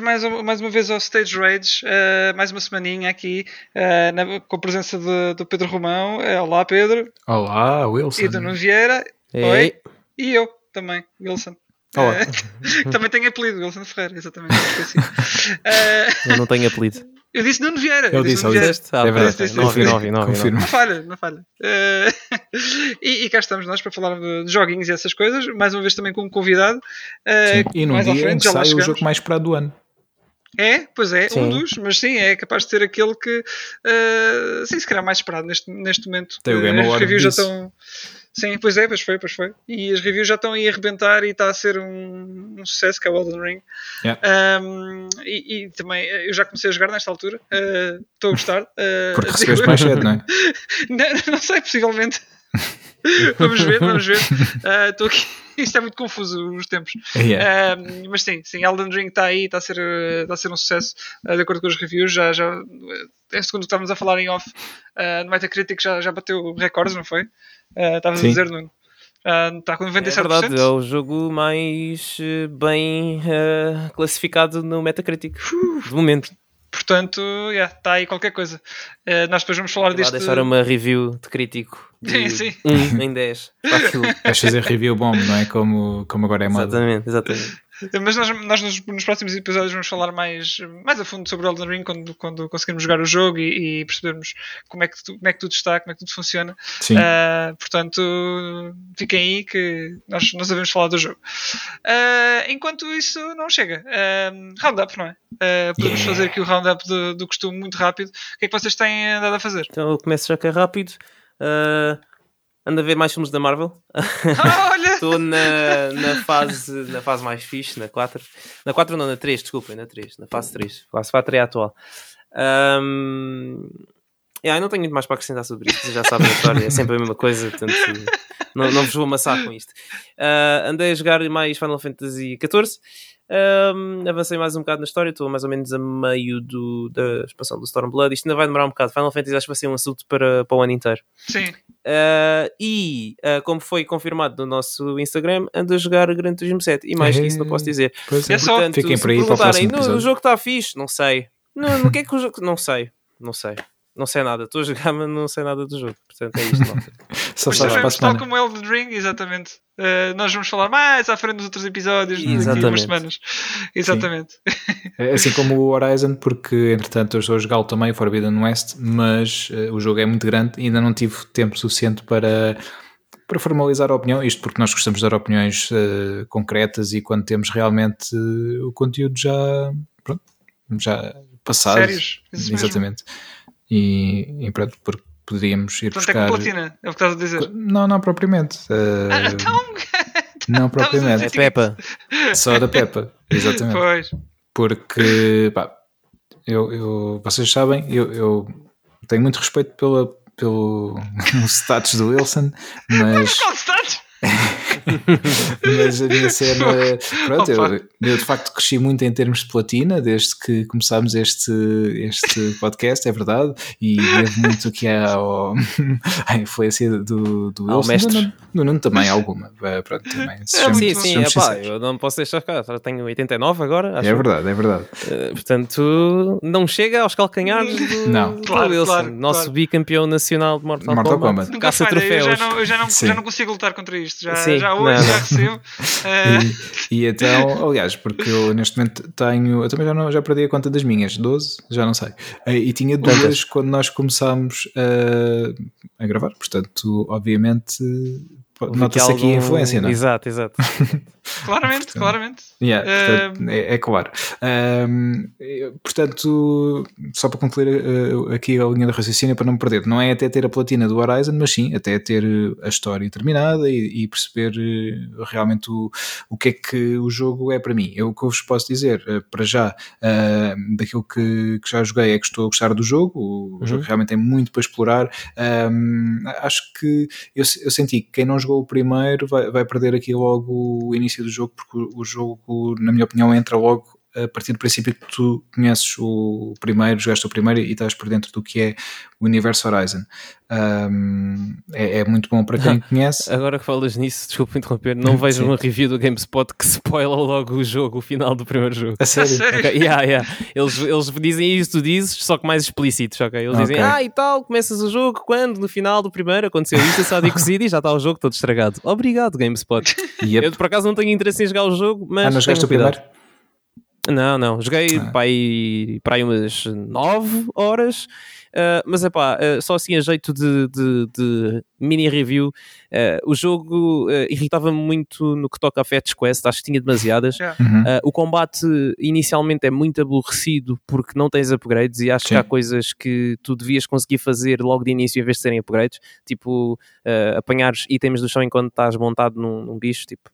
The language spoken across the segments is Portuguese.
bem-vindos mais, mais uma vez ao Stage Rage, uh, mais uma semaninha aqui, uh, na, com a presença de, do Pedro Romão. Uh, olá, Pedro. Olá, Wilson. E do Nuno Vieira. Ei. Oi. E eu também, Wilson. Olá. também tenho apelido, Wilson Ferreira, exatamente. eu não tenho apelido. Eu disse Nuno Vieira. Eu, disse, Nuno Vieira. Ah, é verdade. Disse, não ouvi, não ouvi, não ouvi. Confirmo. Não falha, não falha. Uh, e, e cá estamos nós para falar de joguinhos e essas coisas, mais uma vez também com um convidado. Uh, sim, e num dia frente, em que sai o jogo mais esperado do ano. É, pois é, Sim. um dos, mas sim, é capaz de ser aquele que, uh, sim, se calhar mais esperado neste, neste momento. Tem o Game As Award reviews já disso. estão. Sim, pois é, pois foi, pois foi. E as reviews já estão aí a arrebentar e está a ser um, um sucesso que é o Elden Ring. Yeah. Um, e, e também eh, eu já comecei a jogar nesta altura. uh, Estou a gostar. uh, Porque recebeste mais cedo, não é? não, não sei, possivelmente. vamos ver, vamos ver. Uh, Estou aqui. Isto é muito confuso os tempos. Yeah. Um, mas sim, sim, Elden Ring está aí, está a ser, uh, está a ser um sucesso, uh, de acordo com os reviews. Já, já, é segundo o que estávamos a falar em off, uh, no Metacritic já, já bateu recordes, não foi? Uh, Estavas a dizer, Nuno. Uh, está com 97%. É verdade, é o jogo mais bem classificado no Metacritic. De momento. Portanto, yeah, está aí qualquer coisa. Uh, nós depois vamos falar Vou deste. deixar uma review de crítico Sim, sim. 1 em 10. para aquilo. Vais fazer review bomb, não é? Como, como agora é moda. Exatamente, exatamente. Mas nós, nós nos, nos próximos episódios vamos falar mais, mais a fundo sobre Elden Ring quando, quando conseguirmos jogar o jogo e, e percebermos como é, que tu- como é que tudo está, como é que tudo funciona. Sim. Uh, portanto, fiquem aí que nós, nós devemos falar do jogo. Uh, enquanto isso não chega, uh, roundup, não é? Uh, podemos Yeah. fazer aqui o roundup do, do costume muito rápido. O que é que vocês têm andado a fazer? Então eu começo já que é rápido. Eh, ando a ver mais filmes da Marvel. Ah, olha! Estou na, na, fase, na fase mais fixe, na 4. Na 4 não, na 3, desculpem, na 3. Na fase 3. A fase 4 é a atual. Um, yeah, eu não tenho muito mais para acrescentar sobre isto. Vocês já sabem a história, é sempre a mesma coisa. Portanto, não, não vos vou amassar com isto. Uh, andei a jogar mais Final Fantasy XIV. Um, avancei mais um bocado na história, estou mais ou menos a meio do, da expansão do Stormblood. Isto ainda vai demorar um bocado. Final Fantasy acho que vai ser um assunto para, para o ano inteiro. Sim, Uh, e, uh, como foi confirmado no nosso Instagram, ando a jogar Gran Turismo 7. E mais que isso não posso dizer. Pois É só- Fiquem se por aí para o próximo "No- o episódio. jogo está fixe, não sei. No, no que é que o jogo. Não sei, não sei. Não sei nada. Estou a jogar, mas não sei nada do jogo. Portanto, é isto. Só sabemos, tal como Elden Ring, exatamente. Uh, nós vamos falar mais à frente nos outros episódios, daqui a umas Exatamente. semanas. Exatamente. É Assim como o Horizon, porque entretanto eu estou a jogá-lo também, Forbidden West, mas eh, o jogo é muito grande e ainda não tive tempo suficiente para, para formalizar a opinião. Isto porque nós gostamos de dar opiniões eh, concretas e quando temos realmente eh, o conteúdo já, pronto, já passado. Sérios? Isso mesmo. E, e pronto, porque poderíamos ir Portanto, é com buscar. platina, é o que estás a dizer. Não, não propriamente. eh, Ah, então, não propriamente. É Peppa. Só da Peppa. Exatamente. pois. porque pá, eu, eu- vocês sabem, eu, eu tenho muito respeito pela, pelo status do Wilson, mas, Qual status? mas a minha cena, pronto, eu, eu de facto cresci muito em termos de platina desde que começámos este, este podcast, é verdade, e devo muito aqui ao, à influência do, do Ao Wilson, mestre. do Nuno também alguma, eh, pronto, também, É sejamos- Sim, muito sim, sejamos é pá, eu não posso deixar ficar. Tenho 89 agora. Acho É verdade, é verdade. Uh, portanto, não chega aos calcanhares do, Não. do Claro, Wilson, claro, nosso claro. bicampeão nacional de Mortal, Mortal Kombat. Kombat. Nunca Caça falha, eu troféus. já não, eu já não, Sim. já não consigo lutar contra isto. Já, Sim, já hoje não. já recebo. Eh, E, e então, aliás, porque eu neste momento tenho, eu também já, não, já perdi a conta das minhas, 12, já não sei. Eh, E tinha duas quando nós começámos a, a gravar, portanto, obviamente, nota-se aqui a influência, não é? Exato, exato. claramente, claramente. Yeah, portanto, é, é claro. Eh, portanto, só para concluir eh, aqui a linha de raciocínio para não me perder, não é até ter a platina do Horizon, mas sim até ter eh, a história terminada e, e perceber eh, realmente o, o que é que o jogo é para mim. Eu o que eu vos posso dizer, eh, para já, daquilo que, que já joguei, é que estou a gostar do jogo. O, Uhum. jogo realmente tem muito para explorar. Ahm, acho que eu, eu senti que quem não jogou o primeiro vai, vai perder aqui logo o início do jogo, porque o, o jogo, na minha opinião, entra logo a partir do princípio que tu conheces o primeiro, jogaste o primeiro e estás por dentro do que é o universo Horizon. Um, é, é, muito bom para quem conhece. Agora que falas nisso, desculpa interromper, não vejo uma review do GameSpot que spoila logo o jogo, o final do primeiro jogo. A sério? Okay, yeah, yeah. Eles, eles dizem isso, tu dizes, só que mais explícitos, ok? Eles dizem, ah, e tal, começas o jogo quando? No final do primeiro aconteceu isso, assado e cozido e já está o jogo todo estragado. Obrigado, GameSpot. Yep. Eu por acaso não tenho interesse em jogar o jogo, mas. Ah, não jogaste o primeiro? Não, não. Joguei ah. para, aí, para aí umas 9 horas. Uh, mas é pá, uh, só assim a jeito de, de, de mini review, uh, o jogo irritava-me muito no que toca a Fetch Quest, acho que tinha demasiadas. Uhum. o combate inicialmente é muito aborrecido porque não tens upgrades e acho Sim. que há coisas que tu devias conseguir fazer logo de início em vez de serem upgrades, tipo apanhares itens do chão enquanto estás montado num, num bicho, Tipo,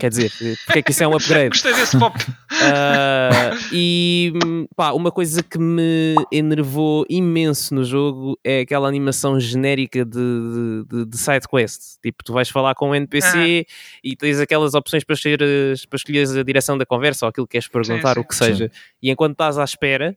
quer dizer, porque é que isso é um upgrade? Gostei desse pop. Uh, e pá, uma coisa que me enervou imenso no jogo é aquela animação genérica de, de, de side quest. Tipo, tu vais falar com um NPC ah. e tens aquelas opções para escolher, para escolher a direção da conversa ou aquilo que queres perguntar, sim, sim. o que seja. Sim. E enquanto estás à espera,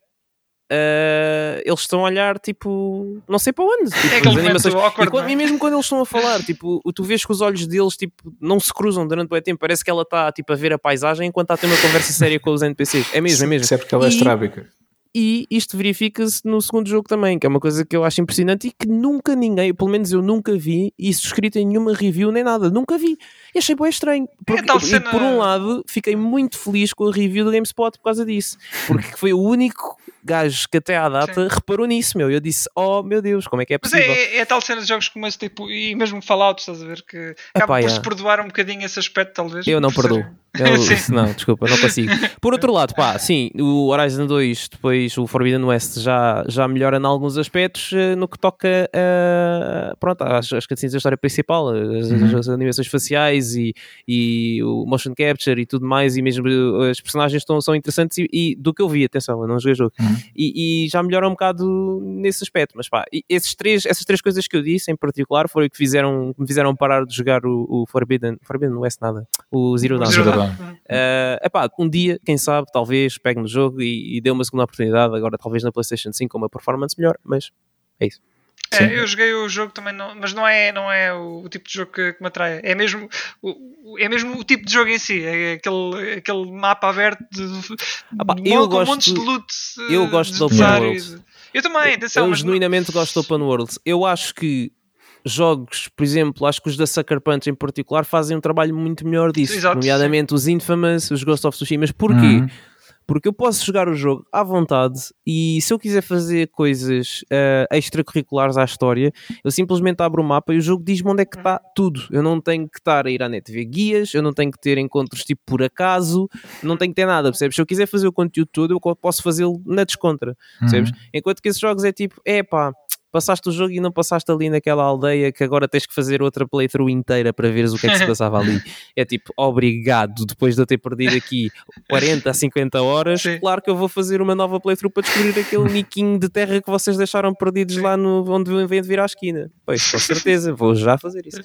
Uh, eles estão a olhar tipo não sei para onde. Tipo, é aquele animações, awkward, e, quando, é? e, mesmo quando eles estão a falar tipo, tu vês que os olhos deles tipo, não se cruzam durante o tempo parece que ela está tipo, a ver a paisagem enquanto está a ter uma conversa séria com os NPCs é mesmo, é mesmo. Isso é porque ela é estrábica e isto verifica-se no segundo jogo também, que é uma coisa que eu acho impressionante e que nunca ninguém, pelo menos eu nunca vi isso escrito em nenhuma review nem nada, nunca vi. E achei bem estranho. Porque, é cena... E por um lado, fiquei muito feliz com a review do GameSpot por causa disso, porque foi o único gajo que até à data Sim. reparou nisso, meu. Eu disse, oh meu Deus, como é que é possível? Mas é, é, é tal cena de jogos como esse tipo, e mesmo Fallout, estás a ver, que acaba por se perdoar um bocadinho esse aspecto, talvez. Eu não perdoo. Eu, não, desculpa, não consigo. Por outro lado, pá, sim, o Horizon 2, depois o Forbidden West já, já melhora em alguns aspectos uh, no que toca uh, pronto, às, às cutscenes da história principal, as, uhum. as, animações faciais e, e o motion capture e tudo mais, e mesmo as personagens estão, são interessantes e, e do que eu vi, atenção, eu não joguei jogo, uhum. e, e, já melhora um bocado nesse aspecto, mas pá, esses três, essas três coisas que eu disse em particular foram o que fizeram, me fizeram parar de jogar o, o Forbidden, Forbidden West nada, o Zero Dawn. Uh, epá, um dia, quem sabe, talvez pegue no jogo e, e dê uma segunda oportunidade, agora talvez na PlayStation 5 com uma performance melhor, mas é isso. É, eu joguei o jogo também, não, mas não é, não é o, o tipo de jogo que, que, me atrai. É mesmo o, é mesmo o tipo de jogo em si. É aquele, aquele mapa aberto de, ah, pá, eu com gosto, montes de loot. Eu gosto de Open World. Eu também, atenção, eu genuinamente não... gosto de Open World. Eu acho que jogos, por exemplo, acho que os da Sucker Punch em particular fazem um trabalho muito melhor disso, Exato, nomeadamente sim. os Infamous, os Ghost of Tsushima. Porquê? Uhum. Porque eu posso jogar o jogo à vontade e se eu quiser fazer coisas uh, extracurriculares à história, eu simplesmente abro o mapa e o jogo diz-me onde é que está tudo. Eu não tenho que estar a ir à net ver guias, eu não tenho que ter encontros tipo por acaso, não tenho que ter nada, percebes? Se eu quiser fazer o conteúdo todo, eu posso fazê-lo na descontra, percebes? Uhum. Enquanto que esses jogos é tipo, é pá passaste o jogo e não passaste ali naquela aldeia que agora tens que fazer outra playthrough inteira para veres o que é que se passava ali. É tipo, obrigado, depois de eu ter perdido aqui 40 a 50 horas, Sim. claro que eu vou fazer uma nova playthrough para descobrir aquele niquinho de terra que vocês deixaram perdidos lá no, onde vem de vir à esquina. Pois, com certeza, vou já fazer isso.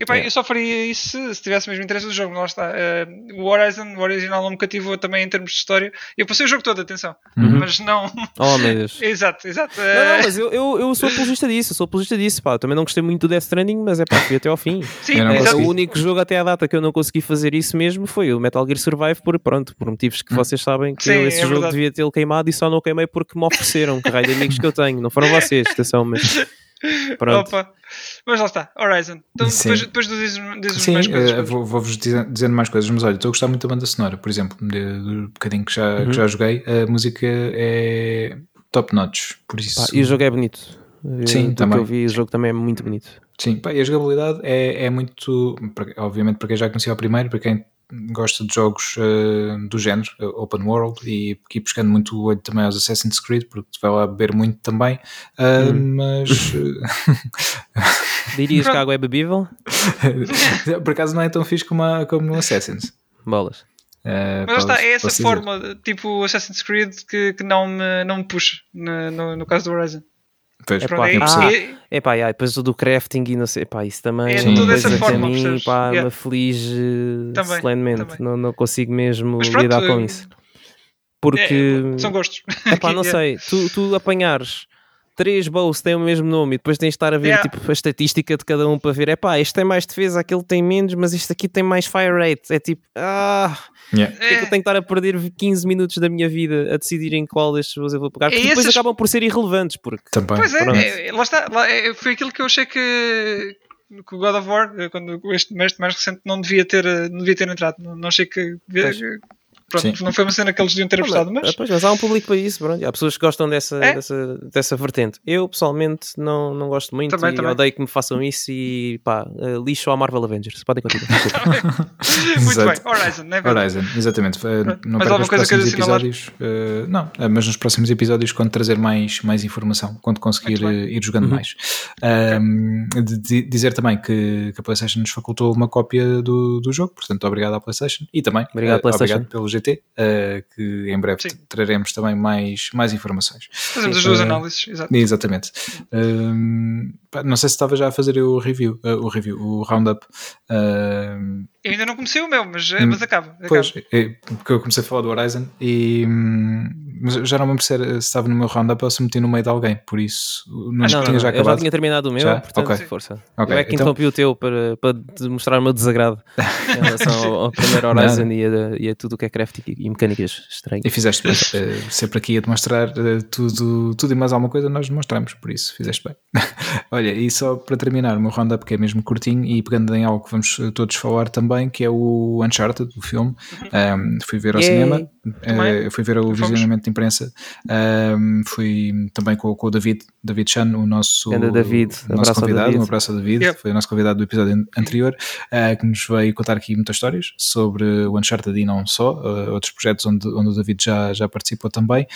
E, pá, é. Eu só faria isso se, se, tivesse mesmo interesse no jogo. Lá está. Uh, o Horizon, o original, não me cativou também em termos de história. Eu passei o jogo todo, atenção. Uhum. Mas não. Oh, meu Deus. exato, exato. Não, não, eh, mas eu, eu, eu sou apologista disso. Eu sou apologista disso. Pá. Eu também não gostei muito do Death Stranding, mas é pá, fui até ao fim. Sim, é, o único jogo até à data que eu não consegui fazer isso mesmo foi o Metal Gear Survive, por pronto, por motivos que hum. vocês sabem que Sim, eu esse é jogo verdade. devia tê-lo queimado e só não queimei porque me ofereceram. Que raio de amigos que eu tenho. Não foram vocês, atenção, mas. Pronto. Opa. Mas lá está, Horizon. Então, depois, depois dizes, dizes Sim, mais coisas. Uh, vou-vos dizendo mais coisas, mas olha, estou a gostar muito da banda sonora, por exemplo, do bocadinho que já, uhum. que já joguei, a música é top notch, por isso. Pá, e o jogo é bonito. Sim, do também. que eu vi, o jogo também é muito bonito. Sim, pá, e a jogabilidade é, é muito, obviamente para quem já conhecia o primeiro, para quem gosta de jogos uh, do género, open world, e aqui buscando muito o olho também aos Assassin's Creed, porque vai lá beber muito também, uh, hum. mas. Dirias que a água é bebível? Por acaso não é tão fixe como, a, como no Assassin's. Bolas. Uh, Mas está, é essa forma, dizer. tipo Assassin's Creed, que, que não, me, não me puxa no, no, no caso do Horizon. Pois, É Pronto, pá, é- ah, é- Epá, yeah, depois o do crafting e não sei, epá, isso também É é tudo uma dessa coisa que a forma, mim pá, Yeah. me aflige Também, solenemente, também. Não, não consigo mesmo pronto, lidar com isso. Porque, é- são gostos. epá, não Yeah. sei, tu, tu apanhares três bows que têm o mesmo nome e depois tens de estar a ver Yeah. tipo, a estatística de cada um para ver, epá, este tem mais defesa, aquele tem menos, mas este aqui tem mais fire rate. É tipo, ah, Yeah. porque é que eu tenho que estar a perder 15 minutos da minha vida a decidir em qual destes voos eu vou pegar? Porque É depois esses- acabam por ser irrelevantes, porque Também. Pois é, é, lá está. lá- é, foi aquilo que eu achei que, que o God of War, eh, quando este, este mais recente, não devia ter, eh, não devia ter entrado. Não, não achei que. Pois. Pronto, Sim. não foi uma cena que eles deviam ter apostado, mas, mas. pois, mas há um público para isso, pronto. Há pessoas que gostam dessa, É. dessa, dessa vertente. Eu pessoalmente não, não gosto muito Também, e também. odeio que me façam isso e pá, eh, lixo à Marvel Avengers. Podem continuar. Desculpa. Muito Exato. bem, Horizon, não é verdade? Horizon, exatamente. Eh, Pronto. Não perca alguma coisa que episódios. eh, não, mas nos próximos episódios, quando trazer mais, mais informação, quando conseguir ir jogando Uhum. mais. De- dizer também que, que a PlayStation nos facultou uma cópia do, do jogo, portanto, obrigado à PlayStation e também Obrigado, eh, PlayStation. obrigado pelo GT, eh, que em breve Sim. traremos também mais, mais informações. Fazemos as duas Eh, análises, exato. Exatamente. Ahm, pá, não sei se estava já a fazer o review, eh, o review, o roundup. Ahm, Eu ainda não comecei o meu, mas, Hum, mas acaba. Pois, é, porque eu comecei a falar do Horizon e hum, mas já não me lembro se, estava no meu roundup ou se meti no meio de alguém, por isso não, Ah, não, tinha não, já eu já acabado. tinha terminado o meu, Já? portanto, Ok. força. Ok, Eu é que então- interrompi o teu para, para te mostrar o meu desagrado em relação ao, ao primeiro Horizon e a, e a tudo o que é crafting e, e mecânicas estranhas. E fizeste bem, eh, sempre aqui a demonstrar eh, tudo, tudo e mais alguma coisa, nós demonstramos, por isso fizeste bem. Olha, e só para terminar, o meu roundup que é mesmo curtinho e pegando em algo que vamos eh, todos falar também, que é o Uncharted, o filme. Um, fui ver ao Yay. cinema, eh, fui ver o visionamento de imprensa, um, fui também com, com o David, David Chan, o nosso, David, o nosso abraço convidado, David. um abraço ao David, Yep. foi o nosso convidado do episódio an- anterior, eh, que nos veio contar aqui muitas histórias sobre o Uncharted e não só, eh, outros projetos onde, onde o David já, já participou também.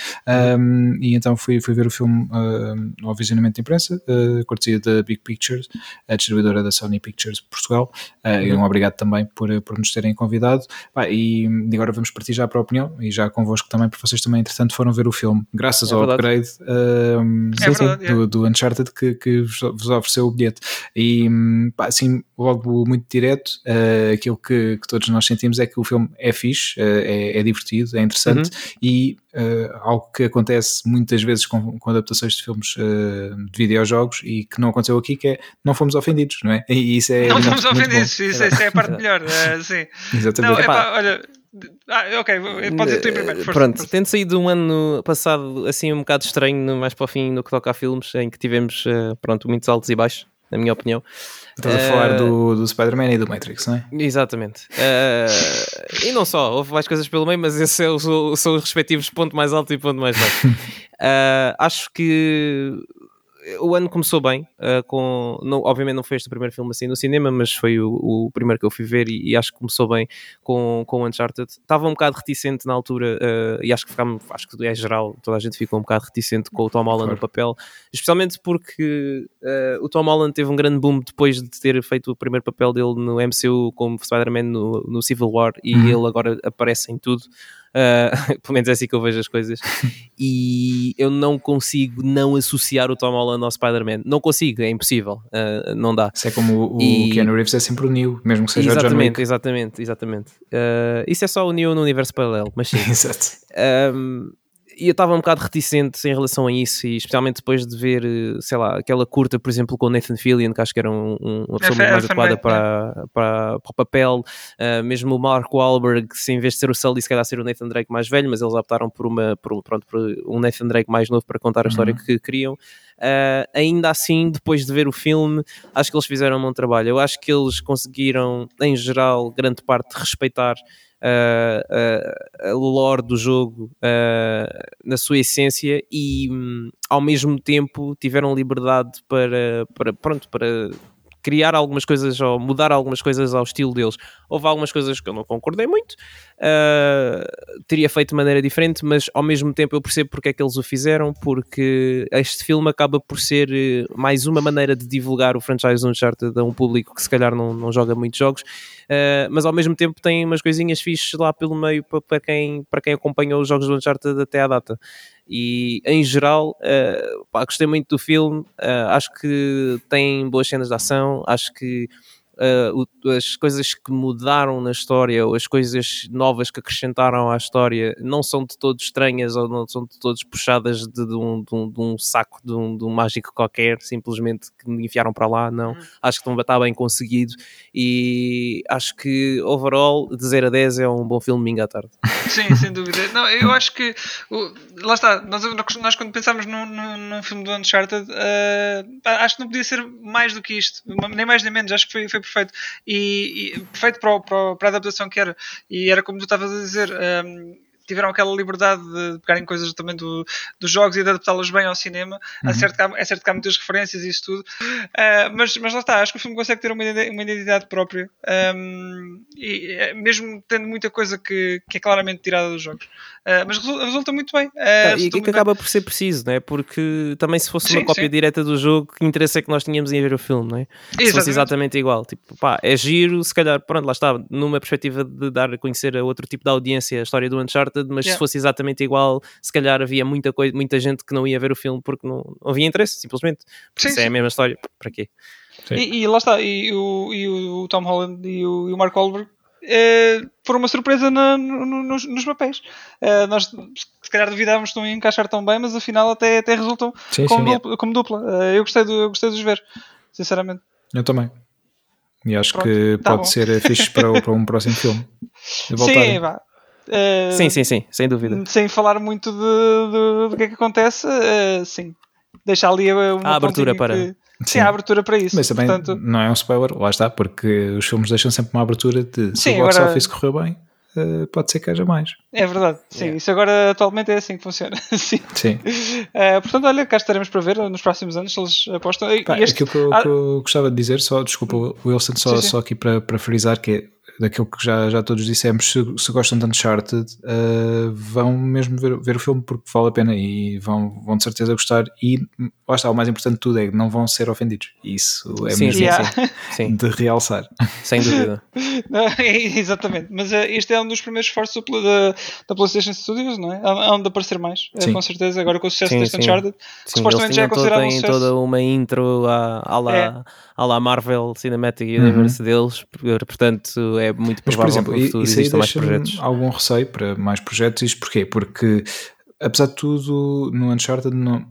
Um, e então fui, fui ver o filme uh, ao visionamento de imprensa, uh, cortesia da Big Pictures, a distribuidora da Sony Pictures de Portugal. E um obrigado também por, por nos terem convidado. E, agora vamos partir já para a opinião e já convosco também, porque vocês também, entretanto, foram ver o filme, graças É ao verdade. upgrade um, É verdade, do, do Uncharted que, que vos, ofereceu o bilhete. E pá, assim, logo muito direto, uh, aquilo que, que todos nós sentimos é que o filme é fixe, é, é divertido, é interessante e uh, algo que acontece muitas vezes com, com adaptações de filmes uh, de videojogos e que não aconteceu aqui, que é não fomos ofendidos, não é? E isso é não fomos ofendidos, isso, isso é a parte melhor. eh, sim. Não, Exatamente. é Epá. pá, olha. Ah, ok, pode dizer tu em primeiro. força, Pronto, força. tendo saído um ano passado assim um bocado estranho, mais para o fim, no que toca a filmes, em que tivemos pronto, muitos altos e baixos, na minha opinião. Estás a Eh, falar do, do Spider-Man e do Matrix, não é? Exatamente. Eh, e não só, houve mais coisas pelo meio, mas esses são, os- são os respectivos ponto mais alto e ponto mais baixo. Eh, acho que o ano começou bem, eh, com, não, obviamente não foi este o primeiro filme assim no cinema, mas foi o, o primeiro que eu fui ver e, e acho que começou bem com, com Uncharted. Estava um bocado reticente na altura eh, e acho que ficámos, acho que é geral, toda a gente ficou um bocado reticente com o Tom Holland Claro. no papel, especialmente porque eh, o Tom Holland teve um grande boom depois de ter feito o primeiro papel dele no MCU como Spider-Man no, no Civil War e Uhum. ele agora aparece em tudo. Uh, pelo menos é assim que eu vejo as coisas. E eu não consigo não associar o Tom Holland ao Spider-Man. Não consigo, é impossível, uh, não dá. Isso é como o, o E- Keanu Reeves é sempre o Neo, mesmo que seja o John exatamente, Wick. exatamente, exatamente. Uh, isso é só o Neo no universo paralelo, mas sim. Exato. um, e eu estava um bocado reticente em relação a isso, e especialmente depois de ver, eh, sei lá, aquela curta, por exemplo, com o Nathan Fillion, que acho que era um- um- uma pessoa É, muito mais é adequada para, para, para o papel. Uh, mesmo o Mark Wahlberg, se em vez de ser o Sully, se calhar ser o Nathan Drake mais velho, mas eles optaram por, uma, por, um- pronto, por um Nathan Drake mais novo para contar a história que queriam. Uh, ainda assim, depois de ver o filme, acho que eles fizeram um bom trabalho. Eu acho que eles conseguiram, em geral, grande parte respeitar uh, uh, a lore do jogo na sua essência e hum, ao mesmo tempo tiveram liberdade para, para, pronto, para criar algumas coisas ou mudar algumas coisas ao estilo deles. Houve algumas coisas que eu não concordei muito, uh, teria feito de maneira diferente, mas ao mesmo tempo eu percebo porque é que eles o fizeram, porque este filme acaba por ser eh, mais uma maneira de divulgar o franchise Uncharted a um público que se calhar não, não joga muitos jogos, uh, mas ao mesmo tempo tem umas coisinhas fixes lá pelo meio pa- para quem, para quem acompanhou os jogos do Uncharted até à data. E em geral, uh, pá, gostei muito do filme. Uh, acho que tem boas cenas de ação. Acho que uh, as coisas que mudaram na história ou as coisas novas que acrescentaram à história não são de todo estranhas ou não são de todos puxadas de, de, um, de, um, de um, saco de um, um, mágico qualquer, simplesmente que me enfiaram para lá. Não, uhum. acho que está bem conseguido e acho que overall, de 0 a 10, é um bom filme domingo à tarde. Sim, sem dúvida. Não, eu acho que lá está, nós, nós quando pensámos num, num, num filme do Uncharted, uh, acho que não podia ser mais do que isto, nem mais nem menos, acho que foi, foi perfeito. E, e perfeito para, para, a adaptação que era. E era como tu estavas a dizer. Um, tiveram aquela liberdade de pegarem coisas também do, dos jogos e de adaptá-las bem ao cinema. Uhum. É, certo que há, é certo que há muitas referências e isso tudo, uh, mas, mas lá está, acho que o filme consegue ter uma, uma identidade própria, um, e, é, mesmo tendo muita coisa que, que é claramente tirada dos jogos. Uh, mas resulta, resulta, muito bem. Uh, e que acaba por ser preciso, não é? Porque também se fosse sim, uma cópia sim. direta do jogo, que interesse é que nós tínhamos em ver o filme, não é? Exatamente. Se fosse exatamente igual, tipo, pá, é giro, se calhar, pronto, lá está, numa perspectiva de dar a conhecer a outro tipo de audiência a história do Uncharted, mas yeah. se fosse exatamente igual, se calhar havia muita, coisa, muita gente que não ia ver o filme porque não, não havia interesse, simplesmente. Porque sim, se é a mesma história, para quê? E, e, lá está, e o, e o Tom Holland e o, e o Mark Wahlberg Uh, foram uma surpresa na, no, nos, nos, papéis. Uh, nós se calhar duvidávamos que não iam encaixar tão bem, mas afinal até, até resultam sim, como, sim, dupla, como, dupla. Uh, eu, gostei do, eu gostei de os ver, sinceramente. Eu também. E acho Pronto, que tá pode bom. ser fixe para, para um próximo filme. Sim, vá. Uh, sim, sim, sim, sem dúvida. Sem falar muito do que é que acontece, uh, sim. Deixa ali uma a abertura para. Que, sim, a abertura para isso. Mas também portanto... não é um spoiler, lá está, porque os filmes deixam sempre uma abertura de se sim, o box agora... office correu bem, uh, pode ser que haja mais. É verdade, sim. Yeah. Isso agora atualmente é assim que funciona. sim. sim. Uh, portanto, olha, cá estaremos para ver nos próximos anos se eles apostam. Pá, este... Aquilo que eu, ah... que eu, gostava de dizer, só, desculpa, Wilson, só, sim, sim. só aqui para, para frisar que é daquilo que já, já todos dissemos, se, se gostam de Uncharted, uh, vão mesmo ver, ver o filme porque vale a pena e vão, vão de certeza gostar. E lá está, o mais importante de tudo é que não vão ser ofendidos. Isso é sim, mesmo sim, assim, sim. de realçar. Sem dúvida. exatamente, mas uh, este é um dos primeiros esforços da, da PlayStation Studios, não é? Há de aparecer mais, uh, com certeza, agora com o sucesso deste Uncharted, que supostamente já é considerado um sucesso. toda uma intro à, à lá. É à la Marvel Cinematic Universe uhum. deles, portanto é muito provável Mas, por exemplo, que isso aí mais projetos. algum receio para mais projetos, isto porquê? Porque apesar de tudo no Uncharted não,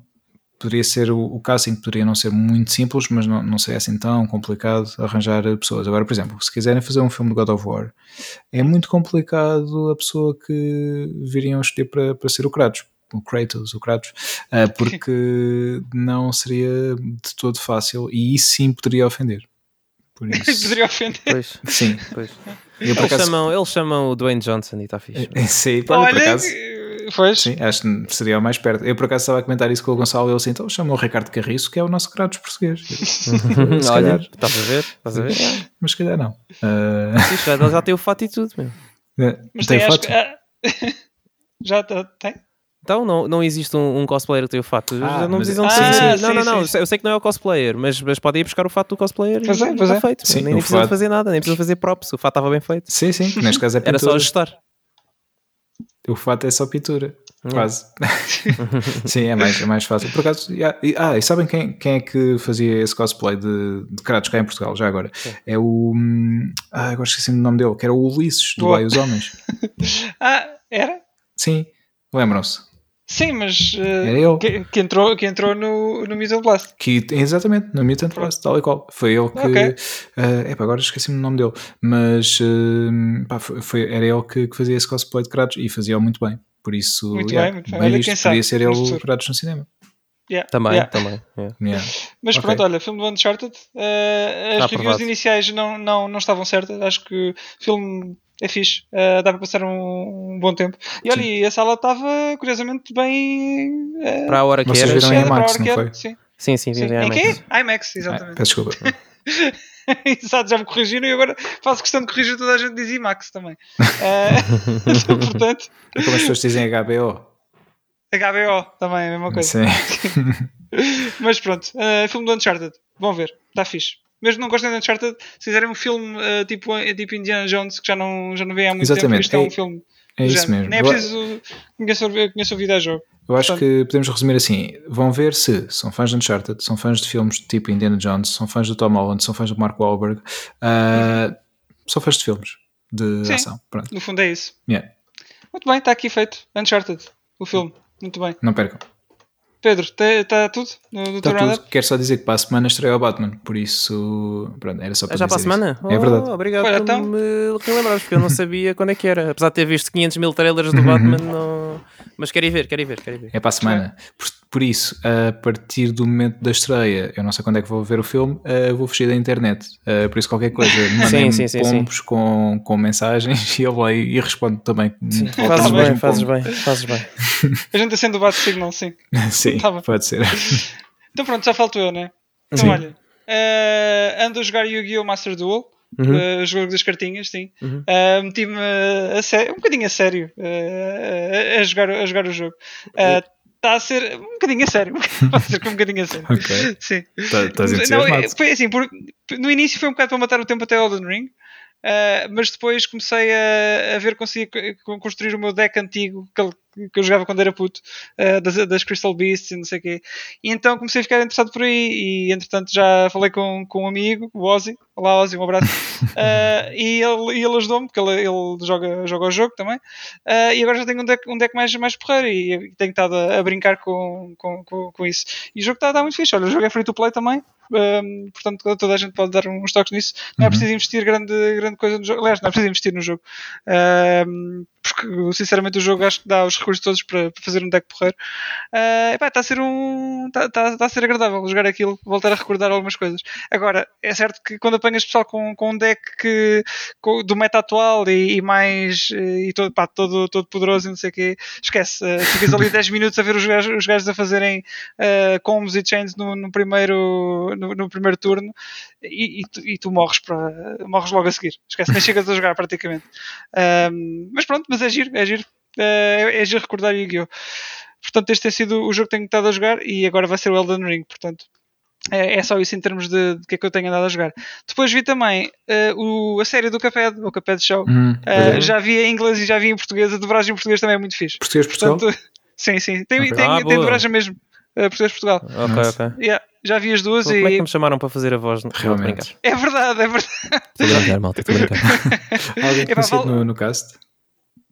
poderia ser o, o casting poderia não ser muito simples, mas não, não seria assim tão complicado arranjar pessoas. Agora, por exemplo, se quiserem fazer um filme de God of War, é muito complicado a pessoa que viriam escolher para, para ser o Kratos, o Kratos, o Kratos, uh, porque não seria de todo fácil e isso sim poderia ofender. Por isso. poderia ofender. Pois. Sim. Pois. Eu, eles, acaso... chamam, eles chamam o Dwayne Johnson e está fixe. É, sim, por acaso. Sim, acho que seria o mais perto. Eu por acaso estava a comentar isso com o Gonçalo e ele assim, então chamou o Ricardo Carriço, que é o nosso Kratos português. Olha, estás a ver? Estás a ver? Mas se calhar não. Uh... Sim, já, já tem o fato e tudo, meu. Mas tem, tem? Que... já tem? Então, não, não existe um, um cosplayer que tem o fato. Ah, não precisam de ah, sim, Não, não, não. Sim. Eu sei que não é o cosplayer, mas, mas podem ir buscar o fato do cosplayer pois e é, pois é. feito. Sim, nem, nem precisam fazer nada, nem precisam fazer props. O fato estava bem feito. Sim, sim. Neste caso é pintura. Era só ajustar. O fato é só pintura. Quase. sim, é mais, é mais fácil. Por acaso, ah, e sabem quem, quem é que fazia esse cosplay de, de Kratos cá em Portugal, já agora? Sim. É o. Hum, ah, agora esqueci o nome dele, que era o Ulisses, do Vai os Homens. ah, era? Sim, lembram-se. Sim, mas uh, que, que, entrou, que entrou no, no Mutant Blast. Que, exatamente, no Mutant Blast, tal e qual. Foi ele que. Okay. Uh, epá, agora esqueci-me o nome dele. Mas uh, pá, foi, era ele que, que, fazia esse cosplay de Kratos e fazia-o muito bem. Por isso, muito yeah, bem, muito bem. Olha, visto, podia ser ele o Kratos no cinema. Yeah, também, yeah. também. Yeah. Mas okay. pronto, olha, filme do Uncharted. Uh, as reviews iniciais não, não, não estavam certas. Acho que o filme é fixe, uh, dá para passar um, um, bom tempo. E olha, e a sala estava curiosamente bem. Uh, para a hora que Vocês era. viram em IMAX, não foi? Sim, sim, sim, sim. Em quê? IMAX, exatamente. Ah, peço desculpa. Exato, já me corrigiram e agora faço questão de corrigir toda a gente diz IMAX também. Uh, portanto. E como as pessoas dizem HBO? HBO também, a mesma coisa. Sim. Mas pronto, uh, filme do Uncharted, vão ver, está fixe mesmo não gostem de Uncharted, se fizerem um filme uh, tipo, tipo Indiana Jones, que já não, já não vê há muito Exatamente. tempo, isto é, é um filme. É isso género. mesmo. Nem é preciso conhecer, o videojogo. Eu acho Portanto- que podemos resumir assim: vão ver se são fãs de Uncharted, são fãs de filmes tipo Indiana Jones, são fãs do Tom Holland, são fãs do Mark Wahlberg, ah, são fãs de filmes de Sim. ação. Pronto. No fundo é isso. Yeah. Muito bem, está aqui feito. Uncharted, o filme. Muito bem. Não percam. Pedro, está tudo no, teu tudo. Quero só dizer que para a semana estreia o Batman, por isso. Pronto, era só para É já para a isso. semana? É verdade. Oh, obrigado Olha, por então. me relembrares, porque eu não sabia quando é que era. Apesar de ter visto 500 mil trailers do Batman, não... mas quero ir ver, quero ir ver, quero ir ver. É para a semana. Por, por isso, a partir do momento da estreia, eu não sei quando é que vou ver o filme, ah, vou fugir da internet. Ah, por isso, qualquer coisa, mandem sim, sim, pombos com, com mensagens e eu vou aí e respondo também. Volto Fazes bem, fazes pombo. bem, fazes bem. A gente acende o bate signal, sim. Sim, Tá pode ser. Então pronto, já falto eu, né? Então Sim. olha, eh, ando a jogar Yu-Gi-Oh! Master Duel, Uhum. eh, jogo das cartinhas, sim. Uhum. Eh, Meti-me um bocadinho a sério eh, a, jogar, a jogar o jogo. Está a ser um bocadinho a sério, pode ser que um bocadinho a sério. Ok. Sim. Tá- Estás entusiasmado. foi assim, por- no início foi um bocado para matar o tempo até Elden Ring, ah, mas depois comecei a, a ver que conseguia co- construir o meu deck antigo que, ele- que eu jogava quando era puto, ah, das, das Crystal Beasts e não sei o quê. E então comecei a ficar interessado por aí e entretanto já falei com, com um amigo, o Ozzy. Olá Ozzy, um abraço. Ah, e ele, ele ajudou-me, porque ele, ele joga, joga o jogo também. Ah, e agora já tenho um deck, um deck mais, mais porreiro e tenho estado a, a brincar com, com, com, com isso. E o jogo está a dar muito fixe. Olha, o jogo é free to play também. Um, portanto, toda a gente pode dar uns toques nisso. Não é Uhum. preciso investir grande, grande coisa no jogo. Aliás, não é preciso investir no jogo. Um, porque, sinceramente, o jogo acho que dá os recursos todos para, para fazer um deck porreiro. Uh, epá, Está a ser um. Está tá, tá a ser agradável jogar aquilo, voltar a recordar algumas coisas. Agora, é certo que quando apanhas pessoal com, com um deck que, com- do meta atual e, e mais. eh, e todo, pá, todo, todo poderoso e não sei o quê, esquece. Uh, ficas ali 10 minutos a ver os gajos, os gajos a fazerem uh, combos e chains no, no primeiro, no, no primeiro turno e, e tu, e tu morres, para, morres logo a seguir. Esquece, nem chegas a jogar praticamente. Um, mas pronto, mas é giro, é giro. Uh, é, é giro recordar Yu-Gi-Oh! Portanto, este tem sido o jogo que tenho estado a jogar e agora vai ser o Elden Ring. Portanto, é, é só isso em termos de, de que é que eu tenho andado a jogar. Depois vi também uh, o, a série do Cuphead, o Cuphead Show. Hum, Uh, é. já vi em inglês e já vi em português. A dobragem em português também é muito fixe. Português Portugal? Portanto, sim, sim. Tem, Ok. tem, Ah, tem dobragem mesmo. Uh, português Portugal. Ok, ok. Yeah, já vi as duas Como é que e. me chamaram para fazer a voz? Realmente. É verdade, é verdade. Estou a brincar, malta, estou a brincar. Alguém vale- no, no cast?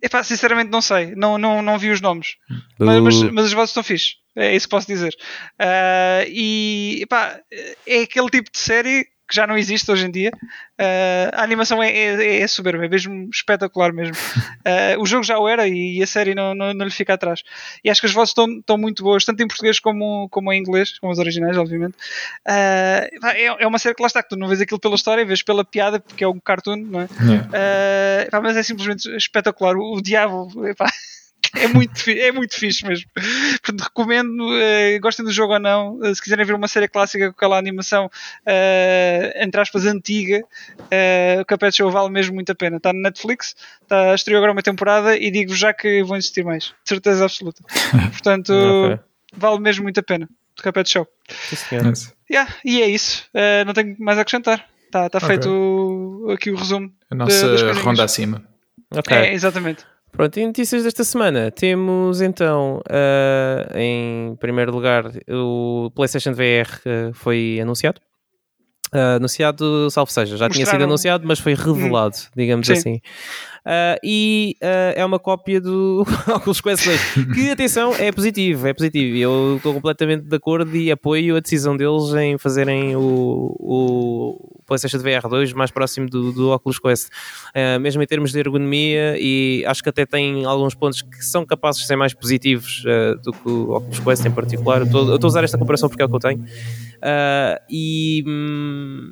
Epá, sinceramente não sei. Não, não, não vi os nomes. Mas, mas, mas as vozes estão fixe. É isso que posso dizer. Ah, e epá, é aquele tipo de série que já não existe hoje em dia. Ah, a animação é, é, é soberba, é mesmo espetacular mesmo. Ah, o jogo já o era e a série não, não, não lhe fica atrás. E acho que as vozes estão, estão muito boas, tanto em português como, como em inglês, como as originais, obviamente. Epá, é, é uma série que lá está, que tu não vês aquilo pela história, vês pela piada, porque é um cartoon, não é? Uh, mas é simplesmente espetacular. O, o diabo epá, é, muito, é muito fixe mesmo. Portanto, recomendo, uh, gostem do jogo ou não. uh, se quiserem ver uma série clássica com aquela animação, uh, entre aspas, antiga, uh, o Cuphead Show vale mesmo muito a pena. Está no Netflix, está, estreou agora uma temporada e digo já que vão existir mais. De certeza absoluta. Portanto, Ok. vale mesmo muito a pena. O Cuphead Show. Nice. Yeah, e é isso. Uh, não tenho mais a acrescentar. Está tá Ok. feito o- aqui o resumo. A nossa ronda acima. Ok. É, exatamente. Pronto, e notícias desta semana. Temos então, ah, em primeiro lugar, o PlayStation VR ah, foi anunciado. Ah, anunciado, salvo seja, já tinha sido Mostraram- anunciado, mas foi revelado, digamos Sim. assim. Ah, e ah, é uma cópia do Oculus Quest 2, que atenção, é positivo, é positivo. Eu estou completamente de acordo e apoio a decisão deles em fazerem o, o PlayStation VR 2 mais próximo do, do Oculus Quest, Ah, mesmo em termos de ergonomia. E acho que até tem alguns pontos que são capazes de ser mais positivos do que o Oculus Quest em particular. Eu estou a usar esta comparação porque é o que eu tenho. E. hum,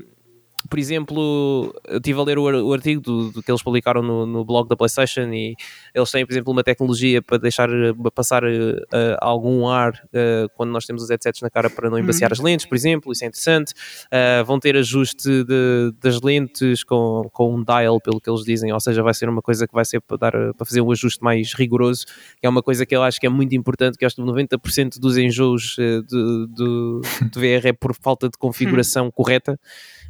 por exemplo, eu estive a ler o, ar- o artigo do, do que eles publicaram no, no blog da PlayStation e eles têm, por exemplo, uma tecnologia para deixar passar eh, algum ar eh, quando nós temos os headsets na cara para não embaciar as lentes, por exemplo, isso é interessante. Eh, vão ter ajuste de- das lentes com, com um dial, pelo que eles dizem, ou seja, vai ser uma coisa que vai ser para, dar, para fazer um ajuste mais rigoroso, que é uma coisa que eu acho que é muito importante, que acho que 90% dos enjoos de, de, de VR é por falta de configuração correta.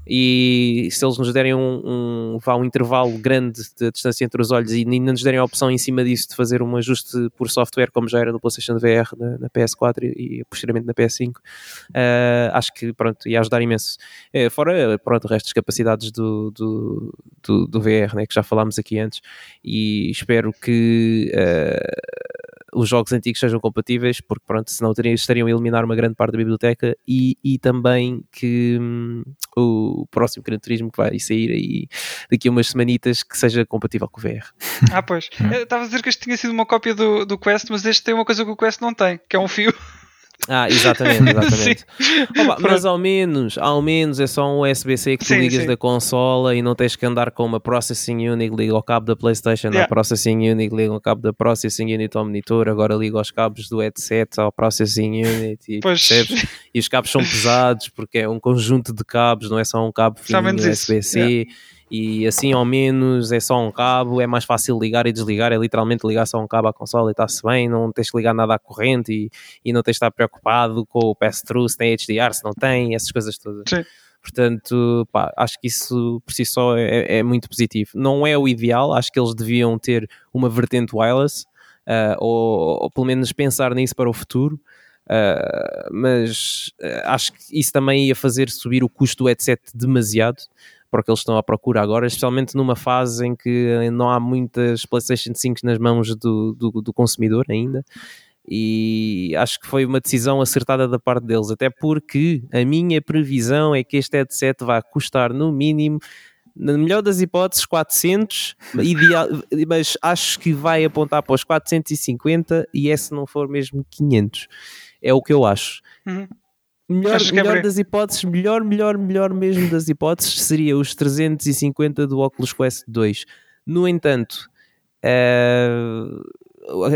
E se eles nos derem um, um, um intervalo grande de distância entre os olhos e ainda nos derem a opção em cima disso de fazer um ajuste por software, como já era no PlayStation VR na, na PS4 e, e, posteriormente na PS5, uh, acho que pronto, ia ajudar imenso. Uh, fora pronto, o resto das capacidades do, do, do, do VR, né, que já falámos aqui antes, e espero que uh, os jogos antigos sejam compatíveis, porque pronto, senão teriam, estariam a eliminar uma grande parte da biblioteca e, e também que hum, o próximo Gran Turismo que vai sair aí daqui a umas semanitas que seja compatível com o VR. Ah, pois. Estava a dizer que este tinha sido uma cópia do, do Quest, mas este tem uma coisa que o Quest não tem, que é um fio. Ah, exatamente, exatamente. Opa, mas ao menos, ao menos é só um USB-C que tu sim, ligas sim. da consola e não tens que andar com uma Processing Unit, liga ao cabo da Playstation yeah. Processing Unit, liga ao cabo da Processing Unit ao monitor, agora liga aos cabos do headset ao Processing Unit e, e os cabos são pesados porque é um conjunto de cabos, não é só um cabo USB-C. Yeah e assim ao menos é só um cabo, é mais fácil ligar e desligar, é literalmente ligar só um cabo à consola e está-se bem, não tens que ligar nada à corrente e, e não tens de estar preocupado com o pass-through, se tem HDR, se não tem, essas coisas todas. Sim. Portanto, pá, acho que isso por si só é, é, muito positivo. Não é o ideal, acho que eles deviam ter uma vertente wireless, uh, ou, ou, pelo menos pensar nisso para o futuro. Uh, mas uh, acho que isso também ia fazer subir o custo do headset demasiado para o que eles estão à procura agora, especialmente numa fase em que não há muitas PlayStation 5 nas mãos do, do, do consumidor ainda e acho que foi uma decisão acertada da parte deles, até porque a minha previsão é que este headset vai custar no mínimo, na melhor das hipóteses, 400, ideal, mas acho que vai apontar para os 450 e é se não for mesmo 500. É o que eu acho. Uhum. Melhor, é melhor das hipóteses, melhor, melhor, melhor mesmo das hipóteses seria os 350 do Oculus Quest 2. No entanto, uh,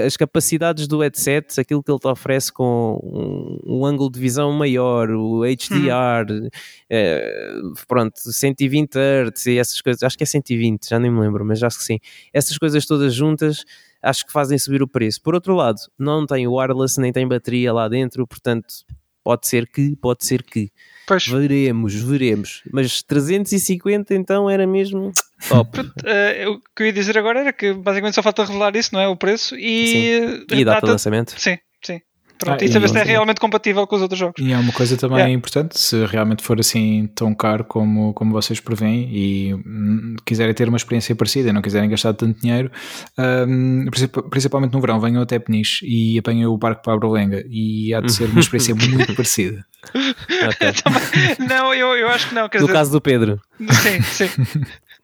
as capacidades do headset, aquilo que ele te oferece com um, um ângulo de visão maior, o HDR, uhum. uh, pronto, 120 Hz e essas coisas, acho que é 120, já nem me lembro, mas acho que sim. Essas coisas todas juntas acho que fazem subir o preço. Por outro lado, não tem wireless nem tem bateria lá dentro, portanto Pode ser que, pode ser que. Pois. Veremos, veremos. Mas 350 então era mesmo top. uh, o que eu ia dizer agora era que basicamente só falta revelar isso, não é? O preço e, sim. e a data, de lançamento. Sim. Pronto, ah, e saber se é realmente compatível com os outros jogos. E é uma coisa também yeah. importante, se realmente for assim tão caro como, como vocês prevêem e hum, quiserem ter uma experiência parecida, não quiserem gastar tanto dinheiro, um, principalmente no verão, venham até Peniche e apanhem o barco para a Brolenga e há de ser uma experiência muito parecida. Okay. não, eu, eu acho que não. no dizer... caso do Pedro. Sim, sim.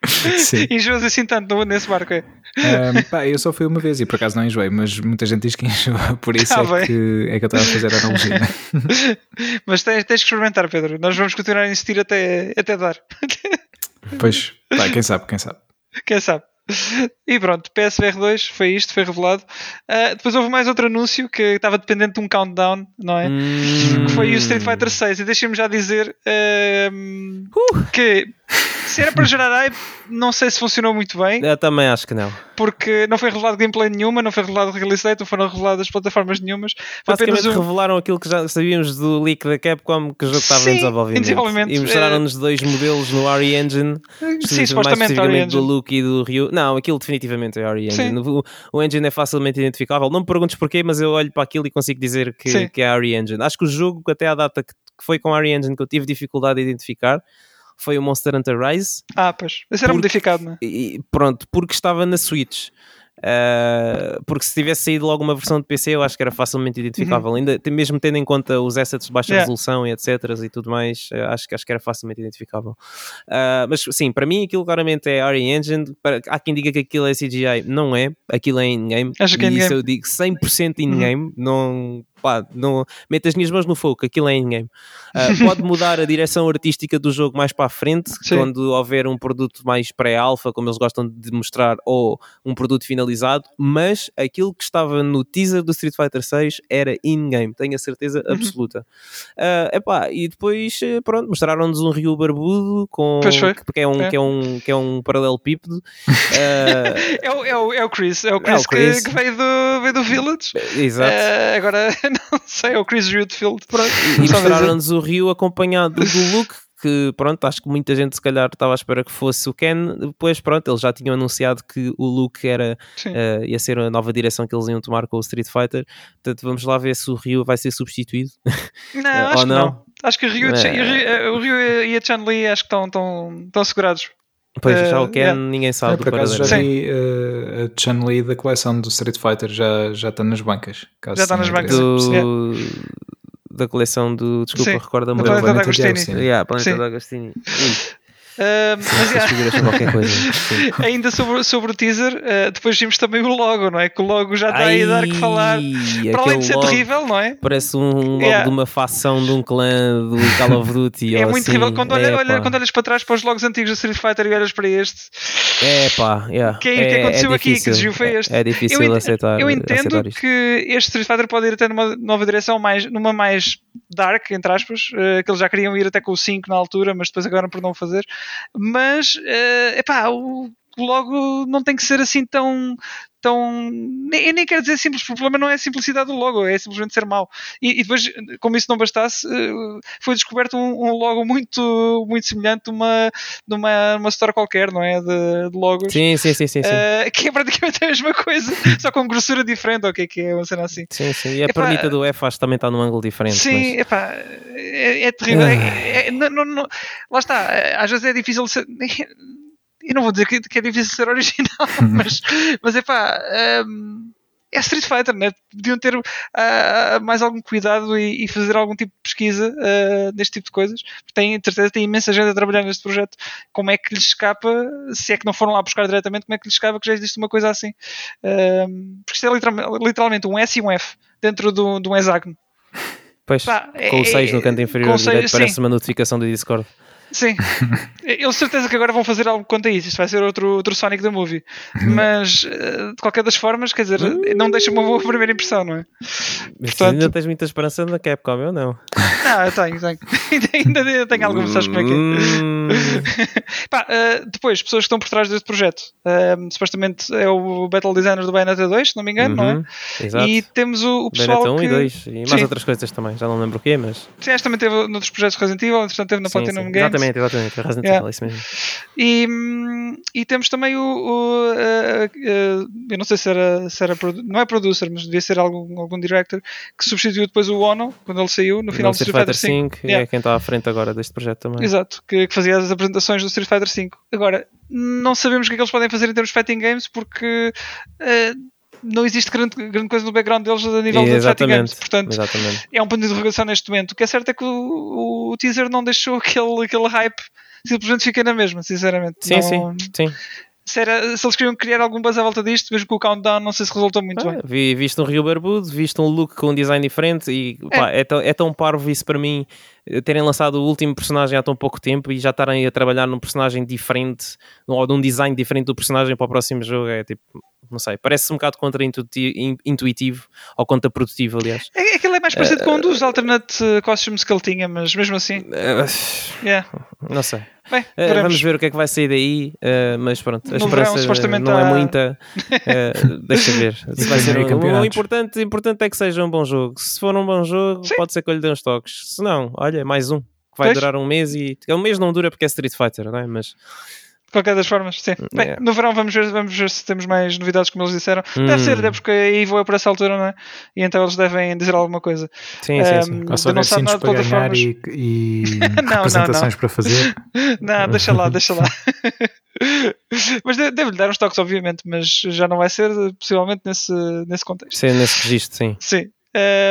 Enjoas assim tanto nesse barco, é? Um, pá, eu só fui uma vez e por acaso não enjoei, mas muita gente diz que enjoa, por isso ah, é, que, é que eu estava a fazer a analogia. mas tens, tens que experimentar, Pedro. Nós vamos continuar a insistir até, até dar. pois, pá, quem sabe, quem sabe. Quem sabe. E pronto, PSVR 2 foi isto, foi revelado. Uh, depois houve mais outro anúncio que estava dependente de um countdown, não é? Hum. Que foi o Street Fighter 6. E deixem-me já dizer uh, uh. que se era para gerar hype, não sei se funcionou muito bem. Eu também acho que não. Porque não foi revelado gameplay nenhuma, não foi revelado release date, não foram reveladas plataformas nenhumas. Basicamente um... revelaram aquilo que já sabíamos do leak da Capcom, que o jogo estava Sim, em desenvolvimento. desenvolvimento. E mostraram-nos é... dois modelos no RE Engine. Sim, supostamente mais especificamente do Luke e do Ryu. Não, aquilo definitivamente é RE Engine. O, o, engine é facilmente identificável. Não me perguntes porquê, mas eu olho para aquilo e consigo dizer que, que é RE Engine. Acho que o jogo, até à data que foi com RE Engine, que eu tive dificuldade de identificar, foi o Monster Hunter Rise. Ah, pois. Esse era porque, modificado, não é? E, pronto, porque estava na Switch. Uh, porque se tivesse saído logo uma versão de PC, eu acho que era facilmente identificável. Uhum. Ainda mesmo tendo em conta os assets de baixa yeah. resolução e etc. e tudo mais, acho, acho que era facilmente identificável. Uh, mas sim, para mim aquilo claramente é RE Engine. Para, há quem diga que aquilo é CGI, não é. Aquilo é in-game. Acho que é in-game. Isso eu digo 100% in-game. Uhum. Não pá, não, mete as minhas mãos no fogo, aquilo é in-game. Uh, pode mudar a direção artística do jogo mais para a frente, Sim. quando houver um produto mais pré-alfa, como eles gostam de mostrar, ou um produto finalizado, mas aquilo que estava no teaser do Street Fighter 6 era in-game, tenho a certeza uhum. absoluta. Uh, epá, e depois, pronto, mostraram-nos um Ryu barbudo com, que, é um, é. Que, é um, que é um paralelepípedo. Uh, é, o, é, o, é o Chris, é o Chris, é o Chris. Que, que, veio, do, veio do Village. Exato. Uh, agora não sei, é o Chris Redfield. Pronto. E mostraram-nos o Rio acompanhado do Luke que, pronto, acho que muita gente se calhar estava à espera que fosse o Ken. Depois, pronto, eles já tinham anunciado que o Luke era, uh, ia ser a nova direção que eles iam tomar com o Street Fighter. Portanto, vamos lá ver se o Ryu vai ser substituído. Não, acho Ou não. não. Acho que o Ryu, é. o Ryu e a Chun-Li acho que estão, estão, estão segurados. Pois, já o Ken, yeah. ninguém sabe é, por acaso já vi uh, a Chun-Li da coleção do Street Fighter já, já está nas bancas. Já está nas bancas. Do... Da coleção do. Desculpa, recorda-me. Planeta, Planeta da Agostini. Yeah, Planeta da Agostini. Uh, mas, ainda sobre, sobre o teaser, uh, depois vimos também o logo, não é? Que o logo já está aí a dar que falar. Para além de ser terrível, não é? Parece um logo yeah. de uma facção de um clã do Call of Duty. é muito assim. terrível. Quando, olha, olha, quando olhas para trás para os logos antigos do Street Fighter e olhas para este, é pá, yeah. que, é, que aconteceu é aqui? Que desvio foi este? É, é difícil eu, aceitar. Eu entendo aceitar que este Street Fighter pode ir até numa nova direção, mais, numa mais dark, entre aspas, uh, que eles já queriam ir até com o 5 na altura, mas depois acabaram por não fazer. Mas, uh, epá, o logo não tem que ser assim tão. Tão nem, eu nem quero dizer simples, o problema não é a simplicidade do logo, é simplesmente ser mau. E, e depois, como isso não bastasse, eh, foi descoberto um, um logo muito, muito semelhante de uma, de uma, uma store qualquer, não é? De, de logos. Sim, sim, sim. sim, sim. Uh, que é praticamente a mesma coisa, só com grossura diferente, ou o que é que é, uma cena assim. Sim, sim. E a epá, pernita do F acho que também está num ângulo diferente. Sim, mas... epá, é, é terrível. É, é, não, não, não, lá está, às vezes é difícil ser eu não vou dizer que, que é difícil ser original, mas, mas é pá. Um, é Street Fighter, né? Podiam ter uh, mais algum cuidado e, e, fazer algum tipo de pesquisa uh, deste tipo de coisas. Tem, certeza, tem imensa gente a trabalhar neste projeto. Como é que lhes escapa, se é que não foram lá buscar diretamente, como é que lhes escapa que já existe uma coisa assim? Uh, porque isto é literalmente, literalmente, um S e um F dentro de um hexágono. Pois, Pá, com é, o 6 no canto inferior direito, parece uma notificação do Discord. Sim, eu certeza que agora vão fazer algo quanto a isso. Isto vai ser outro, outro Sonic da movie. Uhum. Mas eh, de qualquer das formas, quer dizer, não deixa uma boa primeira impressão, não é? Portanto, ainda tens muita esperança na Capcom, eu não. Ah, eu tenho, tenho. ainda, tenho alguma sabes como é que é. Hum. Pá, uh, depois, pessoas que estão por trás deste projeto. Uh, supostamente é o Battle Designer do Bayonetta 2, se não me engano, uhum, não é? Uhum, exato. E temos o, o pessoal. Bayonetta 1 que... e 2 e mais sim. outras coisas também, já não lembro o quê, mas. Sim, este também teve noutros projetos Resident Evil, entretanto teve na Platinum sim. Exatamente, exatamente, Resident yeah. Evil, isso mesmo. E, e temos também o. o eu não sei se era, se era. Não é producer, mas devia ser algum, algum director que substituiu depois o Ono quando ele saiu no final do Street Fighter 5. 5 yeah. é quem está à frente agora deste projeto também. Exato, que, que fazia as apresentações do Street Fighter 5. Agora, não sabemos o que é que eles podem fazer em termos de fighting games porque. Uh, não existe grande, grande coisa no background deles a nível de games. Portanto, exatamente. é um ponto de interrogação neste momento. O que é certo é que o, o teaser não deixou aquele, aquele hype simplesmente fiquei na mesma, sinceramente. Sim, não, sim, sim. Se, era, se, eles queriam criar algum buzz à volta disto, mesmo com o countdown, não sei se resultou muito ah, bem. Vi, viste um Rio Barbudo, viste um look com um design diferente e é. Pá, é, tão, é tão parvo isso para mim terem lançado o último personagem há tão pouco tempo e já estarem a trabalhar num personagem diferente ou de um design diferente do personagem para o próximo jogo. É tipo, não sei, parece um bocado contra-intuitivo ou contra-produtivo, aliás. É, aquilo é mais parecido uh, com um dos alternate costumes que ele tinha, mas mesmo assim. Uh, yeah. Não sei. Bem, uh, vamos ver o que é que vai sair daí, uh, mas pronto, a no esperança verão, não há... é muita. Uh, deixa ver. Se vai ser um, um, importante, importante é que seja um bom jogo. Se for um bom jogo, Sim. pode ser que eu lhe dê uns toques. Se não, olha, mais um. Que vai pois. durar um mês e. Um mês não dura porque é Street Fighter, não é? Mas de qualquer das formas, sim. Bem, yeah. no verão vamos ver, vamos ver se temos mais novidades, como eles disseram. Hum. Deve ser, até porque a Evo é por essa altura, não é? E então eles devem dizer alguma coisa. Sim, sim, sim. Um, só não sabe nada de plataformas. E, e não, apresentações não, não. para fazer. não, deixa lá, deixa lá. mas deve-lhe dar uns toques, obviamente, mas já não vai ser possivelmente nesse, nesse contexto. Sim, nesse registro, sim. Sim.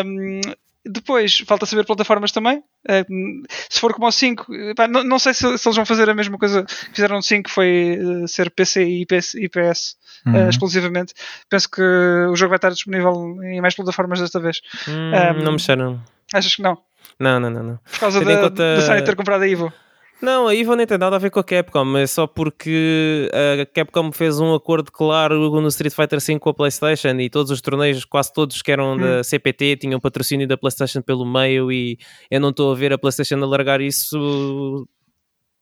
Um, depois, falta saber plataformas também. Uh, se for como o 5, pá, não, não, sei se, se, eles vão fazer a mesma coisa que fizeram no 5, foi uh, ser PC e IPS, IPS uh, uhum. exclusivamente. Penso que o jogo vai estar disponível em mais plataformas desta vez. Hum, um, não me chegaram. Achas que não? Não, não, não. não. Por causa da, conta... da Sony ter comprado a Evo. Não, a Evo nem tem nada a ver com a Capcom, é só porque a Capcom fez um acordo claro no Street Fighter V com a PlayStation e todos os torneios, quase todos que eram hum. da CPT, tinham patrocínio da PlayStation pelo meio e eu não estou a ver a PlayStation alargar isso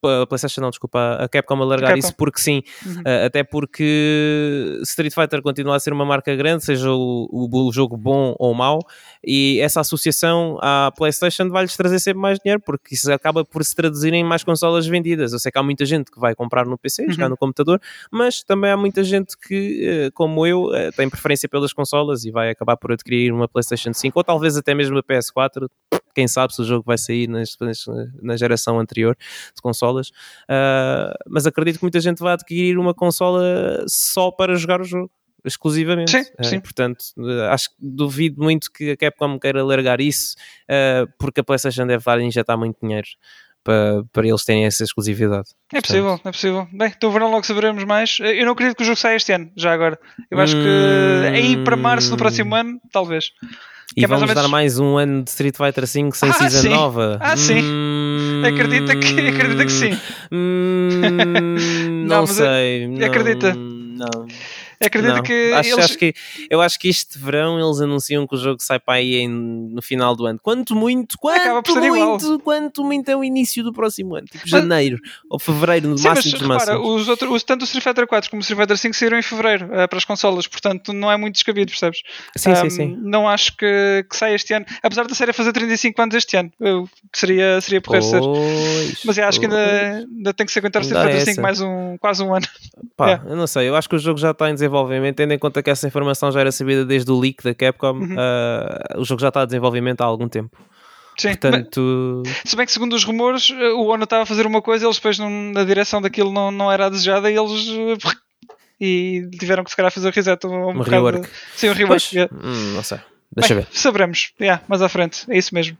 a PlayStation não, desculpa, a Capcom a largar Capcom. isso porque sim, Uhum. Uh, até porque Street Fighter continua a ser uma marca grande, seja o, o- o jogo bom ou mau, e essa associação à PlayStation vai-lhes trazer sempre mais dinheiro, porque isso acaba por se traduzir em mais consolas vendidas. Eu sei que há muita gente que vai comprar no PC, jogar Uhum. no computador, mas também há muita gente que, uh, como eu, uh, tem preferência pelas consolas e vai acabar por adquirir uma PlayStation 5 ou talvez até mesmo a PS4. Quem sabe se o jogo vai sair nas- nas- na geração anterior de consolas. Uh, mas acredito que muita gente vai adquirir uma consola só para jogar o jogo. Exclusivamente. Sim, Uh, sim. portanto, uh, acho que duvido muito que a Capcom queira largar isso, uh, porque a PlayStation deve dar injetar muito dinheiro para, para eles terem essa exclusividade. É possível, é possível. Bem, então verão logo saberemos mais. Eu não acredito que o jogo saia este ano, já agora. Eu acho que Hum. aí para março do próximo ano, talvez. E é mais ou vamos dar menos- mais um ano de Street Fighter 5 sem Ah, season sim. nova. Ah, sim. Hum, Acredita que, acredita que sim. hum, Não, não, sei. não, acredita. Não. Acredita Não. que acho, eles. acho que eu acho que este verão eles anunciam que o jogo sai para aí em- no final do ano. Quanto muito, Acaba por quanto ser igual. muito, quanto muito é o início do próximo ano, tipo janeiro ou fevereiro, no Sim, mas máximo dos repara, máximos. os outros, os, tanto o Street Fighter 4 como o Street Fighter 5 saíram em fevereiro eh, para as consolas, portanto não é muito descabido, percebes? Sim, sim, Ahm, sim. Não acho que, que saia este ano, apesar da série fazer 35 anos este ano, eu- que seria, seria porrer ser. Mas eu acho que ainda, ainda tem que se aguentar o Street Fighter é 5 essa. mais um, quase um ano. Pá, É. eu não sei, eu acho que o jogo já está em desenvolvimento, tendo em conta que essa informação já era sabida desde o leak da Capcom, Uhum. ah, o jogo já está em desenvolvimento há algum tempo. Sim, Portanto, mas- se bem que segundo os rumores, eh, o Ono estava a fazer uma coisa, eles depois não, na direção daquilo não, não era a desejada e eles eh, e tiveram que se calhar fazer reset um, um, Um bocado rework. de- Sim, um rework. pois, hum, não sei, deixa Bem, ver. Saberemos, yeah, mais à frente, é isso mesmo.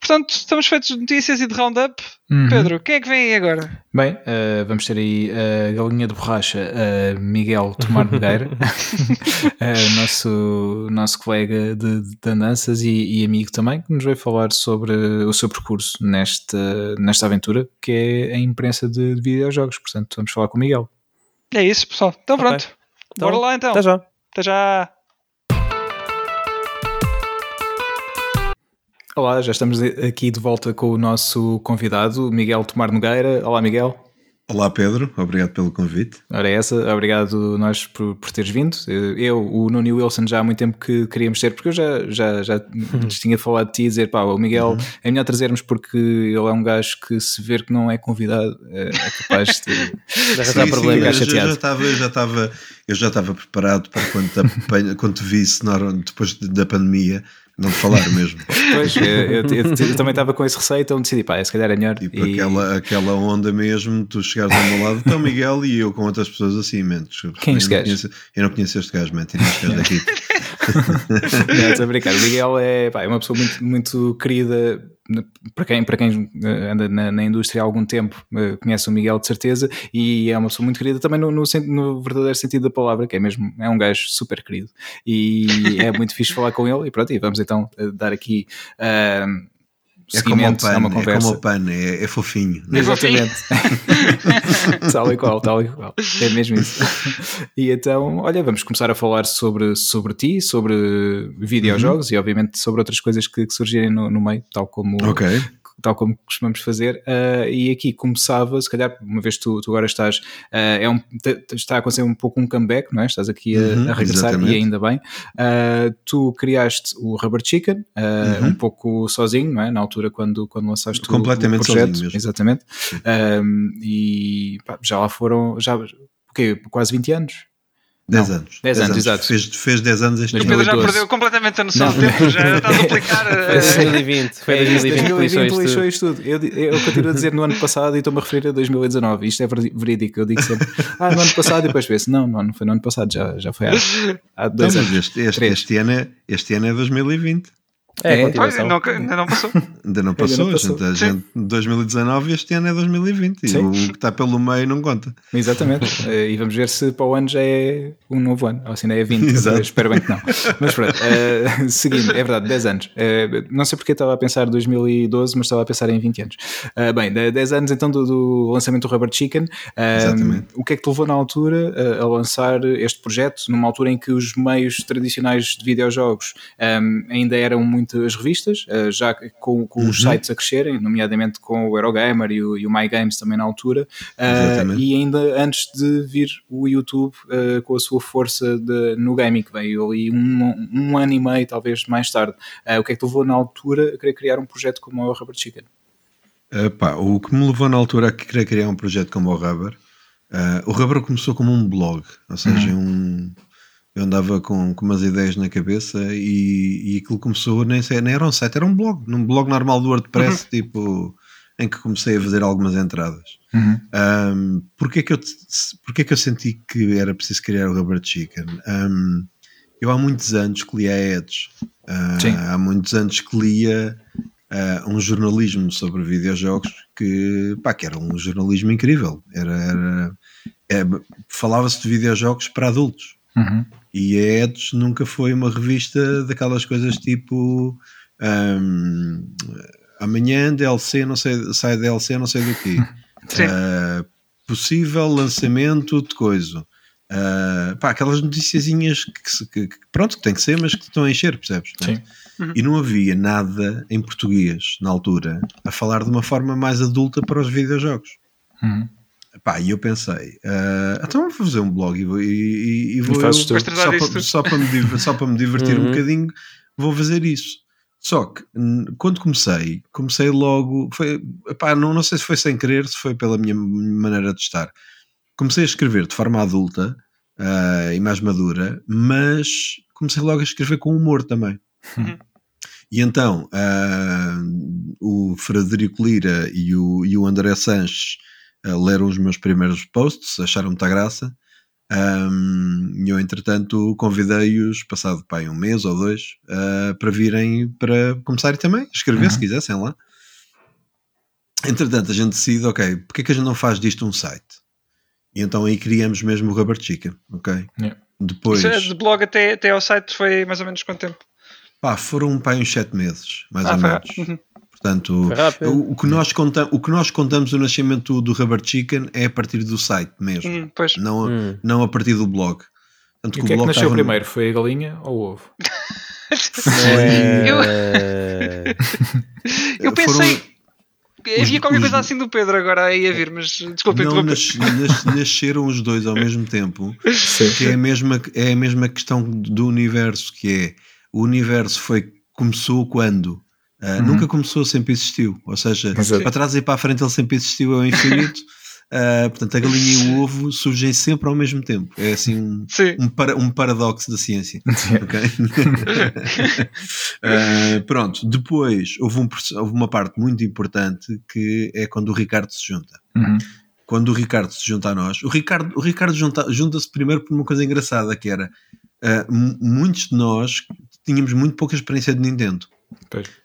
Portanto, estamos feitos de notícias e de roundup. Uhum. Pedro, quem é que vem aí agora? Bem, eh, vamos ter aí a galinha de borracha, eh, Miguel Tomar Nogueira, eh, nosso, nosso colega de, de andanças e, e amigo também, que nos vai falar sobre o seu percurso nesta, nesta aventura, que é a imprensa de, de videojogos. Portanto, vamos falar com o Miguel. É isso, pessoal. Então Ok. pronto. Então, Bora lá então. Até já. Até já. Olá, já estamos aqui de volta com o nosso convidado, Miguel Tomar Nogueira. Olá, Miguel. Olá Pedro, obrigado pelo convite. Ora, é essa, obrigado nós por, por teres vindo. Eu, o Nuno e o Wilson, já há muito tempo que queríamos ter, porque eu já, já, já lhes tinha falado de ti e dizer, pá, o Miguel é melhor trazermos porque ele é um gajo que se ver que não é convidado é, é capaz de. De arranjar Sim, sim, eu já- já estava, eu já estava, eu já estava preparado para quando te, quando te visse depois da pandemia não falar mesmo. Pois, eu, eu- eu- eu também estava com esse receio, então decidi, pá, se calhar é melhor. Tipo aquela, aquela onda mesmo, tu chegares ao meu lado, então Miguel e eu com outras pessoas assim, mentes. Quem é eu este gajo? conheço- Eu não conheço este gajo, mente, este gajo daqui. Não, estou a brincar. O Miguel é, pá, é uma pessoa muito, muito querida. Para quem, para quem eh, anda na, na indústria há algum tempo, eh, conhece o Miguel de certeza, e é uma pessoa muito querida também no, no, no verdadeiro sentido da palavra, que é mesmo, é um gajo super querido. E é muito fixe falar com ele. E pronto, e vamos então eh, dar aqui ah, É como o seguimento pan, uma é como conversa. o pan, é, é fofinho. né? Exatamente. tal e qual, tal e qual. É mesmo isso. E então, olha, vamos começar a falar sobre, sobre ti, sobre videojogos e obviamente sobre outras coisas que, que surgirem no, no meio, tal como, Ok. Tal como costumamos fazer. Ah, e aqui começava, se calhar, uma vez que tu, tu agora estás, ah, é um, está a acontecer um pouco um comeback, não é? Estás aqui a, Uhum, a regressar exatamente. e ainda bem. Ah, tu criaste o Rubber Chicken, Uhum. um pouco sozinho, não é? Na altura quando, quando lançaste o- Completamente o projeto. sozinho mesmo. Exatamente. Um, e pá, já lá foram, já, o quê? Quase 20 anos? 10 Não, anos. 10 anos, exato. Fez, fez 10 anos este O ano. Pedro já 2012. perdeu completamente a noção Não. do tempo, já está a duplicar. Foi eh, 2020, foi É isso, 2020 que lixou 2020 lixou isto. tudo. Eu, eu continuo a dizer no ano passado e estou-me a referir a 2019. Isto é verídico. Eu digo sempre, ah, no ano passado, e depois penso, não, não, não foi no ano passado, já, já foi há, há Não, dois mas anos. este, este, este ano é, este ano é 2020. É, É, a Olha, não, ainda não passou. Ainda não passou, não passou. A, gente, a gente 2019 este ano é 2020 e Sim. o que está pelo meio não conta. Exatamente. Eh, e vamos ver se para o ano já é um novo ano. Ou se ainda é 20. Exato. Espero bem que não. Mas pronto. eh, seguindo, é verdade, 10 anos. Eh, não sei porque estava a pensar 2012, mas estava a pensar em 20 anos. Eh, bem, de- 10 anos então do, do lançamento do Rubber Chicken. Exatamente. o que é que te levou na altura eh, a lançar este projeto? Numa altura em que os meios tradicionais de videojogos eh, ainda eram muito as revistas, uh, já com, com Uhum. os sites a crescerem, nomeadamente com o Eurogamer e o, e o My Games também na altura, Exatamente. e ainda antes de vir o YouTube uh, com a sua força de, no gaming, que veio ali um, um ano e meio, talvez mais tarde. O que é que te levou na altura a querer criar um projeto como o Rubber Chicken? Uh, pá, o que me levou na altura a querer criar um projeto como o Rubber, uh, o Rubber começou como um blog, ou seja, um, eu andava com, com umas ideias na cabeça e, e aquilo começou, nem, sei, nem era um site, era um blog, num blog normal do WordPress, tipo, em que comecei a fazer algumas entradas. Uhum. Um, porque, é que eu, é que eu senti que era preciso criar o Rubber Chicken? Um, eu há muitos anos que lia ads, Uh, há muitos anos que lia uh, um jornalismo sobre videojogos que, pá, que era um jornalismo incrível. Era, era- é, Falava-se de videojogos para adultos. Uhum. E a Edge nunca foi uma revista daquelas coisas tipo hum, amanhã DLC, não sei, sai DLC, não sei do que. Sim. possível lançamento de coisa. Ah, pá, aquelas noticiazinhas que, que- que, pronto, que tem que ser, mas que estão a encher, percebes? Sim. E não havia nada em português na altura a falar de uma forma mais adulta para os videojogos. Uhum. Pá, e eu pensei, ah, então vou fazer um blog e vou, e, e- e vou fazes eu- só, para, só, para me, só para me divertir um Uhum. bocadinho, vou fazer isso. Só que quando comecei, comecei logo, foi, epá, não, não sei se foi sem querer, se foi pela minha maneira de estar. Comecei a escrever de forma adulta ah, e mais madura, mas comecei logo a escrever com humor também. Uhum. E então ah, o Frederico Lira e o, e o André Sanches leram os meus primeiros posts, acharam muita graça. E eu, entretanto, convidei-os, passado pá, um mês ou dois, ah, para virem para começarem também a escrever, se Uhum. quisessem lá. Entretanto, a gente decide, ok, porque é que a gente não faz disto um site? E então aí criamos mesmo o Rubber Chicken, ok? Yeah. Depois, é de blog até, até ao site foi mais ou menos quanto tempo? pá, foram pá, uns sete meses, mais Ah, ou foi menos. rápido. Uhum. Portanto, o, o que nós conta, o que nós contamos do nascimento do Rubber Chicken é a partir do site mesmo, Pois. não, Hum. não a partir do blog. Tanto E o que é que nasceu estava primeiro? Foi a galinha ou o ovo? Eu- É... Eu Foram- pensei. Havia os- qualquer os- coisa assim do Pedro agora aí a vir, mas desculpa não nas- nas- nasceram os dois ao mesmo tempo, Sim. que é a mesma, é a mesma questão do universo, que é o universo foi, começou quando? Ah, Uhum. Nunca começou, sempre existiu. Ou seja, Exato. para trás e para a frente ele sempre existiu, é o infinito. Ah, portanto, a galinha e o ovo surgem sempre ao mesmo tempo. É assim um, um, para- um paradoxo da ciência. Ah, pronto, depois houve, um houve uma parte muito importante que é quando o Ricardo se junta. Uhum. Quando o Ricardo se junta a nós, o Ricardo, o Ricardo junta- junta-se primeiro por uma coisa engraçada que era mu- muitos de nós tínhamos muito pouca experiência de Nintendo.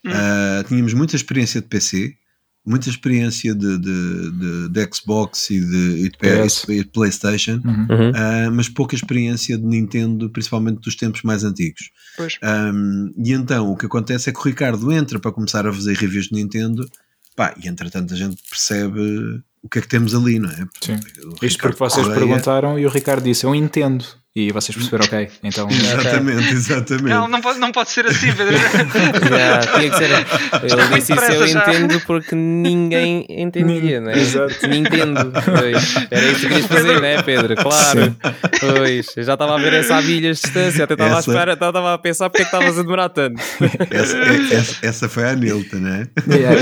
Ah, tínhamos muita experiência de PC, muita experiência de, de, de- de Xbox e de, e de PS. e de PlayStation. Uhum. Uh, mas pouca experiência de Nintendo, principalmente dos tempos mais antigos. Pois. Um, e então o que acontece é que o Ricardo entra para começar a fazer reviews de Nintendo, pá, e entretanto a gente percebe o que é que temos ali, não é? Sim. O Isto porque vocês Correia- perguntaram e o Ricardo disse: Eu entendo. E vocês perceberam, ok, então. Exatamente, exatamente. Não, não pode, não pode ser assim, Pedro. Tinha que ser. Muito disse isso, eu já. entendo porque ninguém entendia, não é? Exato. Nintendo. Pois. Era isso que querias fazer, não é, Pedro? Claro. Pois. Eu já estava a ver essa a milhas de distância, até estava a Essa- esperar, estava a pensar porque é que estavas a demorar tanto. Essa, é- essa- essa foi a Nilton, não é? Yeah.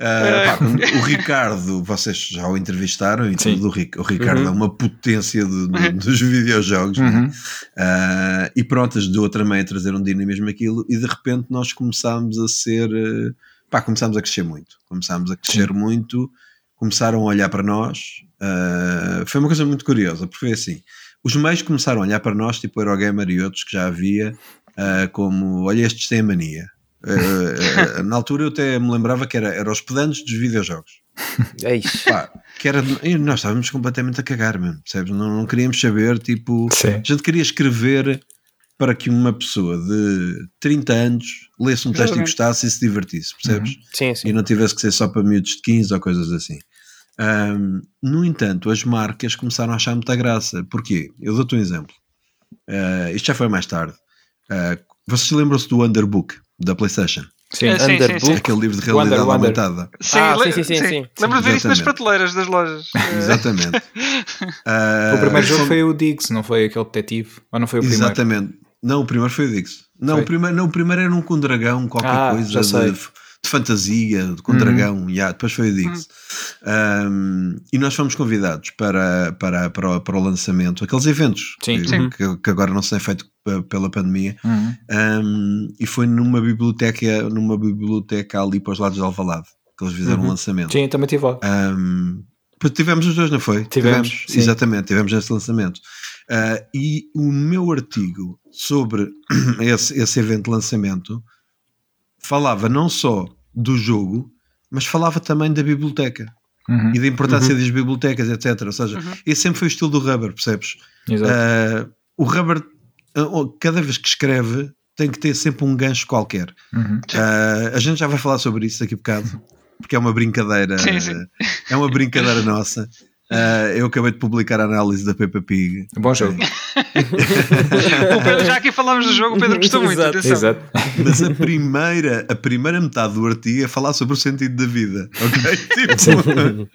Ah, pá, o Ricardo, vocês já o entrevistaram e tudo. O, Ric- o Ricardo Uhum. é uma potência de- de- dos videojogos. é? Uhum. Ah, e pronto, ajudou também a trazer um dinamismo aquilo. E de repente nós começámos a ser. eh, pá, começámos a crescer muito. Começámos a crescer muito. Começaram a olhar para nós. Ah, foi uma coisa muito curiosa, porque foi assim. Os meios começaram a olhar para nós, tipo o Eurogamer e outros que já havia, ah, como olha, estes têm mania. Ah, ah, na altura eu até me lembrava que era, era os pedantes dos videojogos. Eish. Pá, que era, nós estávamos completamente a cagar mesmo, percebes? Não, não queríamos saber, tipo, Sim. a gente queria escrever para que uma pessoa de 30 anos lesse um texto e gostasse e se divertisse, percebes? Sim, sim. E não tivesse que ser só para miúdos de 15 ou coisas assim. Ahm, no entanto, as marcas começaram a achar muita graça. Porquê? Eu dou-te um exemplo. Ah, isto já foi mais tarde. Ah, Vocês lembram-se do Underbook da PlayStation? Sim. É, sim, sim, Underbook. sim. Aquele livro de realidade Wonder, Wonder. aumentada. Sim, Ah, le- sim, sim, sim, sim. Lembro de ver isso nas prateleiras das lojas. Exatamente. Ah, O primeiro jogo foi o Diggs, não foi aquele detetive? Ou não foi o primeiro? Exatamente. Não, o primeiro foi o Dix. Não, Foi? o primeiro, não, o primeiro era um com dragão, qualquer Ah, coisa já sei. de, de fantasia, com Uhum. dragão. Yeah, depois foi o Dix. Um, e nós fomos convidados para, para, para, o, para o lançamento, aqueles eventos Sim. que, Sim. que- que agora não se têm feito pela pandemia. Uhum. Um, e foi numa biblioteca, numa biblioteca ali para os lados de Alvalade que eles fizeram o Uhum. lançamento. Sim, também tive lá. Um, tivemos os dois, não foi? Tivemos, sim. exatamente, tivemos esse lançamento. Ah, e o meu artigo sobre esse, esse evento de lançamento falava não só do jogo, mas falava também da biblioteca Uhum. e da importância das bibliotecas, etc. Ou seja, Uhum. esse sempre foi o estilo do Rubber, percebes? Exato. Ah, o Rubber, ah, cada vez que escreve, tem que ter sempre um gancho qualquer. Uhum. Ah, a gente já vai falar sobre isso daqui a bocado, porque é uma brincadeira, Sim, sim. é uma brincadeira nossa. Ah, eu acabei de publicar a análise da Peppa Pig. Bom jogo. o Pedro, já aqui falámos do jogo, o Pedro gostou muito. Exato. Atenção. Exato. Mas a primeira, a primeira metade do artigo é falar sobre o sentido da vida, ok? Tipo,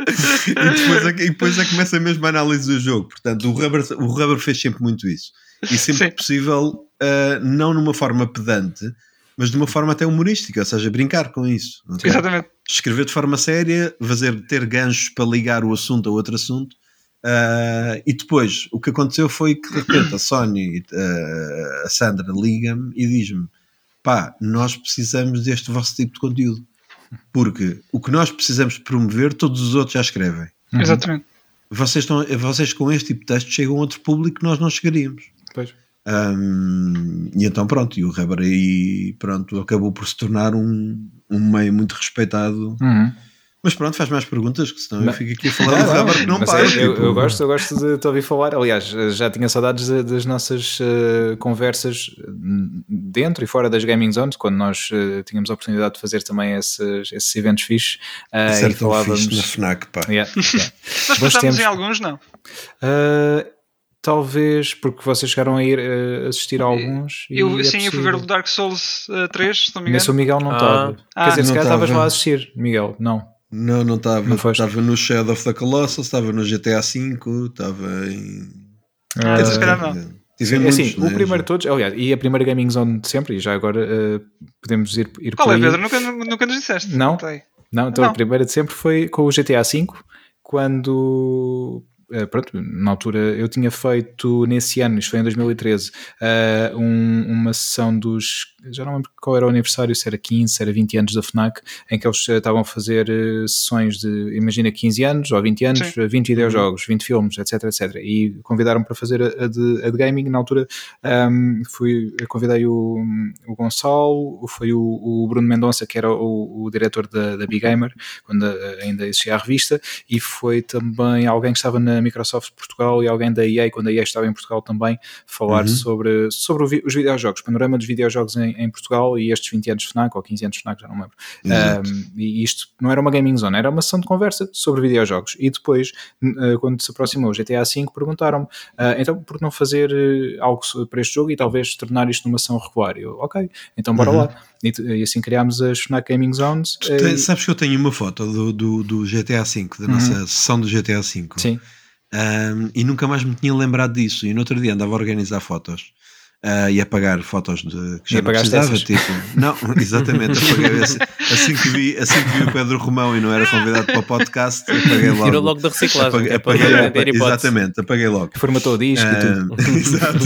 e, depois é, que- e depois é que começa mesmo a análise do jogo. Portanto, o Rubber, o Rubber fez sempre muito isso. E sempre Sim. que possível, ah, não numa forma pedante, mas de uma forma até humorística, ou seja, brincar com isso. ok? Exatamente. escrever de forma séria, fazer, ter ganchos para ligar o assunto a outro assunto. Ah, e depois, o que aconteceu foi que de repente a Sony, ah, a Sandra, liga-me e diz-me: pá, nós precisamos deste vosso tipo de conteúdo. Porque o que nós precisamos promover, todos os outros já escrevem. Exatamente. Vocês, estão, vocês com este tipo de texto chegam a outro público que nós não chegaríamos. Pois. Ahm, e então pronto, e o Reber aí pronto, acabou por se tornar um, um meio muito respeitado Uhum. mas pronto, faz mais perguntas, que senão eu fico aqui a falar do Rubber que não Mas para. é, eu, tipo. eu gosto, eu gosto de te ouvir falar. Aliás, já tinha saudades de- das nossas eh, conversas hum, dentro e fora das gaming zones, quando nós eh, tínhamos a oportunidade de fazer também esses, esses eventos fixes. eh, Isso era e falávamos. fixe na FNAC, pá. Yeah, yeah. Nós passámos tempos. em alguns, não. Uh, talvez porque vocês chegaram a ir uh, assistir a alguns. e Eu, é sim, eu fui ver o Dark Souls uh, 3, se não me Nesse o engano. Miguel não Ah. estava. Ah. Quer dizer, se Não calhar estavas estava. lá a assistir, Miguel. Não. Não, não estava. Estava no Shadow of the Colossus, estava no GTA V, estava em. Ah, se calhar não. Tive Sim, muitos, assim, né? o primeiro de todos, aliás, e a primeira gaming zone de sempre, e já agora uh, podemos ir, ir Qual por é, aí. Pedro? Nunca, nunca nos disseste. Não. Não, então Não. a primeira de sempre foi com o GTA V, quando. Eh, Pronto, na altura eu tinha feito nesse ano, isto foi em 2013, eh, um- uma sessão dos. Já não lembro qual era o aniversário, se era 15, se era 20 anos da FNAC, em que eles eh, estavam a fazer sessões de, imagina, 15 anos ou 20 anos, Sim. eh, 20 videojogos, 20 filmes, etc, etc. E convidaram para fazer a, a de, a de gaming. Na altura um, fui, eu convidei o, o Gonçalo, foi o, o Bruno Mendonça, que era o, o diretor da, da Big Gamer, quando ainda existia a revista, e foi também alguém que estava na Microsoft Portugal e alguém da EA, quando a EA estava em Portugal também, falar Uhum. sobre, sobre os videojogos, panorama dos videojogos em, em Portugal e estes 20 anos de FNAC, ou 15 anos de FNAC, já não me lembro. Um, e isto não era uma gaming zone, era uma sessão de conversa sobre videojogos. E depois, uh, quando se aproximou o GTA V, perguntaram-me uh, então por que não fazer uh, algo para este jogo e talvez tornar isto numa ação regular? Eu, ok, então bora Uhum. lá. E, e assim criámos as FNAC Gaming Zones. Tens- sabes que eu tenho uma foto do, do, do GTA V, da nossa sessão do GTA V. Uhum. Sim, Um, e nunca mais me tinha lembrado disso. E no outro dia andava a organizar fotos ah, e a pagar fotos de, que já E não precisava. essas? Tipo, não, exatamente. Apaguei, assim, assim, que vi, assim que vi o Pedro Romão e não era convidado para o podcast, apaguei logo. Tirou logo da reciclagem. Apaguei, é apaguei- hipótese. exatamente, apaguei logo. formatou o disco e tudo. Ah, Exato.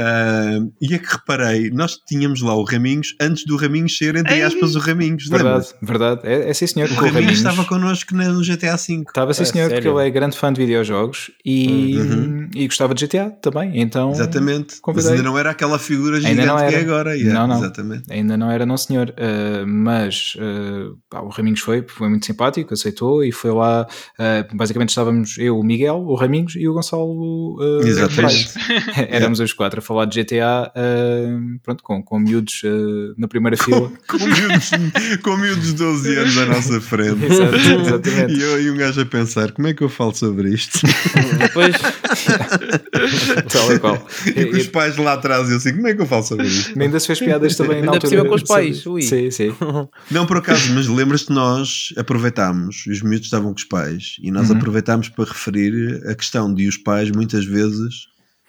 Ah, e é que reparei, nós tínhamos lá o Raminhos antes do Raminhos ser, entre aspas, o Raminhos. Verdade, verdade. É, é sim, senhor. O com Raminhos estava connosco na- no GTA V. Estava sim, É, senhor, porque sério? ele é grande fã de videojogos e, Uhum. e gostava de GTA também. Então, Exatamente. Mas convidei. ainda não era aquela figura Ainda gigante não que é agora. yeah, Não, não. Exatamente. Ainda não era, não senhor, Uh, mas uh, pá, o Raminhos foi, foi muito simpático, aceitou e foi lá. uh, basicamente estávamos eu, o Miguel, o Raminhos e o Gonçalo. Uh, Exatamente. Éramos os quatro a falar de GTA, uh, pronto, com, com miúdos uh, na primeira fila. Com miúdos, com miúdos de 12 anos à nossa frente. Exato, exatamente. E eu e um gajo a pensar, como é que eu falo sobre isto? Depois, Tal e qual. E com os pais lá atrás, eu assim, como é que eu falo sobre isto? Ainda se fez piadas também na Ainda por altura. cima com os pais, ui. Sim, sim. Não, por acaso, mas lembras-te nós aproveitámos, os miúdos estavam com os pais, e nós Uhum. aproveitámos para referir a questão de os pais muitas vezes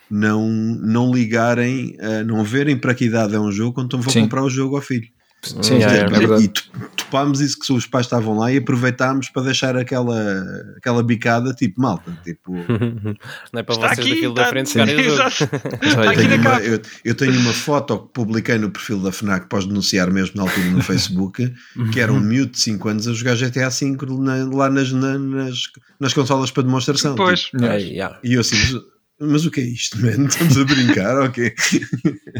não, não ligarem, a não verem para que idade é um jogo quando vão Sim. comprar o jogo ao filho. Sim, é verdade. E to- topámos isso que os pais estavam lá e aproveitámos para deixar aquela, aquela bicada, tipo, malta, tipo, Não é para Está vocês aqui, daquilo da está- frente na uma- capa. eu, eu tenho uma foto que publiquei no perfil da FNAC, podes denunciar mesmo na altura no Facebook, que era um miúdo de 5 anos a jogar GTA V na- lá nas, na- nas, nas consolas para demonstração. Pois. tipo. Ai, yeah. e eu assim, mas, o que é isto, man? Estamos a brincar? Ok.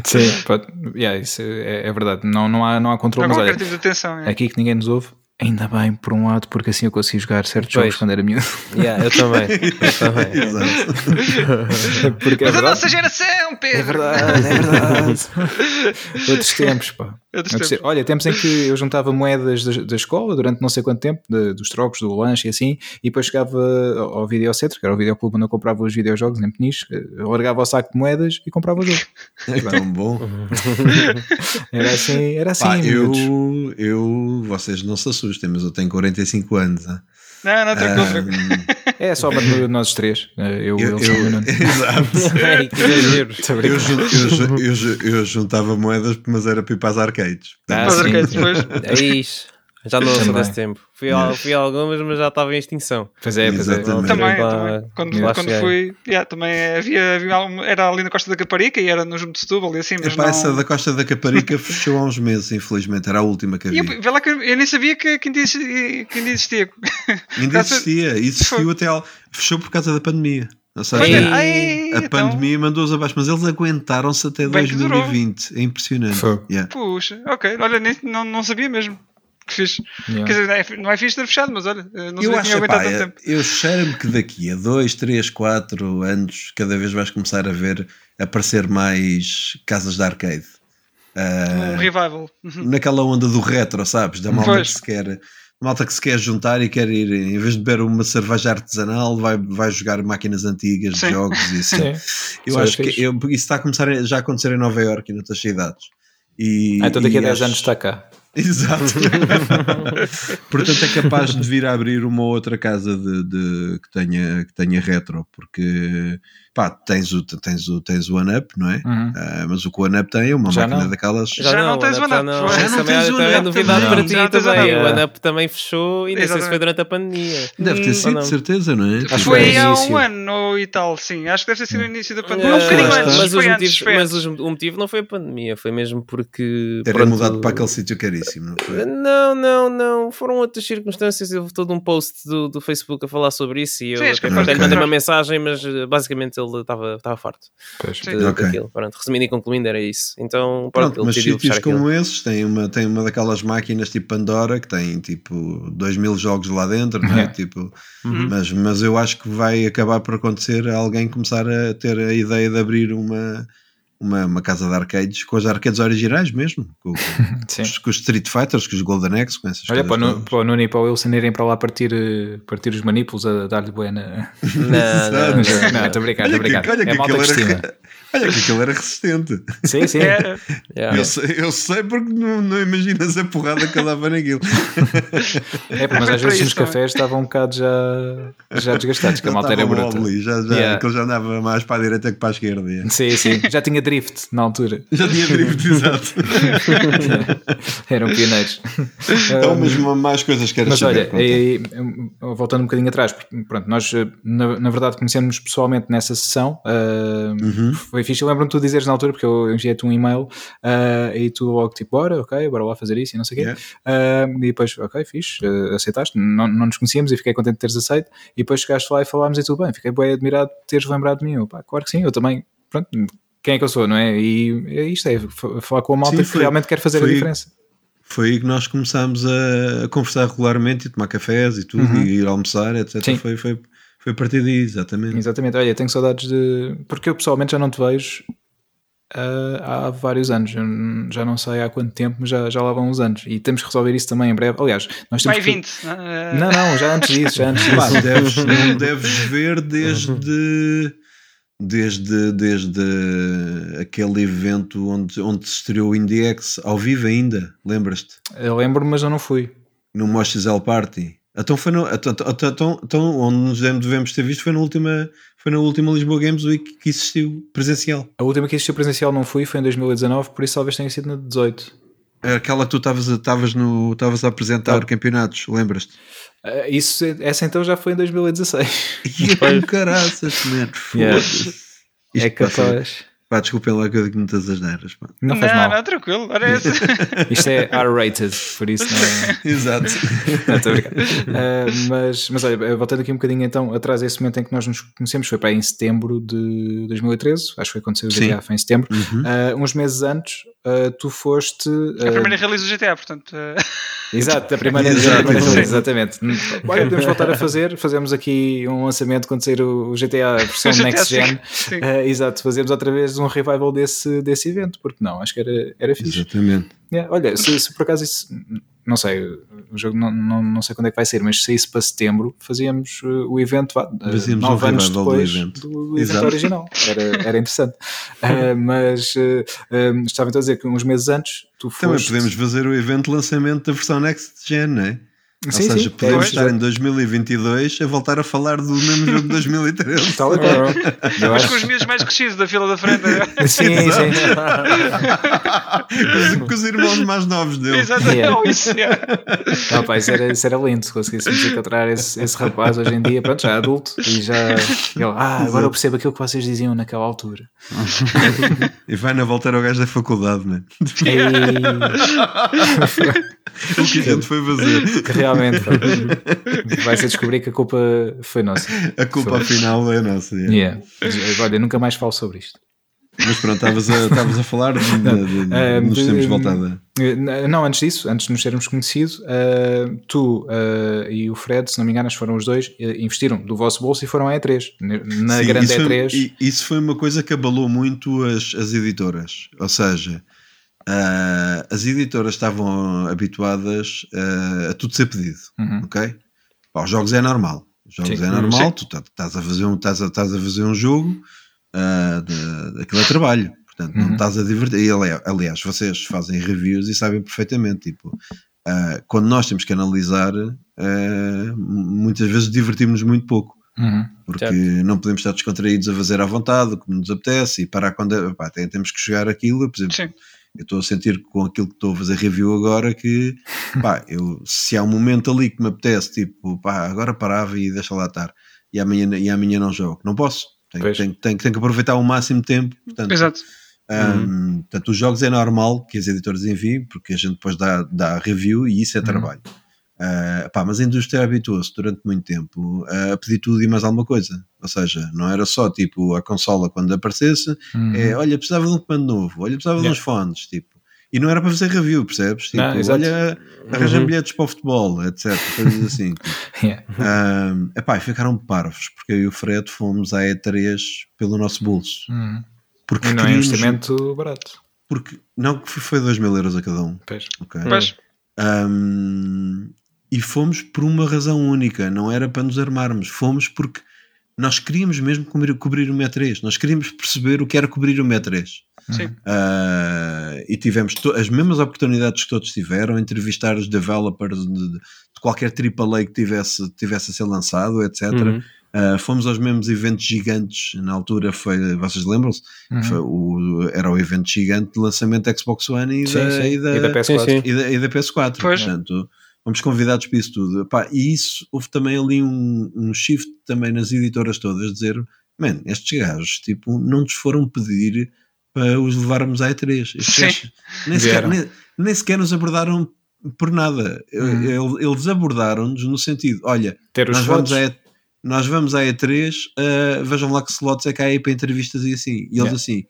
Sim, pode- yeah, isso é, é verdade. Não, não, há, não há controle, mas olha, tipo de atenção. é. aqui que ninguém nos ouve, ainda bem, por um lado, porque assim eu consegui jogar certos Pois. jogos quando era miúdo. Yeah, eu também. Eu também. Exato. Porque é Mas a verdade. nossa geração, Pedro! É verdade, é verdade. Outros tempos, pá. Outros Outros tempos. Olha, tempos em que eu juntava moedas da, da escola durante não sei quanto tempo, de- dos trocos, do lanche e assim, e depois chegava ao, ao videocentro, que era o videoclube onde eu comprava os videojogos em Peniche, eu largava o saco de moedas e comprava o jogo. É tão bom. Era assim, era assim. Pá, eu, eu, vocês não se assustem, mas eu tenho 45 anos. ah. Não, não, tranquilo, tranquilo. Ahm, É só para nós três. Eh, Eu, eu, eu, eu, eu, exato. Ai, que exagero. Eu, eu eu ju- eu juntava moedas, mas era para ir para as arcades. Ah, Mas sim. arcades depois. É isso. Já não sou desse tempo. Fui a, fui a algumas, mas já estava em extinção. Pois é, pois é. Também, Lá- também. Quando, quando fui, yeah, também havia, havia era ali na Costa da Caparica e era no Junto de Setúbal e assim, mas Epá, não... essa da Costa da Caparica fechou há uns meses, infelizmente. Era a última que E havia. eu, vê lá que eu, eu nem sabia que, que, ainda existia, que ainda existia. Ainda existia. Existiu até. ao- Fechou por causa da pandemia. Ou seja, Ei. A então, pandemia mandou-os abaixo, mas eles aguentaram-se até Bem que durou. 2020. É impressionante. Yeah. Puxa, ok, olha, nem, não, não sabia mesmo. Que fixe. Yeah. Quer dizer, não é, não é fixe ter fechado, mas olha, eh, não Eu que acho tinha epá, aguentado tanto é- tempo. eu cheiro-me que daqui a 2, 3, 4 anos cada vez vais começar a ver aparecer mais casas de arcade. Ah, Um revival. Uhum. naquela onda do retro, sabes? Da malta Pois. que se quer. Malta que se quer juntar e quer ir, em vez de beber uma cerveja artesanal, vai, vai jogar máquinas antigas Sim. jogos e assim. Sim. Eu é acho que fixe. eu, isso está a começar já a acontecer em Nova Iorque e noutras cidades. E, Ah, então daqui a e 10 acho- anos está cá. Exato. Portanto, é capaz de vir a abrir uma outra casa de, de- que, tenha, que tenha retro, porque pá, tens o, tens o, tens o One Up, não é? Uhum. Ah, mas o que o One Up tem é uma Já máquina não. daquelas. Já não tens One Up, One Up, não. foi. Isso Já não também tens é- One também é novidade para ti Já tens também. O One Up também fechou e nem sei se foi durante a pandemia. Deve ter Hum, sido, não? de certeza, não é? Acho que Foi foi há um ano e tal, sim. Acho que deve ter sido no início da pandemia. Um bocadinho antes, mas, os motivos, mas o motivo não foi a pandemia, foi mesmo porque. Terem pronto, mudado para aquele sítio caríssimo, não foi? Não, não, não. Foram outras circunstâncias. Houve todo um post do, do Facebook a falar sobre isso e eu até mandei uma mensagem, mas basicamente ele estava estava farto Pois. Sim. de- Ok. daquilo. Pronto, resumindo e concluindo, era isso. Então, pronto, Pronto, ele mas sítios aquilo. como esses têm uma, têm uma daquelas máquinas tipo Pandora que tem tipo 2 mil jogos lá dentro, não é? É. Tipo, Uhum. mas, mas eu acho que vai acabar por acontecer alguém começar a ter a ideia de abrir uma, uma, uma casa de arcades com os arcades originais mesmo, com, com os, com os Street Fighters, com os Golden Axe, com essas Olha, para o, para o Nuno e para o Wilson irem para lá partir, eh, partir os manipulos a dar-lhe buena. Não, não, não. Não, estou a brincar, estou a Olha que, brincar. olha, que malta que aquilo estima. era, olha que aquilo era resistente. Sim, sim. Era. Yeah. Eu, sei, eu sei porque não, não imaginas a porrada que eu dava naquilo. É, mas às vezes também. cafés estavam um bocado já, já desgastados, que a Já malta era bruta. já, já, Yeah. aquilo já andava mais para a direita que para a esquerda. yeah. Sim, sim. Já tinha drift na altura. Já tinha drift, exato. Eram pioneiros. Então, mas ma- mais coisas queres Mas saber? olha, e- voltando um bocadinho atrás, pronto, nós eh, na, na verdade conhecemos pessoalmente nessa sessão. ah, Uhum. Foi fixe. Eu lembro-me de tu dizeres na altura, porque eu enviei-te um e-mail ah, e tu logo tipo, bora, ok, bora lá fazer isso e não sei o quê. Yeah. Ah, e depois, ok, fixe, ah, aceitaste, não, não nos conhecíamos e fiquei contente de teres aceito. E depois chegaste lá e falámos e tudo bem. Fiquei bem admirado de teres lembrado de mim. Eu, pá, claro que sim, eu também, pronto, quem é que eu sou, não é? E é isto, é falar com a malta Sim, que foi- realmente quer fazer a foi- diferença. Foi aí que nós começámos a, a conversar regularmente e tomar cafés e tudo, Uhum. e ir almoçar, etc. Sim. Foi, foi, foi a partir daí, exatamente. Exatamente, olha, tenho saudades de. Porque eu pessoalmente já não te vejo ah, há vários anos, Eu já não sei há quanto tempo, mas já, já lá vão uns anos e temos que resolver isso também em breve. Aliás, nós temos Vai que- 20. eh, Não, não, já antes disso, já antes disso. deves, não deves ver desde, desde, desde aquele evento onde, onde se estreou o IndieX ao vivo ainda, lembras-te? Eu lembro, mas eu não fui. No Mosh Party. Então foi no, então, então, então, então, onde nos devemos ter visto foi na última, foi na última Lisboa Games Week que existiu presencial. A última que existiu presencial não fui, foi em 2019, por isso talvez tenha sido na 18. Aquela que tu estavas a- apresentar Tá. campeonatos, lembras-te? Ah, isso, essa então já foi em 2016. E é caraças, man, Yeah. foda-se. é Isto passa- capaz. Pá, desculpem lá que eu digo muitas asneiras, pá. Não Não, faz mal. não, tranquilo. Olha esse. Isto é R-rated, por isso não. Exato. Não, estou. Ah, mas, mas olha, voltando aqui um bocadinho então atrás a esse momento em que nós nos conhecemos, foi para aí em setembro de 2013, acho que foi quando saiu o. GTA, foi em setembro. Uhum. Ah, uns meses antes, ah, tu foste. É a primeira release do GTA, portanto. Exato, a primeira, Exato, release, exatamente. Olha, podemos voltar a fazer, fazemos aqui um lançamento quando sair o GTA a versão GTA Next Gen. Ah, exato, fazemos outra vez um revival desse, desse evento, porque não, acho que era, era fixe. Exatamente. Yeah, olha, se, se por acaso isso, não sei, o jogo não, não, não sei quando é que vai ser, mas se saísse para setembro, fazíamos uh, o evento uh, Fazíamos um nove anos revival do depois evento. do, evento original. Era, era interessante. Uh, mas uh, um, estava então a dizer que uns meses antes tu Também foste. podemos fazer o evento de lançamento da versão Next Gen, não é? Sim, Ou seja, sim, podemos é, estar em 2022 a voltar a falar do mesmo jogo de 2013. Tal e qual. Eu Mas acho- com os miúdos mais crescidos da fila da frente. eh, Sim, sim. com, os, com os irmãos mais novos dele. Exato. Yeah. Oh, isso, yeah. Não, pá, isso, era, isso era lindo se conseguíssemos encontrar esse, esse rapaz hoje em dia, pronto, já adulto, e já. Ele, ah, agora eu percebo aquilo que vocês diziam naquela altura. E vai na volta ao gajo da faculdade, né? O que a gente foi fazer. que realmente pá, vai-se descobrir que a culpa foi nossa. A culpa afinal é nossa. é. Yeah. Olha, nunca mais falo sobre isto. Mas pronto, estavas a, a falar de, de, de, Ah, nos tempos voltada. Eh, Não, antes disso, antes de nos termos conhecido, eh, tu eh, e o Fred, se não me engano, foram os dois, eh, investiram do vosso bolso e foram à E3. Na Sim, grande isso foi, E3. e- isso foi uma coisa que abalou muito as, as editoras. Ou seja, ah, as editoras estavam habituadas ah, a tudo ser pedido. Uhum. Ok? Pá, os jogos é normal. Os jogos Sim. é normal, Sim. tu tá- estás a, fazer um, estás a, estás a fazer um jogo, ah, de, aquilo é trabalho. Portanto, não Uhum. estás a divertir. E, ali- aliás, vocês fazem reviews e sabem perfeitamente. Tipo, ah, quando nós temos que analisar, ah, muitas vezes divertimos-nos muito pouco Uhum. porque Certo. não podemos estar descontraídos a fazer à vontade o que nos apetece e parar quando pá, tem- temos que chegar aquilo. Por exemplo, Sim. Eu estou a sentir com aquilo que estou a fazer review agora que pá, eu, se há um momento ali que me apetece, tipo, pá, agora parava e deixa lá estar e amanhã, e amanhã não jogo, não posso. Tenho, tenho, tenho, tenho que aproveitar o máximo tempo. Portanto, Exato. um, portanto, os jogos é normal que as editoras enviem, porque a gente depois dá, dá review e isso é Uhum. trabalho. Uh, pá, mas a indústria habituou-se durante muito tempo a pedir tudo e mais alguma coisa. Ou seja, não era só tipo a consola quando aparecesse, Uhum. é olha, precisava de um comando novo, olha, precisava de Yeah. uns fones, tipo. E não era para fazer review, percebes? Tipo, Não, olha, arranjam Uhum. bilhetes para o futebol, etc. Coisas assim. Yeah. um, epá, e ficaram parvos, porque eu e o Fred fomos à E3 pelo nosso bolso. Uhum. Porque E não é um queríamos- investimento barato. porque não que foi 2 mil euros a cada um. Pois. ok? Pois. Um, e fomos por uma razão única, não era para nos armarmos, fomos porque nós queríamos mesmo cobrir, cobrir o MET3, nós queríamos perceber o que era cobrir o MET3. Sim. Uh, e tivemos as mesmas oportunidades que todos tiveram, entrevistar os developers de, de qualquer AAA que tivesse, tivesse a ser lançado, etc. Uhum. Uh, fomos aos mesmos eventos gigantes, na altura foi, vocês lembram-se? Uhum. Era o evento gigante de lançamento da Xbox One e, Sim, da, sim. e da- E da PS4. Sim, sim. e da, e da PS4. Pois. Portanto, fomos convidados para isso tudo. Pá, e isso, houve também ali um, um shift também nas editoras todas, dizer, man, estes gajos, tipo, não nos foram pedir para os levarmos à E3. Estes gajos nem sequer, nem, nem sequer nos abordaram por nada. Ele- Eles abordaram-nos no sentido, olha, Ter os nós vamos, à nós vamos à E3, uh, vejam lá que slots é que há aí para entrevistas e assim. E eles Yeah. assim.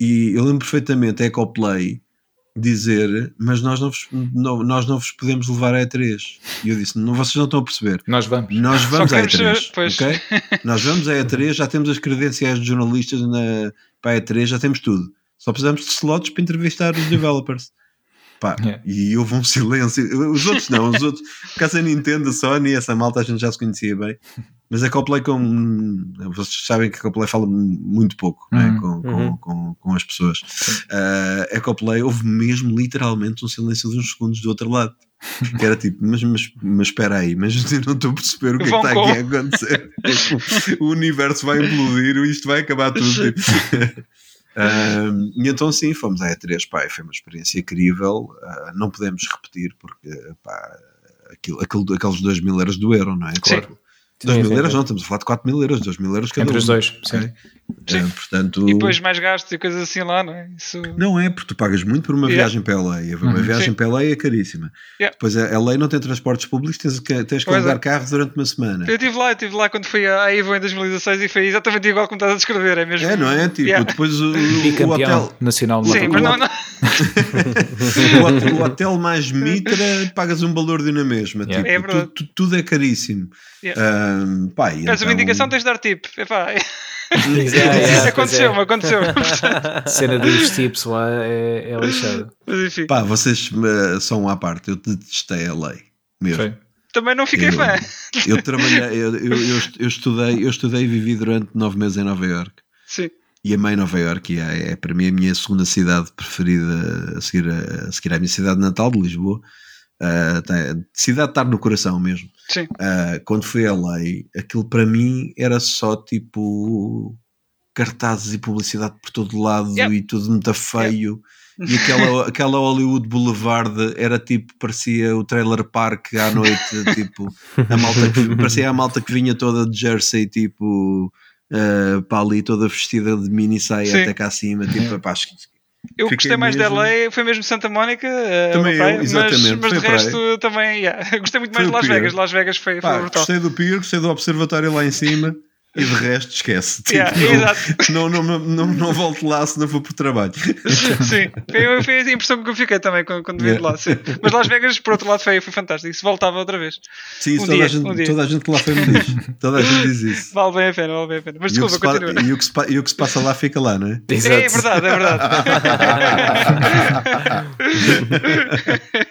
E eu lembro perfeitamente, a Ecoplay dizer, mas nós não, vos, não- nós não vos podemos levar à E3. E eu disse, não, vocês não estão a perceber. Nós vamos. Nós vamos à queremos E3, saber- pois. ok? Nós vamos à E3, já temos as credenciais de jornalistas na, para a E3, já temos tudo. Só precisamos de slots para entrevistar os developers. Pá, Yeah. e houve um silêncio. Os outros não, os outros, por causa da Nintendo, a Sony, essa malta a gente já se conhecia bem. Mas a Coplay, com, vocês sabem que a Coplay fala muito pouco é? Uhum. com, com, Uhum. com, com as pessoas. Uh, a Coplay houve mesmo literalmente um silêncio de uns segundos do outro lado. Que era tipo, mas, mas, mas espera aí, mas eu não estou a perceber o que é que está aqui a acontecer. o universo vai implodir, isto vai acabar tudo. Um, e então sim, fomos à E3, pá, foi uma experiência incrível, uh, não podemos repetir porque pá, aquilo, aquilo, aqueles 2 mil euros do euro, não é? Sim. 2 Sim, mil euros não, estamos a falar de 4 mil euros, 2 mil euros cada Entre um. os dois, sim. Sim. Uh, portanto, E depois mais gastos e coisas assim lá, não é? Isso... não é, porque tu pagas muito por uma Yeah. viagem para LA. e Uma Uhum. viagem Sim. para LA é caríssima. Yeah. Depois a LA não tem transportes públicos, tens que, tens que alugar é. carro durante uma semana. Eu estive lá, eu estive lá quando fui à Ivo em 2016 e foi exatamente igual como estás a descrever, é mesmo? É, não é? Tipo, Yeah. depois o, o hotel. nacional de Sim, mas não, não. o, hotel, o hotel mais mitra pagas um valor de na mesma. Yeah. Tipo, É tu- tu- tudo é caríssimo. Yeah. Ahm, pá, e Peço uma então- indicação, tens de dar tip. Epá, Yeah, yeah, aconteceu-me, pois aconteceu-me. A cena dos tips lá é, é lixada. Mas enfim, Pá, vocês eh, são à parte, eu detestei a lei. Mesmo. Foi. também não fiquei Eu- fã. Eu trabalhei, eu, eu, eu, eu estudei, eu estudei e vivi durante nove meses em Nova York. Sim, E amei Nova York e é, é para mim a minha segunda cidade preferida a seguir, a, a seguir à minha cidade natal de Lisboa. Tem- cidade de estar no coração mesmo. Ah, quando fui a lei, aquilo para mim era só tipo cartazes e publicidade por todo lado Yeah. e tudo muito feio. E aquela, aquela Hollywood Boulevard era tipo, parecia o trailer park à noite, tipo, a malta que, parecia a malta que vinha toda de jersey, tipo, uh, para ali, toda vestida de mini saia Sim. até cá acima, tipo, pá, acho que- Eu Fiquei gostei mais mesmo- da LA, foi mesmo Santa Mónica, eh, Também praia, eu, mas, exatamente, mas de foi a resto também, yeah. gostei muito mais Foi de Las. Vegas. Las Vegas foi, foi pá, brutal. gostei do pier, gostei do observatório lá em cima. E de resto, esquece. Tipo, Yeah, não, exato. não, não, não, não, não volto lá se não for por trabalho. Sim, foi, foi a impressão que eu fiquei também quando, quando vim de lá. Sim. Mas Las Vegas, por outro lado, foi, foi fantástico. Se voltava outra vez, Sim, isso Um toda, dia, a gente, um dia. toda a gente lá foi me diz. Toda a gente diz isso. vale bem a pena, vale bem a pena. Mas E o, desculpa, continua. e, o que se pa- e o que se passa lá fica lá, não é? É verdade, é verdade.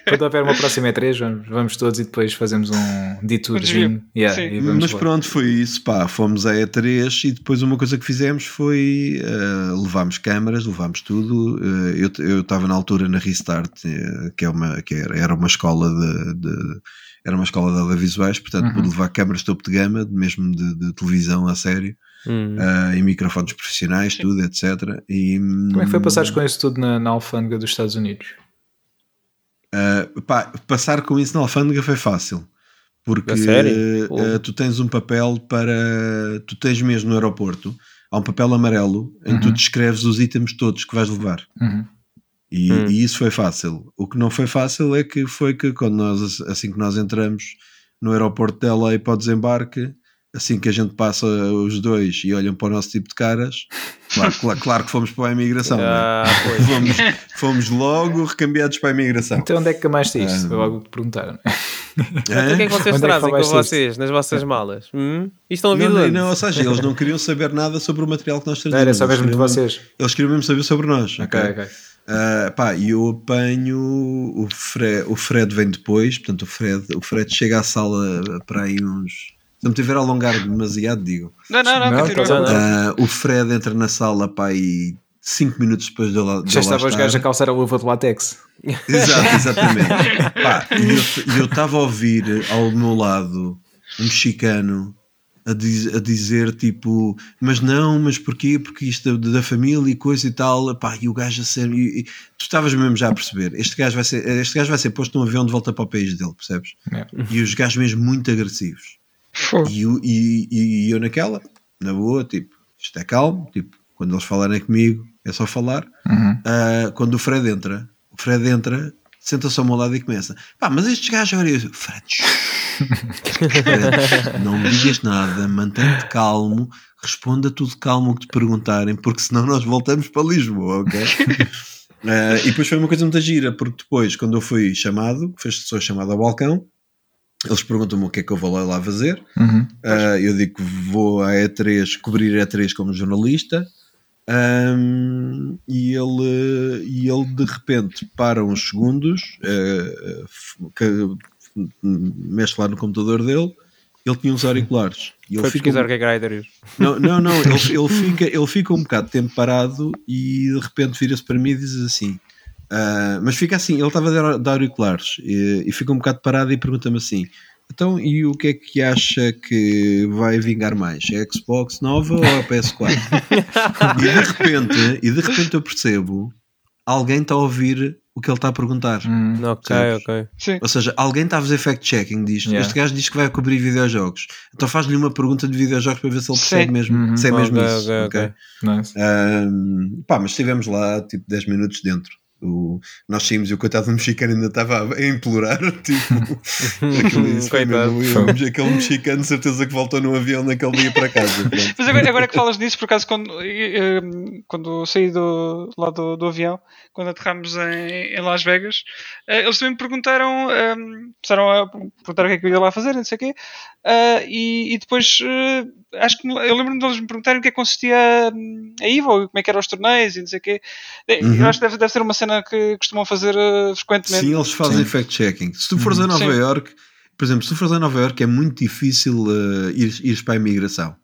Quando houver uma próxima E3, vamos, vamos todos e depois fazemos um detourzinho. desvio. Yeah, Sim. e vamos Mas lá. pronto, foi isso. Pá, fomos à E3 e depois uma coisa que fizemos foi eh, levámos câmaras, levámos tudo. Eh, eu eu estava na altura na Restart, eh, que, é uma, que era, era uma escola de, de- era uma escola de audiovisuais, portanto Uhum. pude levar câmaras topo de gama, mesmo de, de televisão a sério, Hum. eh, e microfones profissionais, tudo, etc. E, Como é que foi passares com isso tudo na, na alfândega dos Estados Unidos? Uh, pá, passar com isso na alfândega foi fácil. Porque uh, uh, tu tens um papel para. Tu tens mesmo no aeroporto, há um papel amarelo em que tu Uhum. descreves os itens todos que vais levar. Uhum. E, Hum. e isso foi fácil. O que não foi fácil é que foi que quando nós, assim que nós entramos no aeroporto de LA para o desembarque, assim que a gente passa os dois e olham para o nosso tipo de caras, claro, claro, claro que fomos para a imigração. é? Ah, pois. Fomos, fomos logo recambiados para a imigração. Então onde é que camaste isto? Ah. Foi logo que te perguntaram. Então o que é que vocês Onde é que trazem com levaste isto? vocês nas vossas malas? Hum? Isto estão a vir Não, não, ou seja, eles não queriam saber nada sobre o material que nós Não, trazíamos. era só Eles mesmo de vocês. Eles queriam mesmo saber sobre nós. Ok, ok? ok. Ah, pá, e eu apanho o Fred, o Fred vem depois, portanto o Fred, o Fred chega à sala para aí uns. Se não me tiver a alongar demasiado, digo. Não, não, não, Não, continua. tá bom. Ah, o Fred entra na sala para aí 5 minutos depois de lá, de Já estava os gajos a calçar a luva de látex. Exato, exatamente. Pá, e eu- e estava a ouvir ao meu lado um mexicano a, diz- a dizer tipo, mas não, mas porquê? Porque isto da família e coisa e tal, pá, e o gajo a ser. e- e tu estavas mesmo já a perceber, este gajo, vai ser, este gajo vai ser posto num avião de volta para o país dele, percebes? Yeah. E os gajos mesmo muito agressivos. E, eu- e- e eu naquela, na boa, tipo, isto é calmo, tipo, quando eles falarem comigo, é só falar. Uhum. Ah, quando o Fred entra, o Fred entra, senta-se ao meu lado e começa: pá, mas estes gajos, olha, eu, Fred, não me digas nada, mantém-te calmo, responda tudo calmo o que te perguntarem, porque senão nós voltamos para Lisboa, ok? Ah, e depois foi uma coisa muito gira, porque depois, quando eu fui chamado, foi sou chamado ao balcão, eles perguntam-me o que é que eu vou lá, fazer. Uhum. Uh, eu digo que vou à E3 cobrir E3 como jornalista. Um, e, ele, e ele de repente para uns segundos, uh, f- que- mexe lá no computador dele ele tinha uns auriculares. E ele Foi fica, pesquisar o que é que era não, não, não ele, ele fica, ele fica um bocado de tempo parado e de repente vira-se para mim e diz assim. Ah, mas fica assim, ele estava a dar- auriculares e, e fica um bocado parado e pergunta-me assim: então, e o que é que acha que vai vingar mais? É a Xbox nova ou a PS4? e de repente, e de repente eu percebo alguém está a ouvir o que ele está a perguntar. Hum, Ok, Percebes? ok. Sim. Ou seja, alguém está a fazer fact-checking disto. Yeah. Este gajo diz que vai cobrir videojogos. Então faz-lhe uma pergunta de videojogos para ver se ele percebe Sim. mesmo, Uhum. se é mesmo Ok, isso. ok, ok? ok. nice. Ahm, pá, mas estivemos lá tipo 10 minutos dentro. O- nós saímos e o coitado do mexicano ainda estava a implorar. Tipo, aquele, Coitado. aquele mexicano, certeza que voltou no avião naquele dia para casa. pronto. Mas agora, agora que falas disso, por acaso, quando, quando saí do, lá do, do avião, quando aterramos em, em Las Vegas, eh, eles também me perguntaram, começaram a perguntar o que é que eu ia lá fazer, não sei o quê, eh, e, e depois, eh, acho que eu lembro-me deles me perguntarem o que é que consistia hum, a IVA, como é que eram os torneios e não sei o quê. Eh, Uhum. Eu acho que deve, deve ser uma cena que costumam fazer eh, frequentemente. Sim, eles fazem Sim. fact-checking. Se tu fores a Nova Sim. York, por exemplo, se tu fores a Nova York é muito difícil uh, ir, ires para a imigração.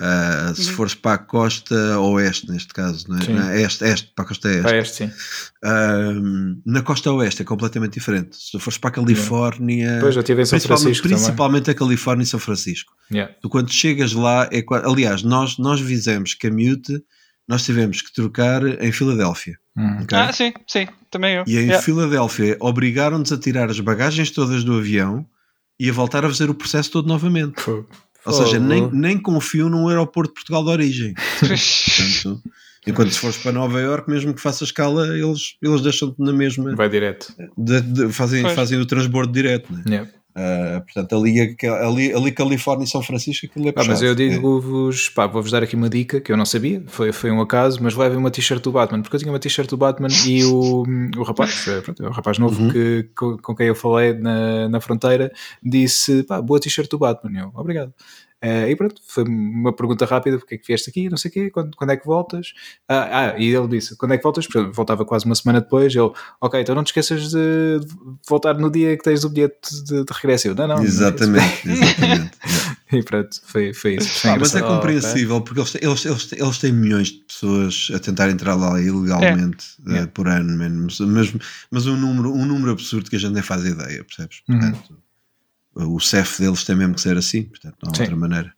Uh, se Uhum. fores para a costa oeste, neste caso, não é? Não, este, este, para a costa este. Para este, sim. Um, na costa oeste é completamente diferente. Se tu fores para a Califórnia, Depois já estive em São principalmente, Francisco também. principalmente a Califórnia e São Francisco. Yeah. Tu quando chegas lá, é, aliás, nós, nós fizemos commute, nós tivemos que trocar em Filadélfia. Hum. ok? Ah, sim, sim, também eu. E em Yeah. Filadélfia obrigaram-nos a tirar as bagagens todas do avião e a voltar a fazer o processo todo novamente. Ou seja, nem, nem confio num aeroporto de Portugal de origem. Portanto, enquanto se fores para Nova York, mesmo que faças escala, eles, eles deixam-te na mesma. Vai direto. de- de- fazem, Pois. fazem o transbordo direto. Né? Yeah. Ah, portanto, ali, ali, ali Califórnia e São Francisco, aquilo é Ah, mas eu É. digo-vos, vou-vos dar aqui uma dica que eu não sabia, foi, foi um acaso, mas levem uma t-shirt do Batman, porque eu tinha uma t-shirt do Batman e o, o rapaz, eh, pronto, é o rapaz novo Uhum. que, com, com quem eu falei na, na fronteira disse, pá, boa t-shirt do Batman, eu, obrigado. Eh, e pronto, foi uma pergunta rápida, porque é que vieste aqui, não sei o quê, quando, quando é que voltas? Ah, ah, e ele disse, quando é que voltas? Portanto, voltava quase uma semana depois, ele, ok, então não te esqueças de voltar no dia que tens o bilhete de, de regresso. Eu, não, não, não é isso." Exatamente, exatamente. Yeah. E pronto, foi, foi isso. Foi Ah, mas é compreensível porque eles, têm- eles, eles, eles têm milhões de pessoas a tentar entrar lá ilegalmente eh, Yeah. por ano, man. mas, mas, um, número, um número absurdo que a gente nem faz ideia, percebes? Uhum. O CEF deles tem mesmo que ser assim, portanto, não há Sim. outra maneira.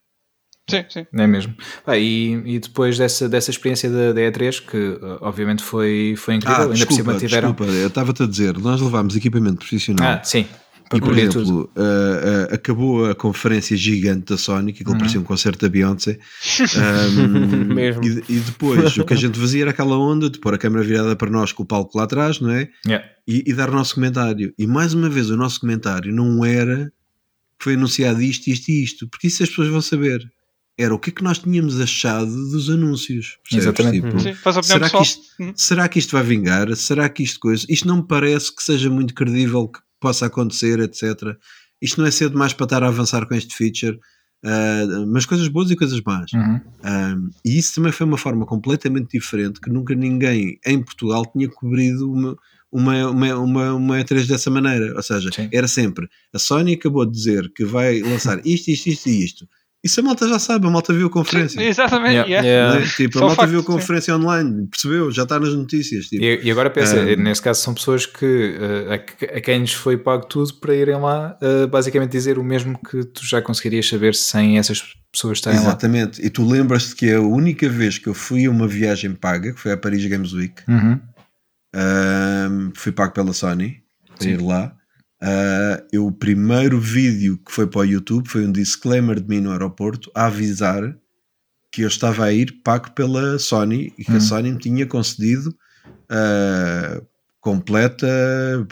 Sim, sim. Não é mesmo? Pá, e, e depois dessa, dessa experiência da, da E3, que uh, obviamente foi, foi incrível, Ah, ainda desculpa, por cima tiveram. desculpa, eu estava-te a dizer, nós levámos equipamento profissional. Ah, sim, E, por exemplo, uh, uh, acabou a conferência gigante da Sony, que Uhum. parecia um concerto da Beyoncé. Um, Mesmo. E, e depois o que a gente fazia era aquela onda de pôr a câmera virada para nós com o palco lá atrás, não é? Yeah. E, e dar o nosso comentário. E mais uma vez, o nosso comentário não era foi anunciado isto, isto e isto, porque isso as pessoas vão saber. Era o que é que nós tínhamos achado dos anúncios. percebes? Exatamente. Tipo, Sim, faz a opinião será, que isto, será que isto vai vingar? Será que isto coisa? Isto não me parece que seja muito credível que possa acontecer, etc. Isto não é cedo mais para estar a avançar com este feature, ah, mas coisas boas e coisas más. Uhum. Um, e isso também foi uma forma completamente diferente que nunca ninguém em Portugal tinha cobrido uma, uma, uma, uma, uma E3 dessa maneira. Ou seja, Sim. era sempre a Sony acabou de dizer que vai lançar isto, isto, isto e isto. Isso a malta já sabe, a malta viu a conferência. Exatamente. Yeah. yeah. É? Tipo, a Só malta facto, viu a sim. conferência online, percebeu? Já está nas notícias. Tipo. E, e agora pensa, Um, nesse caso são pessoas que uh, a, a quem lhes foi pago tudo para irem lá uh, basicamente dizer o mesmo que tu já conseguirias saber sem essas pessoas estarem lá. Exatamente. E tu lembras-te que a única vez que eu fui a uma viagem paga, que foi à Paris Games Week, Uhum. Fui pago pela Sony para ir lá. Uh, eu, o primeiro vídeo que foi para o YouTube foi um disclaimer de mim no aeroporto a avisar que eu estava a ir pago pela Sony e que Hum. a Sony me tinha concedido uh, completa.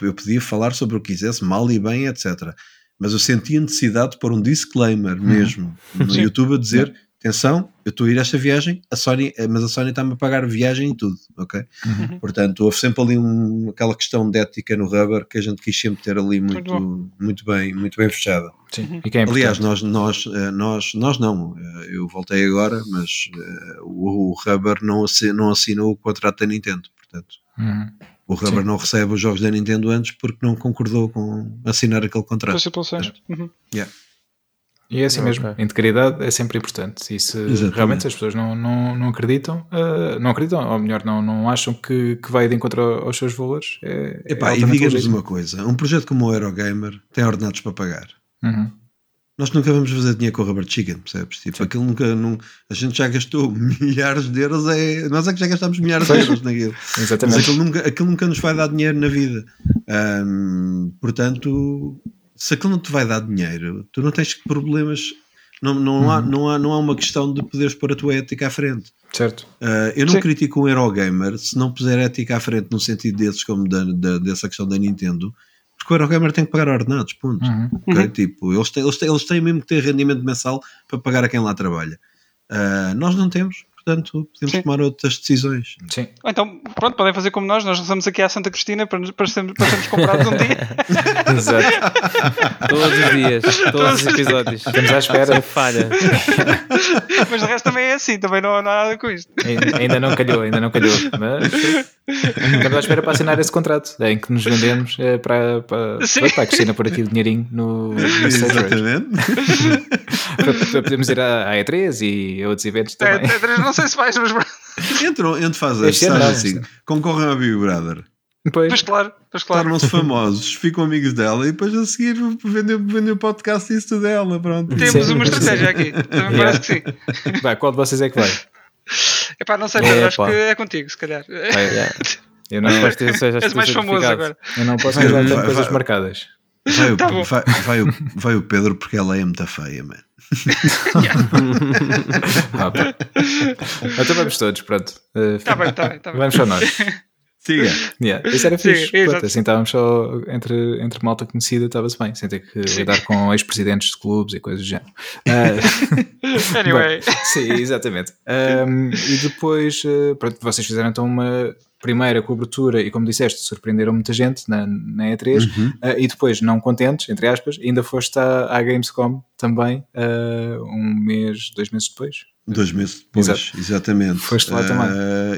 Eu podia falar sobre o que quisesse, mal e bem, etc. Mas eu sentia necessidade de pôr um disclaimer mesmo no Sim. YouTube a dizer: atenção, eu estou a ir a esta viagem, a Sony, mas a Sony está-me a pagar viagem e tudo, ok? Uhum. Portanto, houve sempre ali um, aquela questão de ética no rubber que a gente quis sempre ter ali Muito muito, muito, bem, muito bem fechada. Sim. E quem é Aliás, importante? nós, nós, eh, nós, nós não, eh, eu voltei agora, mas eh, o, o Rubber não, assi- não assinou o contrato da Nintendo. Portanto, Uhum. o Rubber Sim. não recebe os jogos da Nintendo antes porque não concordou com assinar aquele contrato. Pelo simples seja. E é assim Ok. mesmo, a integridade é sempre importante. E se Exatamente. realmente as pessoas não, não, não acreditam, eh, não acreditam, ou melhor, não, não acham que, que vai de encontro aos seus valores, é, Epá, é e diga-nos uma coisa: um projeto como o Eurogamer tem ordenados para pagar. Uhum. Nós nunca vamos fazer dinheiro com o Rubber Chicken, percebes? Tipo, aquilo nunca. Não, a gente já gastou milhares de euros, é, nós é que já gastámos milhares de euros naquilo. Mas Exatamente. aquilo nunca, aquilo nunca nos vai dar dinheiro na vida. Ahm, portanto, se aquilo não te vai dar dinheiro, tu não tens problemas. Não, não, há, não, há, não há uma questão de poderes pôr a tua ética à frente. Certo. Uh, eu não Sim. critico um Eurogamer se não puser ética à frente no sentido desses, como da, da- dessa questão da Nintendo, porque o Eurogamer tem que pagar ordenados, ponto. Uhum. ok? Tipo, eles têm, eles, têm, eles têm mesmo que ter rendimento mensal para pagar a quem lá trabalha. Uh, nós não temos, portanto, podemos Sim. tomar outras decisões. Sim. Ou então, pronto, podem fazer como nós. Nós regressamos aqui à Santa Cristina para, para, sermos, para sermos comprados um dia. Exato. Todos os dias, todos os episódios. Estamos à espera. Sem falha. Mas o resto também é assim. Também não, não há nada com isto. Ainda- Ainda não calhou, ainda não calhou. Mas estamos à espera para assinar esse contrato em que nos vendemos eh, para, para, para a Cristina pôr aqui o dinheirinho no, no. Exatamente. para, para podermos ir à, à E3 e a outros eventos É, também. é, sei se vais, mas, Entram, entre fazem Este não, assim, este concorrem ao Big Brother, Depois, mas claro, mas claro. tornam-se famosos, ficam amigos dela e depois a seguir vendem, vendem o podcast e isso dela. Pronto. Temos Sim. uma estratégia aqui. Também parece que sim. vai, qual de vocês é que vai? Epá, não sei, Pedro, É, acho pá. que é contigo, se calhar. Vai, Yeah. Eu não, Depois tu sejas És mais famoso agora. eu não posso Vai, vai, tanto coisas vai. marcadas. Vai, o, Tá bom. vai, vai o, vai o Pedro porque ela é muito feia, mano. Ah, então vamos todos, pronto. Eh, Está bem, está bem, está bem. Vamos só nós. Siga. Yeah, isso era Sim, fixe. exato. Pronto, assim estávamos só entre, entre malta conhecida, estava-se bem, sem ter que lidar com ex-presidentes de clubes e coisas do género. Ah, Anyway. bem, sim, exatamente. Um, e depois, eh, pronto, vocês fizeram então uma primeira cobertura e, como disseste, surpreenderam muita gente na, na E3 Uhum. ah, e depois, não contentes, entre aspas, ainda foste à, à Gamescom também, ah, um mês, dois meses depois. Dois meses depois, Exato. exatamente. Foste lá Ah, também.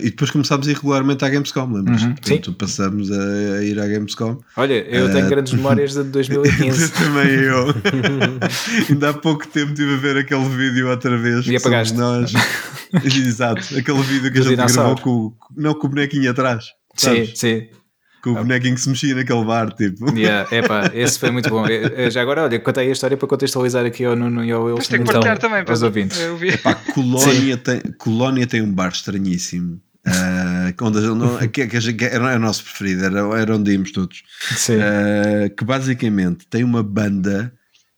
E depois começámos a ir regularmente à Gamescom, lembras? Uhum, Portanto, passamos a, a ir à Gamescom. Olha, eu tenho Ah, grandes memórias de 2015. Também eu. Ainda há pouco tempo estive a ver aquele vídeo outra vez. E apagaste. nós. Exato, aquele vídeo que a Do gente gravou dinossauro. com, o- não, com o bonequinho atrás. sim, sabes? sim. Com o bonequinho que se mexia naquele bar, tipo. Yeah, epá, esse foi muito bom. Já agora, olha, contei a história para contextualizar aqui ao Nuno e ao Mas Wilson. tenho que então, partilhar também, aos Pedro. ouvintes. Eu vi. Pá, Colónia, tem, Colónia tem um bar estranhíssimo. ah, onde não- que, que que era, o nosso preferido, era, era onde íamos todos. Sim. Ah, que basicamente tem uma banda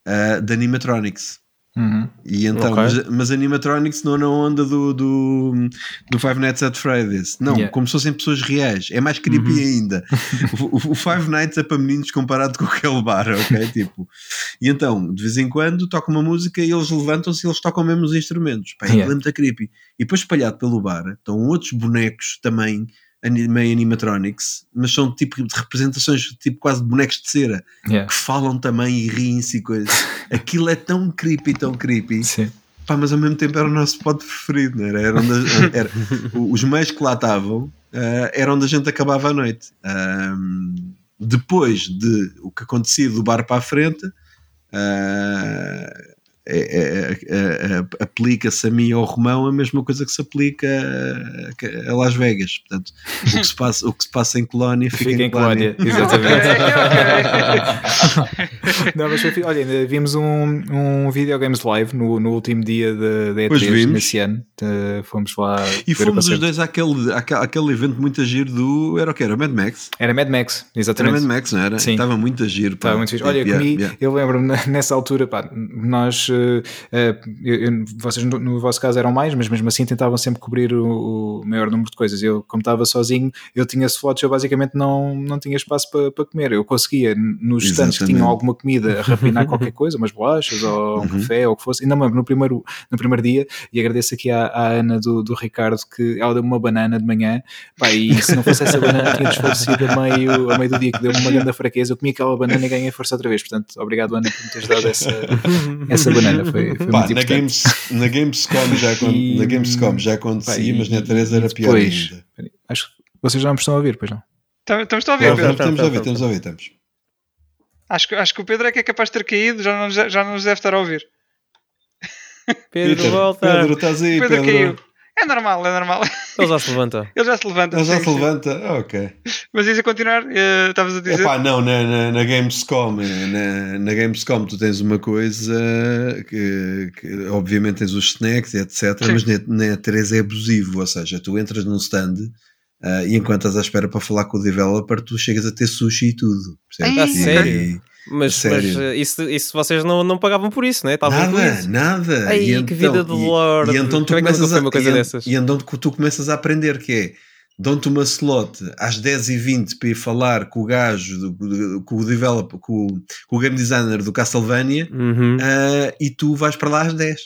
ah, de animatronics. Uhum. E então, Ok. mas, mas animatronics não na onda do, do, do Five Nights at Freddy's. Não, Yeah. como se fossem pessoas reais. É mais creepy Uhum. ainda. O, o- Five Nights é para meninos comparado com aquele bar, ok? Tipo, e então, de vez em quando, toca uma música e eles levantam-se e eles tocam mesmo os instrumentos. Pá, yeah. é muito creepy. E depois, espalhado pelo bar, estão outros bonecos também, meio animatronics, mas são tipo de representações, tipo quase de bonecos de cera, Yeah. que falam também e riem-se e coisas. Aquilo é tão creepy, tão creepy. Sim. Pá, mas ao mesmo tempo era o nosso spot preferido, não era? Era onde era- os meios que lá estavam ah, era onde a gente acabava a noite. Depois de o que acontecia do bar para a frente, ah, é- é- é- é- aplica-se a mim e ao Romão a mesma coisa que se aplica a, a Las Vegas. Portanto, o que se passa, o que se passa em Colónia fica, Fica em Colónia. Exatamente. Ok, Não, mas olha, ainda vimos um, um Videogames Live no, no último dia da Pois E3 vimos. nesse ano. Eh, fomos lá. E fomos os dois àquele, àquele, àquele evento muito agir do. Era o que? Era Mad Max? Era Mad Max, Era exatamente. Mad Max, não era? Sim. Estava muito a giro. pá. Estava muito. Olha, Yeah, comi, yeah. eu lembro-me nessa altura, pá, nós, eu- eu- vocês no, no vosso caso eram mais, mas mesmo assim tentavam sempre cobrir o, o maior número de coisas. Eu, como estava sozinho, eu tinha slots, eu basicamente não, não tinha espaço para, para comer. Eu conseguia, nos stands que tinham alguma comida, rapinar qualquer coisa, umas bolachas ou um Uhum. café ou o que fosse. Ainda me lembro, no primeiro, no primeiro dia, e agradeço aqui à, à Ana do, do Ricardo, que ela deu-me uma banana de manhã, pá, e se não fosse essa banana, tinha desfalecido a meio, a meio do dia, que deu-me uma grande fraqueza. Eu comi aquela banana e ganhei força outra vez. Portanto, obrigado, Ana, por me teres dado essa, essa banana. Foi, foi Pá, muito na. Games, na Gamescom já, E- na Gamescom já acontecia, mas na 3 era pior depois- ainda. Acho que vocês já me estão a ouvir, pois não? Tam- Estamos a ouvir, Estamos, Pedro. estamos a ouvir, estamos a ouvir, estamos. Acho, que- acho que o Pedro é que é capaz de ter caído, já não, nos- já não nos deve estar a ouvir. Pedro, Peter, volta. Pedro, estás aí, Pedro Pedro. caiu. É normal, é normal. Ele já se levanta. Ele já se levanta. Ele já sim, se sim. levanta? Ah, ok. Mas isso a continuar, eh, estavas a dizer. Epá, não, na, na, na Gamescom, eh, na, na Gamescom tu tens uma coisa que, que obviamente tens os snacks, etc. Sim. Mas na, na 3 é abusivo, ou seja, tu entras num stand ah, e enquanto estás à espera para falar com o developer, tu chegas a ter sushi e tudo. percebes? Ah, E- sério? Mas, mas eh, isso, isso vocês não, não pagavam por isso, né? Estavam Nada, nada. Ai, E que vida de e- lord. E, então tu Como é começas a, uma coisa e, dessas? e então tu, tu começas a aprender que é dão-te uma slot às 10h20 para ir falar com o gajo, do- do- com o developer, com, o- com o game designer do Castlevania Uhum. ah, e tu vais para lá às 10.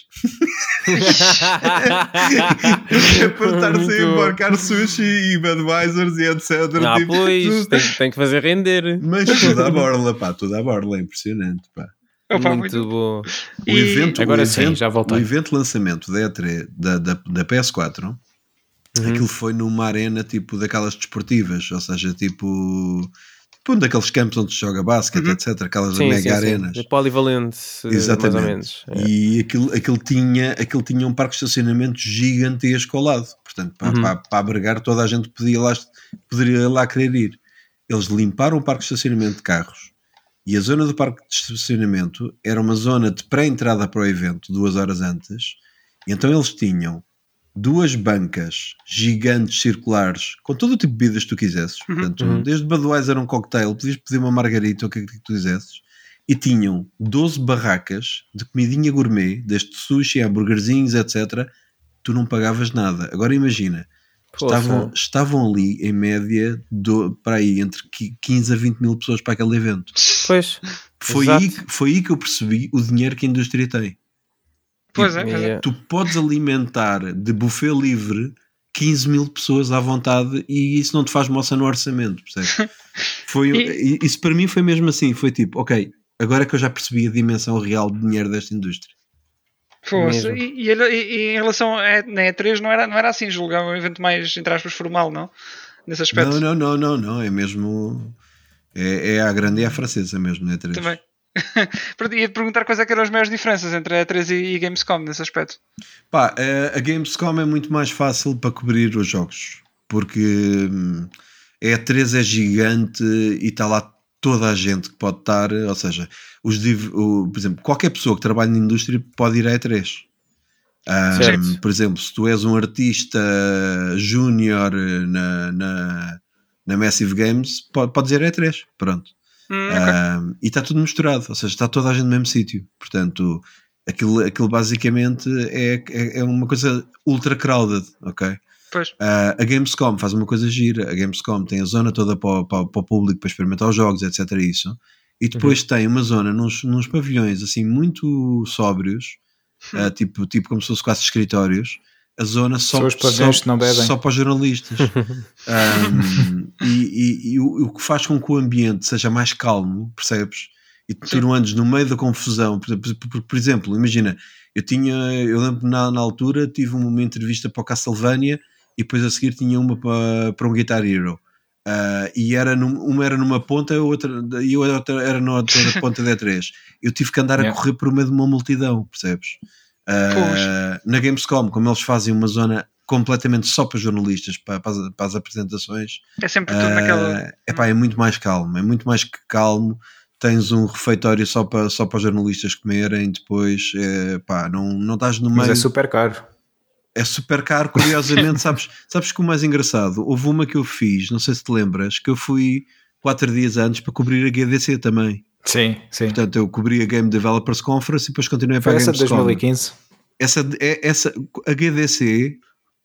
é para estar sem embarcar sushi e Budweisers e etc. Ah, tipo, pois, tem, tem que fazer render. Mas tudo à borla, pá, tudo à borla, é impressionante, pá. Opa, muito, muito- bom. O E- evento, Agora o sim, evento, já voltei. O evento de lançamento da E3 da, da, da PS4 Uhum. aquilo foi numa arena tipo daquelas desportivas, ou seja, tipo, tipo um daqueles campos onde se joga basquete, Uhum. etc. Aquelas Sim, mega sim, sim. arenas. É polivalente, eh, Exatamente. É. E aquilo, aquilo, tinha, aquilo tinha um parque de estacionamento gigantesco ao lado. Portanto, para, Uhum. para, para abrigar toda a gente podia lá, poderia lá querer ir. Eles limparam o parque de estacionamento de carros e a zona do parque de estacionamento era uma zona de pré-entrada para o evento, duas horas antes. Então eles tinham duas bancas gigantes circulares com todo o tipo de bebidas que tu quisesses. Portanto, Uhum. desde Budweiser a um cocktail, podias pedir uma margarita ou o que é que tu quisesses e tinham 12 barracas de comidinha gourmet, desde sushi, hambúrguerzinhos, etc. Tu não pagavas nada. Agora imagina, Poxa. estavam, estavam ali em média do, para aí entre qui- 15 a 20 mil pessoas para aquele evento. Pois. Foi Exato. aí, que- foi aí que eu percebi o dinheiro que a indústria tem. Pois é, pois é. Yeah. Tu podes alimentar de buffet livre 15 mil pessoas à vontade e isso não te faz moça no orçamento, percebes? Foi, E- Isso para mim foi mesmo assim, foi tipo, ok, agora é que eu já percebi a dimensão real de dinheiro desta indústria. Fosse. E, e, e- em relação a na E3 não era, não era assim, julgava um evento mais, entre aspas, formal, não? Nesse aspecto. Não, não, não, não, não, é mesmo. É, é a grande e a francesa mesmo, né? Três. Também. Pronto, Ia-te perguntar quais é que eram as maiores diferenças entre a E3 e, e Gamescom nesse aspecto. Pá, a Gamescom é muito mais fácil para cobrir os jogos, porque hum, a E3 é gigante e está lá toda a gente que pode estar, ou seja, os, div- o- por exemplo, qualquer pessoa que trabalha na indústria pode ir à E3. Hum, Certo. por exemplo, se tu és um artista júnior na, na, na Massive Games, pode, podes ir à E3. Pronto. Hum, ok. Um, e está tudo misturado, ou seja, está toda a gente no mesmo sítio. Portanto, aquilo, aquilo basicamente é, é, é uma coisa ultra crowded, ok? Pois. Uh, a Gamescom faz uma coisa gira. A Gamescom tem a zona toda para, o- para, para o público para experimentar os jogos, etc. Isso. E depois Uhum. tem uma zona nos, nos pavilhões assim muito sóbrios, uh, tipo, tipo como se fosse quase escritórios. A zona só, só, que não bebem. só para os jornalistas. Um, e, e- e o, o que faz com que o ambiente seja mais calmo, percebes? E tu não andes no meio da confusão. Por, por- por- exemplo, imagina, eu tinha, eu lembro na, na altura tive uma entrevista para o Castlevania e depois a seguir tinha uma para, para um Guitar Hero. Ah, e era num- uma era numa ponta outra, e a outra era na outra ponta da E3. Eu tive que andar a Yeah. correr por meio de uma multidão, percebes? Ah, na Gamescom, como eles fazem uma zona completamente só para jornalistas, para, para as, para as apresentações, É sempre tudo naquela. ah, epá, é muito mais calmo, é muito mais que calmo. Tens um refeitório só para, só para os jornalistas comerem, depois é, pá, não, não estás no Mas meio. é super caro. É super caro, curiosamente, sabes, sabes que o mais engraçado, houve uma que eu fiz, não sei se te lembras, que eu fui quatro dias antes para cobrir a GDC também. Sim, sim. Portanto, eu cobri a Game Developers Conference e depois continuei para Foi a essa de Gamescom. 2015. Essa, é, essa, a GDC,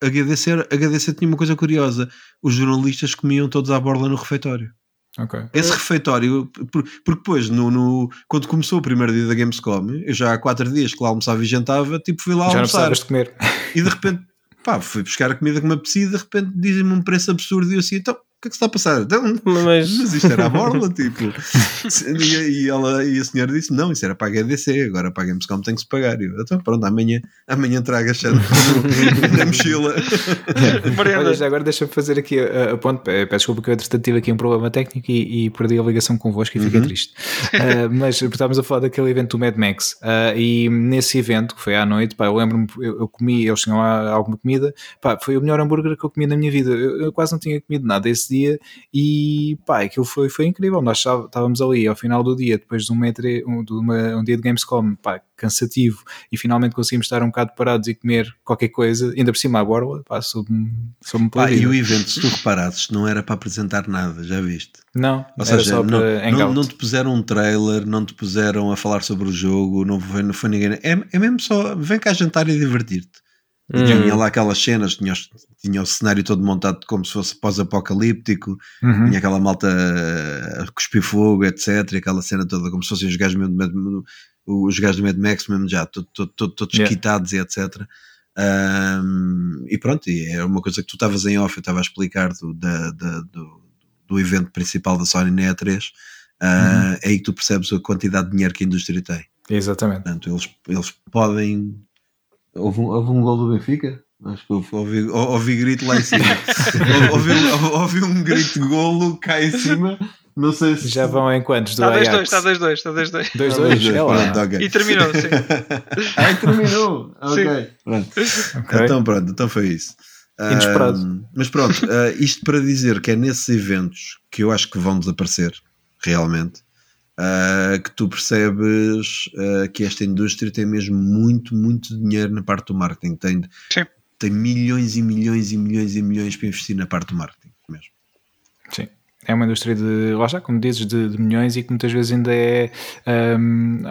a GDC, a GDC tinha uma coisa curiosa, os jornalistas comiam todos à borla no refeitório. Ok. Esse refeitório, por- porque depois, no, no- quando começou o primeiro dia da Gamescom, eu já há quatro dias que lá almoçava e jantava, tipo, fui lá Já não almoçar. de comer. E de repente, pá, fui buscar a comida que me apetecia e de repente dizem-me um preço absurdo e eu assim, então, que é que se está a passar? Então, Mas, mas isto era a borla, tipo. E, e ela, e a senhora disse: Não, isso era para a HDC, agora para a Gamescom tem que se pagar. E eu, então, pronto, amanhã, amanhã traga a chave na mochila. Olha, já agora deixa-me fazer aqui a, a ponto. Pe- Peço desculpa que eu, entretanto, tive aqui um problema técnico e, e perdi a ligação convosco e fiquei triste. Ah, mas estávamos a falar daquele evento do Mad Max. ah, e nesse evento, que foi à noite, pá, eu lembro-me, eu, eu comi, eles tinham lá alguma comida, pá, foi o melhor hambúrguer que eu comi na minha vida. Eu, eu quase não tinha comido nada esse dia e, pá, aquilo foi, foi incrível. Nós estávamos ali ao final do dia, depois de um, metre, um, de uma- um dia de Gamescom, pá, cansativo, e finalmente conseguimos estar um bocado parados e comer qualquer coisa, ainda por cima à borla, pá, soube-me soube e o evento, se tu reparasses, não era para apresentar nada, já viste? Não, Ou era seja, só não, para não, não te puseram um trailer, não te puseram a falar sobre o jogo, não foi, não foi ninguém. É, é mesmo só, vem cá jantar e divertir-te. Hum. Tinha lá aquelas cenas, tinha, tinha o cenário todo montado como se fosse pós-apocalíptico, Uhum. tinha aquela malta a cuspir fogo, etc. E aquela cena toda como se fossem os gajos, mesmo, os gajos do Mad Max, mesmo já to- to- to- todos Yeah. quitados e etc. Ahm, e pronto, e é uma coisa que tu estavas em off, eu estava a explicar do, da- da- do, do evento principal da Sony na E3. ah, É aí que tu percebes a quantidade de dinheiro que a indústria tem. Exatamente. Portanto, eles, eles podem. Houve um, houve um gol do Benfica? Acho que houve, ouvi, ou- ouvi grito lá em cima. ouvi, ouvi- ouvi um grito de golo cá em cima. Não sei se. Já vão em quantos do Está 2-2, Ajax? está 2-2, está 2-2. 2-2, é lá. Pronto, ok. E terminou, sim. Ai, terminou. Ok. Pronto. Ok. Então pronto, então foi isso. Inesperado. Ahm, mas pronto, ah, isto para dizer que é nesses eventos que eu acho que vão desaparecer, realmente, ah, que tu percebes ah, que esta indústria tem mesmo muito, muito dinheiro na parte do marketing. Tem, Sim. tem milhões e milhões e milhões e milhões para investir na parte do marketing mesmo. É uma indústria de, lá está, como dizes, de, de milhões e que muitas vezes ainda é, hum,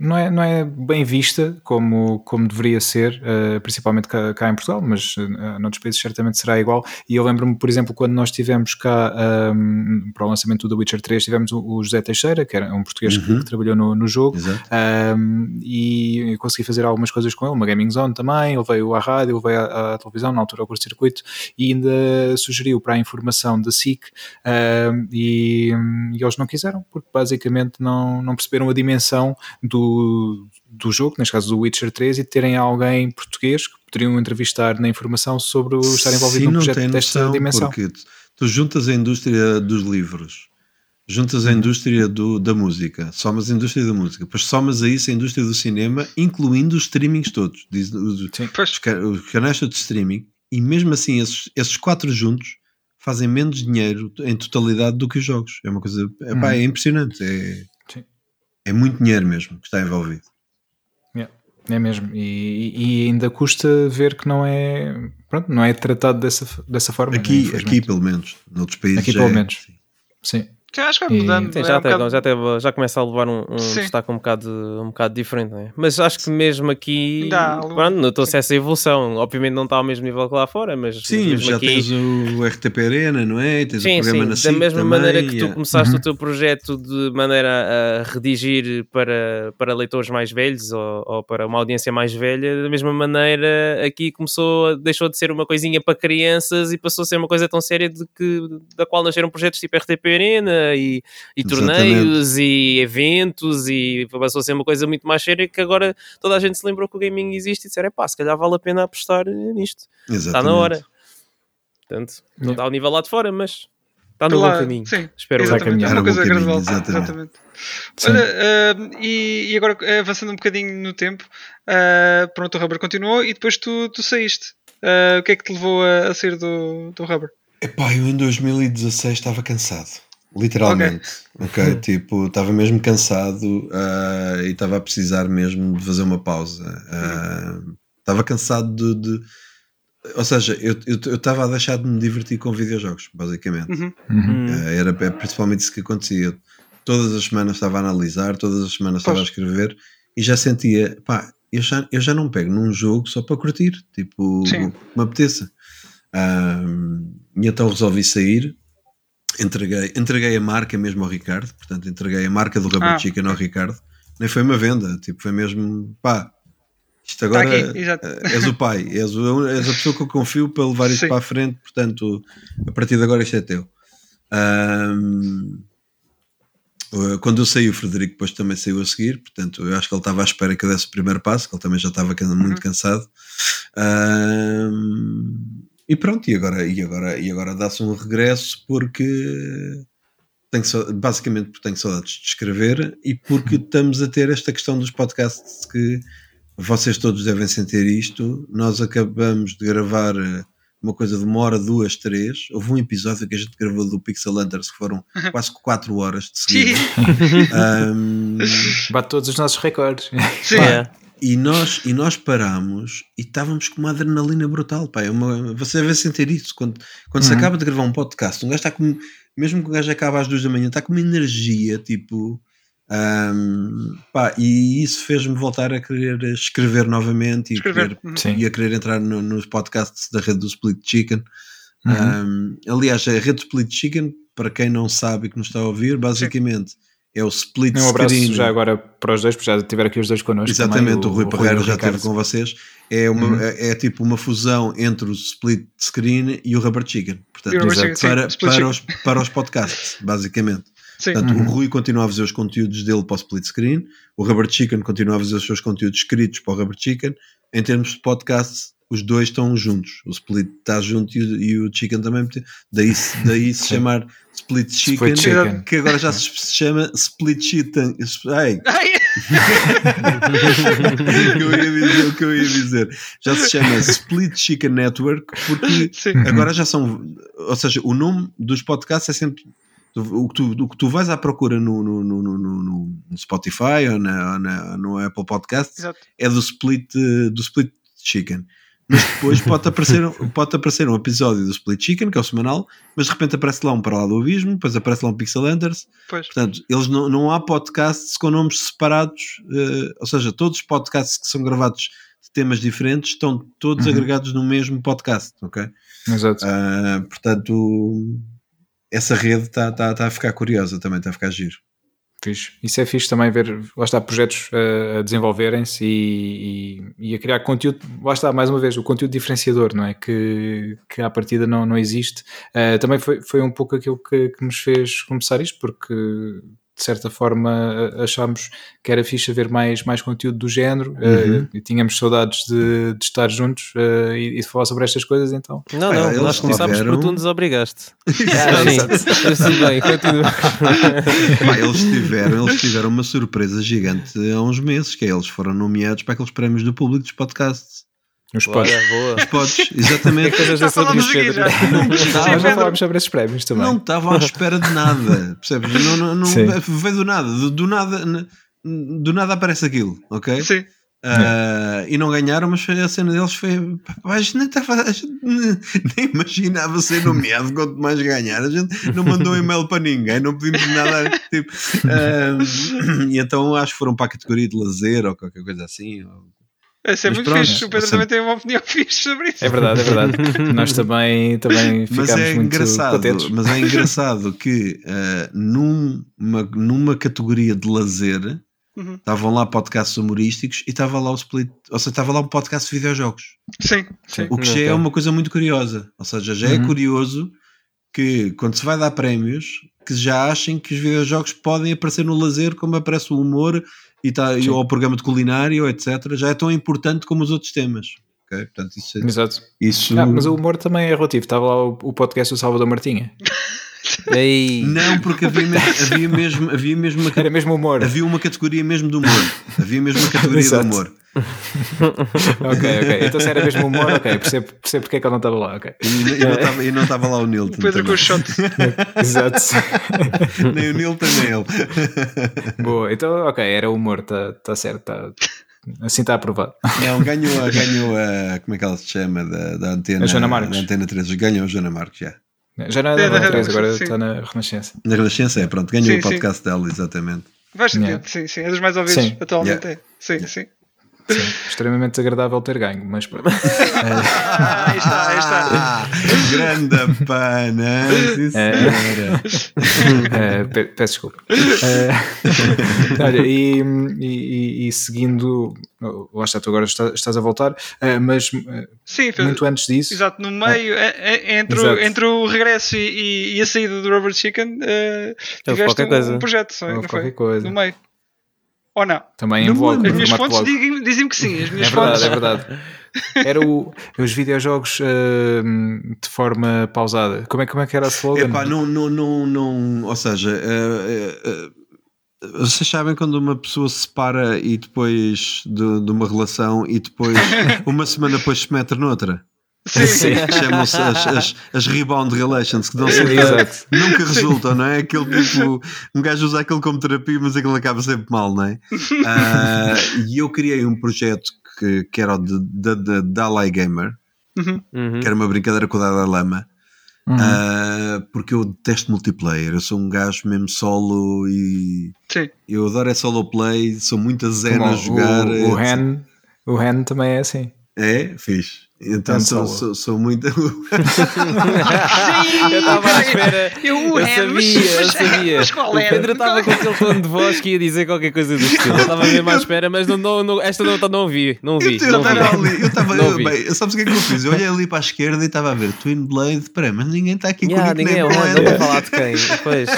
não, é não é bem vista como, como deveria ser, uh, principalmente cá, cá em Portugal, mas uh, noutros países certamente será igual. E eu lembro-me, por exemplo, quando nós tivemos cá um, para o lançamento do The Witcher 3, tivemos o, o José Teixeira, que era um português que, que trabalhou no, no jogo, um, e consegui fazer algumas coisas com ele, uma Gaming Zone também, ele veio à rádio, ele veio à, à televisão, na altura ao curto-circuito, e ainda sugeriu para a informação da SIC um, e, e, eles não quiseram, porque basicamente não, não perceberam a dimensão do, do jogo, neste caso do Witcher 3, e terem alguém português que poderiam entrevistar na informação sobre o estar envolvido Sim, num projeto desta noção, dimensão. Porque tu, tu juntas a indústria dos livros, juntas Uhum. a indústria do, da música, somas a indústria da música, depois somas a isso a indústria do cinema, incluindo os streamings todos, diz, os, os, os canais de streaming, e mesmo assim esses, esses quatro juntos fazem menos dinheiro em totalidade do que os jogos. É uma coisa, epá, é impressionante. É. Sim. é muito dinheiro mesmo que está envolvido. Yeah, É mesmo, e, e ainda custa ver que não é, pronto, não é tratado dessa, dessa forma. né, Aqui, infelizmente. aqui pelo menos, noutros países. Aqui pelo é. menos. Sim. Sim, acho que vai E- mudando. Sim, é já, um teve, bocado- já, teve- já começa a levar um, um destaque um bocado, um bocado diferente, não é? Mas acho que mesmo aqui, algum- pronto, notou-se essa evolução. Obviamente não está ao mesmo nível que lá fora, mas Sim, mesmo já aqui, tens o RTP Arena, não é? Tens Sim, o programa sim, na da mesma também, maneira que tu começaste Uhum. o teu projeto de maneira a redigir para, para leitores mais velhos ou, ou para uma audiência mais velha, da mesma maneira aqui começou, deixou de ser uma coisinha para crianças e passou a ser uma coisa tão séria de que, da qual nasceram projetos tipo RTP Arena e, e torneios e eventos e passou a ser uma coisa muito mais séria que agora toda a gente se lembrou que o gaming existe e disseram, pá, se calhar vale a pena apostar nisto, está Exatamente. na hora. Portanto, não está ao nível lá de fora, mas está no Lá- bom caminho. Sim, Espero exatamente. É caminhar uma no coisa bom caminho, gradual. exatamente. Olha, ah, e, e agora eh, avançando um bocadinho no tempo, ah, pronto, o Rubber continuou e depois tu, tu saíste. Ah, o que é que te levou a, a sair do, do Rubber? Epá, eu em 2016 estava cansado. Literalmente. Ok, tipo, estava mesmo cansado ah, e estava a precisar mesmo de fazer uma pausa. Ah, Estava cansado de, de- Ou seja, eu eu- eu estava a deixar de me divertir com videojogos, basicamente. Uhum. Uhum. Ah, era é principalmente isso que acontecia. Todas as semanas estava a analisar, todas as semanas estava a escrever e já sentia, pá, eu já, eu já não pego num jogo só para curtir, tipo, Sim. me apeteça. E então resolvi sair, entreguei, entreguei a marca mesmo ao Ricardo, portanto, entreguei a marca do Rubber Ah, Chicken ao Ricardo. Nem foi uma venda, tipo, foi mesmo, pá, Isto agora Tá aqui, eh, és o pai, és, o- és a pessoa que eu confio para levar isto Sim. para a frente, portanto, a partir de agora isto é teu. Ahm, eh, quando eu saí, o Frederico depois também saiu a seguir, portanto, eu acho que ele estava à espera que eu desse o primeiro passo, que ele também já estava muito cansado. Ahm, e pronto, e agora, e agora, e agora dá-se um regresso porque tenho só- basicamente porque tenho saudades de escrever e porque estamos a ter esta questão dos podcasts que vocês todos devem sentir isto. Nós acabamos de gravar eh, uma coisa de uma hora, duas, três. Houve um episódio que a gente gravou do Pixel Hunters que foram quase quatro horas de seguida. Ahm, Bate todos os nossos recordes. Sim. Yeah. E nós, e nós paramos e estávamos com uma adrenalina brutal. Pá. É uma, você deve sentir isso quando, quando se Uhum. acaba de gravar um podcast. Um gajo está com, mesmo que o gajo acabe às duas da manhã, está com uma energia tipo. ahm, pá, e isso fez-me voltar a querer escrever novamente e, Escrever. querer- Uhum. Sim. e a querer entrar no- nos podcasts da rede do Split Chicken. Uhum. Um, aliás, a rede Split Chicken, para quem não sabe e que nos está a ouvir, basicamente é o split Um abraço screen. já agora para os dois, porque já tiveram aqui os dois connosco. Exatamente, também, o, Rui e Parreira o já esteve com vocês. É, uma, Uhum. é, é tipo uma fusão entre o split screen e o rubber chicken. Portanto, o rubber chicken, sim, para, split para, os, para os podcasts, basicamente. Sim. Portanto, Uhum. o Rui continua a fazer os conteúdos dele para o split screen, o Rubber Chicken continua a fazer os seus conteúdos escritos para o Rubber Chicken. Em termos de podcast, os dois estão juntos. O split está junto e, o- e o Chicken também. Daí, se- daí se Sim. chamar Split Chicken, Split Chicken. que agora já se chama Split Chicken. Ai, Ai, o que eu ia dizer, o que eu ia dizer. Já se chama Split Chicken Network porque sim. agora já são. Ou seja, o nome dos podcasts é sempre. O que tu, o que tu vais à procura no, no, no, no, no- no Spotify ou, na, ou na- no Apple Podcasts Exato. é do Split, eh, do split Chicken. Mas depois pode aparecer, pode aparecer um episódio do Split Chicken, que é o semanal, mas de repente aparece lá um para lá do abismo, depois aparece lá um Pixel Hunters, Pois. Portanto, eles não, não há podcasts com nomes separados, eh, ou seja, todos os podcasts que são gravados de temas diferentes estão todos Uhum. agregados no mesmo podcast, ok? Exato. Ah, portanto, essa rede está tá, tá a ficar curiosa também, está a ficar giro. Fixe. Isso é fixe também ver, lá está, projetos uh, a desenvolverem-se e, e, e a criar conteúdo, lá está, mais uma vez, o conteúdo diferenciador, não é? Que, que à partida não, não existe. Uh, também foi, foi um pouco aquilo que, que nos fez começar isto, porque de certa forma achámos que era fixe haver mais, mais conteúdo do género Uhum. uh, e tínhamos saudades de, de estar juntos uh, e, e de falar sobre estas coisas, então. Não, Ah, não, eles nós começámos tiveram- por tu nos obrigaste. Exato. sim, eu sei bem. Pá, eles, tiveram, eles tiveram uma surpresa gigante há uns meses, que é eles foram nomeados para aqueles prémios do público dos podcasts. Nos podes. Boa. Podes, exatamente. Coisas Já falámos aqui, já. Não, Sim, já falámos sobre esses prémios também. não estavam à espera de nada, percebes? Não, não, não, veio do nada, do, do nada, do nada aparece aquilo, ok? Sim. Ah, e não ganharam, mas foi- a cena deles foi. pá, A gente nem, estava, a gente nem- imaginava ser nomeado, quanto mais ganhar. A gente não mandou e-mail para ninguém, não pedimos nada. Tipo, ah, e então acho que foram para a categoria de lazer ou qualquer coisa assim. ou- Esse é Mas muito pronto, fixe. O Pedro sempre- também tem uma opinião fixe sobre isso. É verdade, é verdade. Nós também, também Mas ficámos é muito engraçado, contentes. mas é engraçado que ah, numa, numa categoria de lazer Uhum. estavam lá podcasts humorísticos e estava lá o split, ou seja, estava lá um podcast de videojogos. Sim, sim. O que já é uma coisa muito curiosa. Ou seja, já é Uhum. curioso que quando se vai dar prémios, que já achem que os videojogos podem aparecer no lazer como aparece o humor e, tá, e Sim. ou o programa de culinário, etc. Já é tão importante como os outros temas. Ok? Portanto, isso, Exato. isso Ah, mas o humor também é relativo. Estava lá o, o podcast do Salvador Martinha. Ei, não, porque havia mesmo, havia mesmo, havia mesmo uma, Era mesmo humor. havia uma categoria mesmo de humor. Havia mesmo uma categoria de Exato. humor. ok, ok. Então se era mesmo humor, ok. Percebo, percebo porque é que ele não estava lá, ok. E, e não estava- não estava lá o Nilton. O Pedro com o shot. Exato. Nem o Nilton, nem ele. Boa, então ok, era humor, está tá certo. Tá, assim está aprovado. Não, ganhou a, ganhou a. Como é que ela se chama? Da, da antena. A Joana Marques. Da antena 3. Ganhou a Joana Marques, já. Já não é É da da 3, agora está na Renascença. Na Renascença é, pronto. Ganhou Sim, o podcast dela, exatamente. Faz sentido, Yeah. sim, sim. É dos mais ouvidos Sim. atualmente. Yeah. É. Sim, sim. Sim, extremamente desagradável ter ganho, mas pronto. Ah, aí está, aí está. Ah, grande pana. Eh, pe- peço desculpa. Eh, olha, e, e- e seguindo, oh, lá está, tu agora está- estás a voltar, eh, mas eh, Sim, fez- muito antes disso, Exato, no meio, é- é- entre, o, Exato. entre o regresso e, e- a saída do Robert Chicken, eh, tiveste um, coisa. um projeto, Houve não foi? qualquer coisa. No meio. Ou não? também Não vlog. As minhas fontes dizem-me que sim. As minhas É verdade, fontes. é verdade. Era o, os videojogos eh, de forma pausada. Como é, como é que era a slogan? Epá, não, não, não, não, ou seja, eh, eh, vocês sabem quando uma pessoa se separa e depois de, de uma relação e depois uma semana depois se mete noutra? Sim, sim. Chamam-se as, as, as rebound relations que dão sempre Exato. nunca resultam, não é? Aquele tipo, um gajo usa aquilo como terapia, mas aquilo acaba sempre mal, não é? Ah, e eu criei um projeto que, que era o de, de, de Dalai Gamer, Uhum. que era uma brincadeira com o Dalai Lama. Uhum. Ah, porque eu detesto multiplayer, eu sou um gajo mesmo solo e Sim. eu adoro é solo play, sou muito a Como a jogar. o, o, o Hen também é assim. É, fixe. Então Tan sou, sou, sou muito. Eu estava à espera. Eu, Eu é, sabia, mas- eu sabia. mas qual o era? Pedro estava com aquele tom de voz que ia dizer qualquer coisa do estilo. Eu estava mesmo à espera, mas não, não, não- esta não, não vi. Não vi. Eu estava ali, eu estava. Não eu- vi. Bem, sabes o que é que eu fiz? Eu olhei ali para a esquerda e estava a ver Twin Blade. Peraí, mas ninguém está aqui Yeah, comigo ninguém é com onde, não ela. para falar de quem. Pois.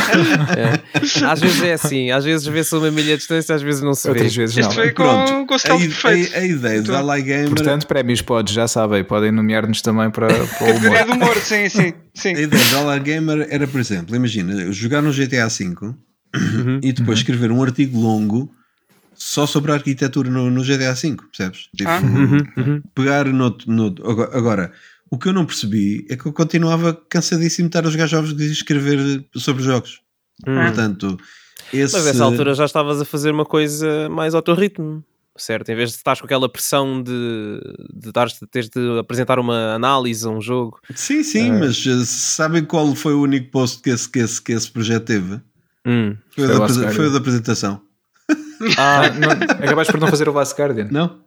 É. Às vezes é assim, às vezes vê-se uma milha de distância, às vezes não se vê. Outras vezes não. foi Pronto, com, com o a, stealth perfeito. a, ideia de Dalai Gamer. Portanto, prémios podes, já sabem, podem nomear-nos também para, para o Categoria humor. do humor, sim, sim. sim. A ideia de Dollar Gamer era, por exemplo, imagina, jogar no GTA V Uhum. e depois escrever um artigo longo só sobre a arquitetura no, no GTA V, percebes? Tipo, Ah. Uhum, pegar no, no- agora- Agora, o que eu não percebi é que eu continuava cansadíssimo de estar a jogar jogos e escrever sobre jogos. Hum. Portanto, esse. Mas nessa altura já estavas a fazer uma coisa mais ao teu ritmo, certo? Em vez de estar com aquela pressão de, de dares- teres de apresentar uma análise a um jogo. Sim, sim, mas eh, sabem qual foi o único post que esse, que esse, que esse projeto teve? Hum. Foi, o Foi da, o foi da apresentação. Ah, não, acabaste por não fazer o Last Guardian. Não.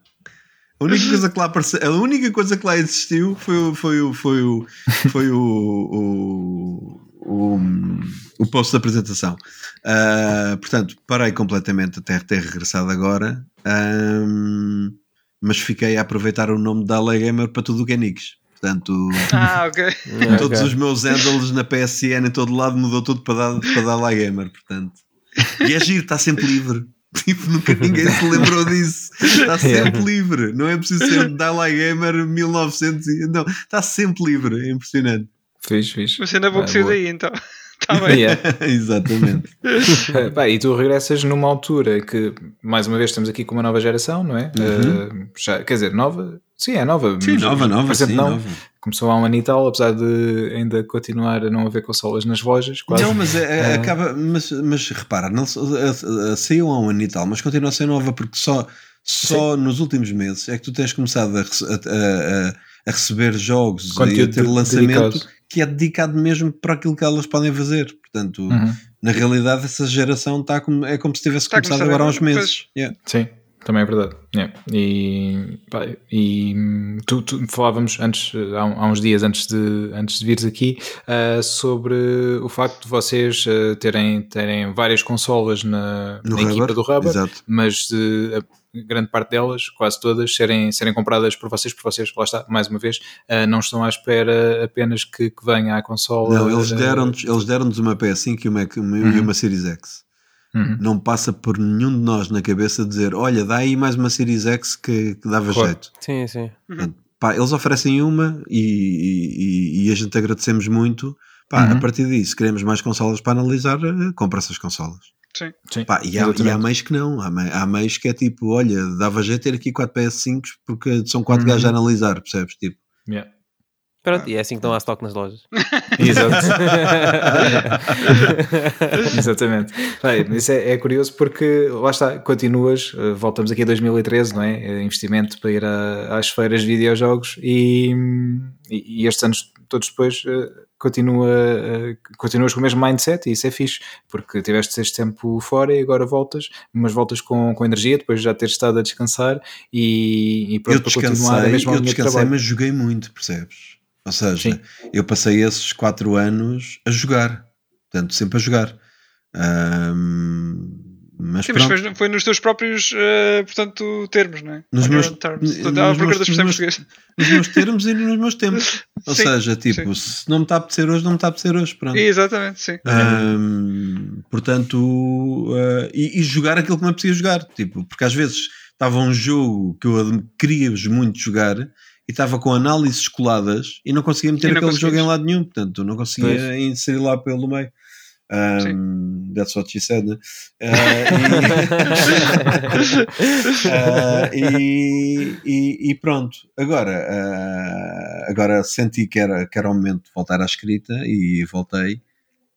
A única coisa que lá apareceu, a única coisa que lá existiu foi o foi o foi o foi o, o, o, o post da apresentação. Ah, portanto, parei completamente até ter regressado agora. Ahm, mas fiquei a aproveitar o nome da LA Gamer para tudo o que é nicks. Portanto, Ah, ok. todos Ok. os meus handles na PSN em todo lado mudou tudo para dar, para dar LA Gamer. Portanto, e é giro, está sempre livre. Tipo, nunca ninguém se lembrou disso. Está sempre livre. Não é preciso ser Dalai Gamer 1900. e- Não, está sempre livre. É impressionante. Fiz, fiz. Você ainda vou Ah, sair daí, então. Está bem. Yeah. Exatamente. Eh, pá, e tu regressas numa altura que, mais uma vez, estamos aqui com uma nova geração, não é? Eh, já, quer dizer, nova? Sim, é nova. Uhum. Sim, mas, nova, nova. por exemplo, Sim, não. nova. Começou há um ano e tal, apesar de ainda continuar a não haver consolas nas lojas, quase. Não, mas é- é- Ah. acaba. Mas, mas repara, não, a- saiu há um ano e tal, mas continua a ser nova porque só, só nos últimos meses é que tu tens começado a, a- a- a- receber jogos e a Conteúdo ter de- lançamento dedicado. Que é dedicado mesmo para aquilo que elas podem fazer. Portanto, Uhum. na realidade, essa geração está como, é como se tivesse Está a começado agora há uns meses. Yeah. Sim, também é verdade. Yeah. E, pá, e tu, tu- falávamos antes, há, há uns dias antes de, antes de vires aqui, ah, sobre o facto de vocês ah, terem, terem várias consolas na, na equipa do Rubber, exato. mas a grande parte delas, quase todas, serem, serem compradas por vocês, por vocês, lá está, mais uma vez, ah, não estão à espera apenas que, que venha a consola. Não, eles eh, deram-nos eles deram uma PS5 e uma, uma- e uma Series X. Uhum. Não passa por nenhum de nós na cabeça dizer: Olha, dá aí mais uma Series X que, que dava Claro. jeito. Sim, sim. Portanto, pá, eles oferecem uma e, e- e a gente agradecemos muito. Pá, Uhum. A partir disso, queremos mais consolas para analisar, eh, compra essas consolas. Sim. Sim, Pá, e, há, e há meios que não. Há, mei- há meios que é tipo: Olha, dava jeito ter aqui 4 PS5s porque são 4 Uhum. gajos a analisar, percebes? Tipo, Yeah. Pronto, e é assim que estão a stock nas lojas. Exato. Exatamente. Bem, isso é, é curioso porque lá está, continuas, eh, voltamos aqui a 2013, não é? Eh, Investimento para ir a- às feiras de videojogos e, e, e estes anos todos depois uh, continua, continuas com o mesmo mindset e isso é fixe, porque tiveste este tempo fora e agora voltas, mas voltas com, com energia depois de já teres estado a descansar e, e pronto, eu para continuar a mesma eu descansei, trabalho. mas joguei muito, percebes? Ou seja, Sim. eu passei esses quatro anos a jogar, portanto, sempre a jogar. Ahm, mas Sim, mas foi, foi nos teus próprios, eh, portanto, termos, não é? Nos meus- nos Portanto, à procura meus- nos portuguesas. nos meus termos e nos meus tempos. Ou Sim, seja, tipo, se não me está a apetecer hoje, não me está a apetecer hoje. Pronto. Exatamente, sim. Ahm, portanto, ah, e, e jogar aquilo que me apetecia jogar, tipo, porque às vezes estava um jogo que eu queria muito jogar e estava com análises coladas e não conseguia meter não aquele jogo em lado nenhum, portanto, não conseguia Pois. inserir lá pelo meio. Um, that's what she said, né? Ah, e, ah, e- e- e pronto, agora, ah, agora senti que era, que era o momento de voltar à escrita e voltei.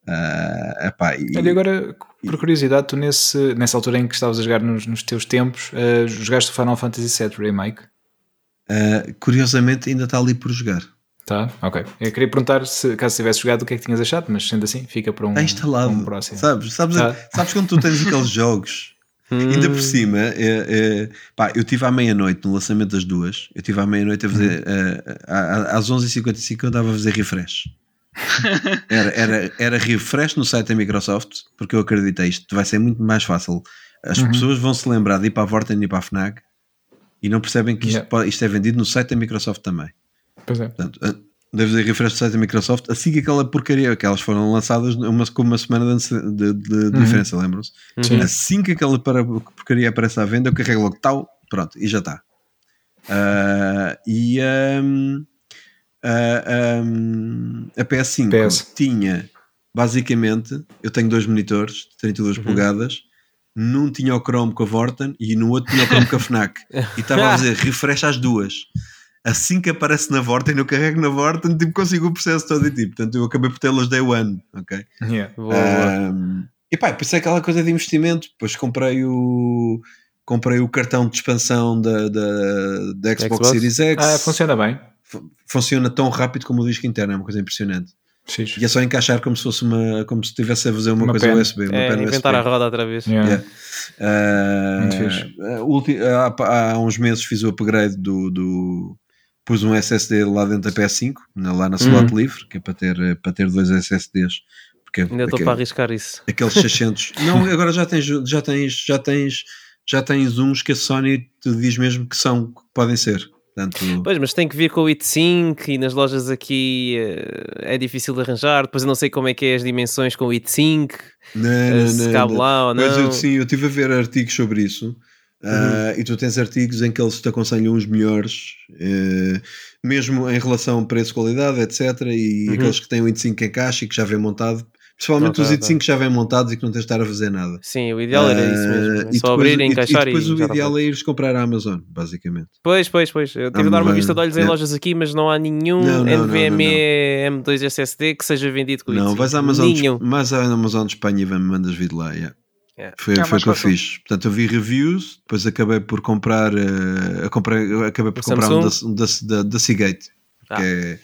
Ah, epá, e- Olha, agora, por curiosidade, tu nesse, nessa altura em que estavas a jogar nos, nos teus tempos, uh, jogaste o Final Fantasy VII Remake? Ah, curiosamente ainda está ali por jogar. Tá, ok. Eu queria perguntar se, caso tivesse jogado, o que é que tinhas achado, mas sendo assim, fica para um, Está instalado. um próximo. Sabes, sabes, Tá. sabes quando tu tens aqueles jogos Ainda Hum. por cima, é, é, pá, eu estive à meia-noite no lançamento das duas. Eu estive à meia-noite a fazer. à- às 11h55 eu andava a fazer refresh. Era, era, era refresh no site da Microsoft, porque eu acreditei isto vai ser muito mais fácil. As Uhum. pessoas vão se lembrar de ir para a Vorten e para a Fnac e não percebem que isto, Yeah. pode- isto é vendido no site da Microsoft também. Pois é. Portanto, eh, deve fazer refresh do site da Microsoft assim que aquela porcaria, que elas foram lançadas uma, com uma semana de, de- de- Uhum. diferença, lembram-se? Sim. Assim que aquela porcaria aparece à venda, eu carrego logo tal, pronto, e já está. Ah, e ahm, ah, ahm, a PS5 PS. tinha basicamente, eu tenho dois monitores de 32 polegadas, num tinha o Chrome com a Vorten e no outro tinha o Chrome com a Fnac e estava a fazer refresh às duas. Assim que aparece na Vorten, eu carrego na Vorten, tipo, consigo o processo todo e tipo, portanto eu acabei por tê-las day one, ok? Yeah. Boa, boa. Um, e pá, depois é aquela coisa de investimento. Depois comprei o comprei o cartão de expansão da, da, da Xbox, Xbox? Series X. Ah, funciona bem. Fu- funciona tão rápido como o disco interno, é uma coisa impressionante. E é só encaixar como se fosse uma como se estivesse a fazer uma, Uma coisa pen. USB, uma É, pen inventar a USB. roda outra vez. Yeah. Yeah. Ah, Muito fixe. ah, ulti- há, há uns meses fiz o upgrade do, do pus um SSD lá dentro da PS5, na- lá na slot livre, que é para ter, eh, para ter dois SSDs. Porque, Ainda estou para arriscar isso. aqueles 600. não, agora já tens, já tens, já tens, já tens uns que a Sony te diz mesmo que são, que podem ser. Portanto, Pois, mas tem que vir com o IT5 e nas lojas aqui eh, é difícil de arranjar. Depois eu não sei como é que é as dimensões com o IT5, não, eh, não, se não, cabe não. lá ou Mas eu, não. sim, eu estive a ver artigos sobre isso. ah, e tu tens artigos em que eles te aconselham os melhores, eh, mesmo em relação preço-qualidade, etc. E Uhum. aqueles que têm o 25 em caixa e que já vem montado, principalmente os ok. 25 que já vêm montados e que não tens de estar a fazer nada. Sim, o ideal era isso Ah, mesmo. É e só depois- abrir, e- encaixar e e, depois o ideal é ires comprar a Amazon, basicamente. Pois, pois, pois. Eu tive a dar uma vista de olhos em é. lojas aqui, mas não há nenhum Não, não, não, NVMe M2 SSD que seja vendido com Não, isso. vais à Amazon, de, vais à Amazon de Espanha e vai- mandas vir lá. yeah. Yeah. Foi, É foi o que eu fiz. Portanto, eu vi reviews, depois acabei por comprar, eh, acabei por O comprar um da, Samsung? um da, da, da Seagate, Ah. que é,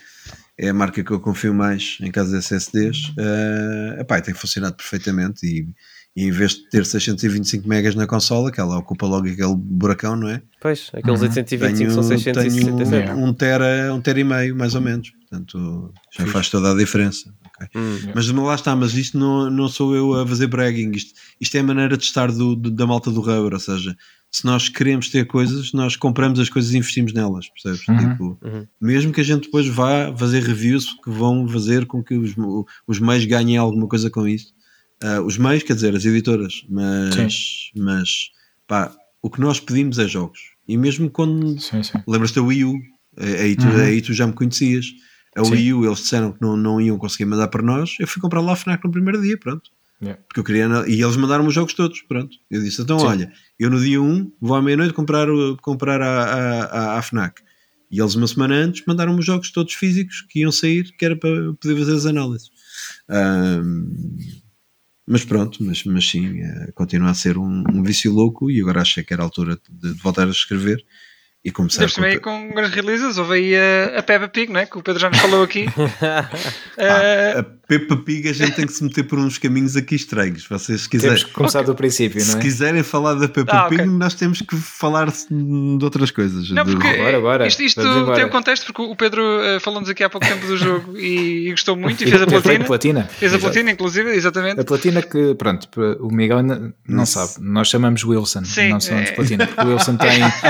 é a marca que eu confio mais em caso de SSDs. Uh, epá, e tem funcionado perfeitamente e, e em vez de ter 625 megas na consola, que ela ocupa logo aquele buracão, não é? Pois, aqueles Uhum. 825 são tenho 667. um, um tera, um tera e meio, mais ou menos. Portanto, já Fixe. faz toda a diferença. ok? Hum. Mas lá está, mas isto não, não sou eu a fazer bragging, isto, isto é a maneira de estar do, do- da malta do rubber, ou seja, se nós queremos ter coisas, nós compramos as coisas e investimos nelas, percebes? Uhum. Tipo, Uhum. Mesmo que a gente depois vá fazer reviews que vão fazer com que os, os meios ganhem alguma coisa com isso. Ah, os meios, quer dizer, as editoras, mas, mas pá, o que nós pedimos é jogos. E mesmo quando Sim, sim. Lembras-te da Wii U? Aí tu, Uhum. aí tu já me conhecias. A Sim. Wii U, eles disseram que não, não iam conseguir mandar para nós. Eu fui comprar lá a Fnac no primeiro dia, pronto. Yeah. Porque eu queria. E eles mandaram os jogos todos, pronto. Eu disse: então, Sim. olha, eu no dia 1 vou à meia-noite comprar, comprar a, a, a, Fnac. E eles, uma semana antes, mandaram os jogos todos físicos que iam sair, que era para poder fazer as análises. Ahm, mas pronto, mas, mas sim, eh, continua a ser um, um vício louco. E agora achei que era a altura de, de voltar a escrever. E começar Temos também com grandes releases. Houve aí a, a Peppa Pig, não é? Que o Pedro já nos falou aqui. Eh, a Peppa Pig a gente tem que se meter por uns caminhos aqui estranhos. Vocês quiserem, Temos que começar do princípio, se não é? quiserem falar da Peppa Ah, Pig, ok. nós temos que falar de outras coisas. Não, porque Bora, bora. isto, isto tem um contexto, porque o Pedro eh, falou-nos aqui há pouco tempo do jogo e, e gostou muito e E fez a platina. platina. Fez a Exato. platina, inclusive, exatamente. A platina que, pronto, o Miguel ainda não Não sabe. Nós chamamos Wilson, Sim, não somos é. platina. Porque o Wilson tem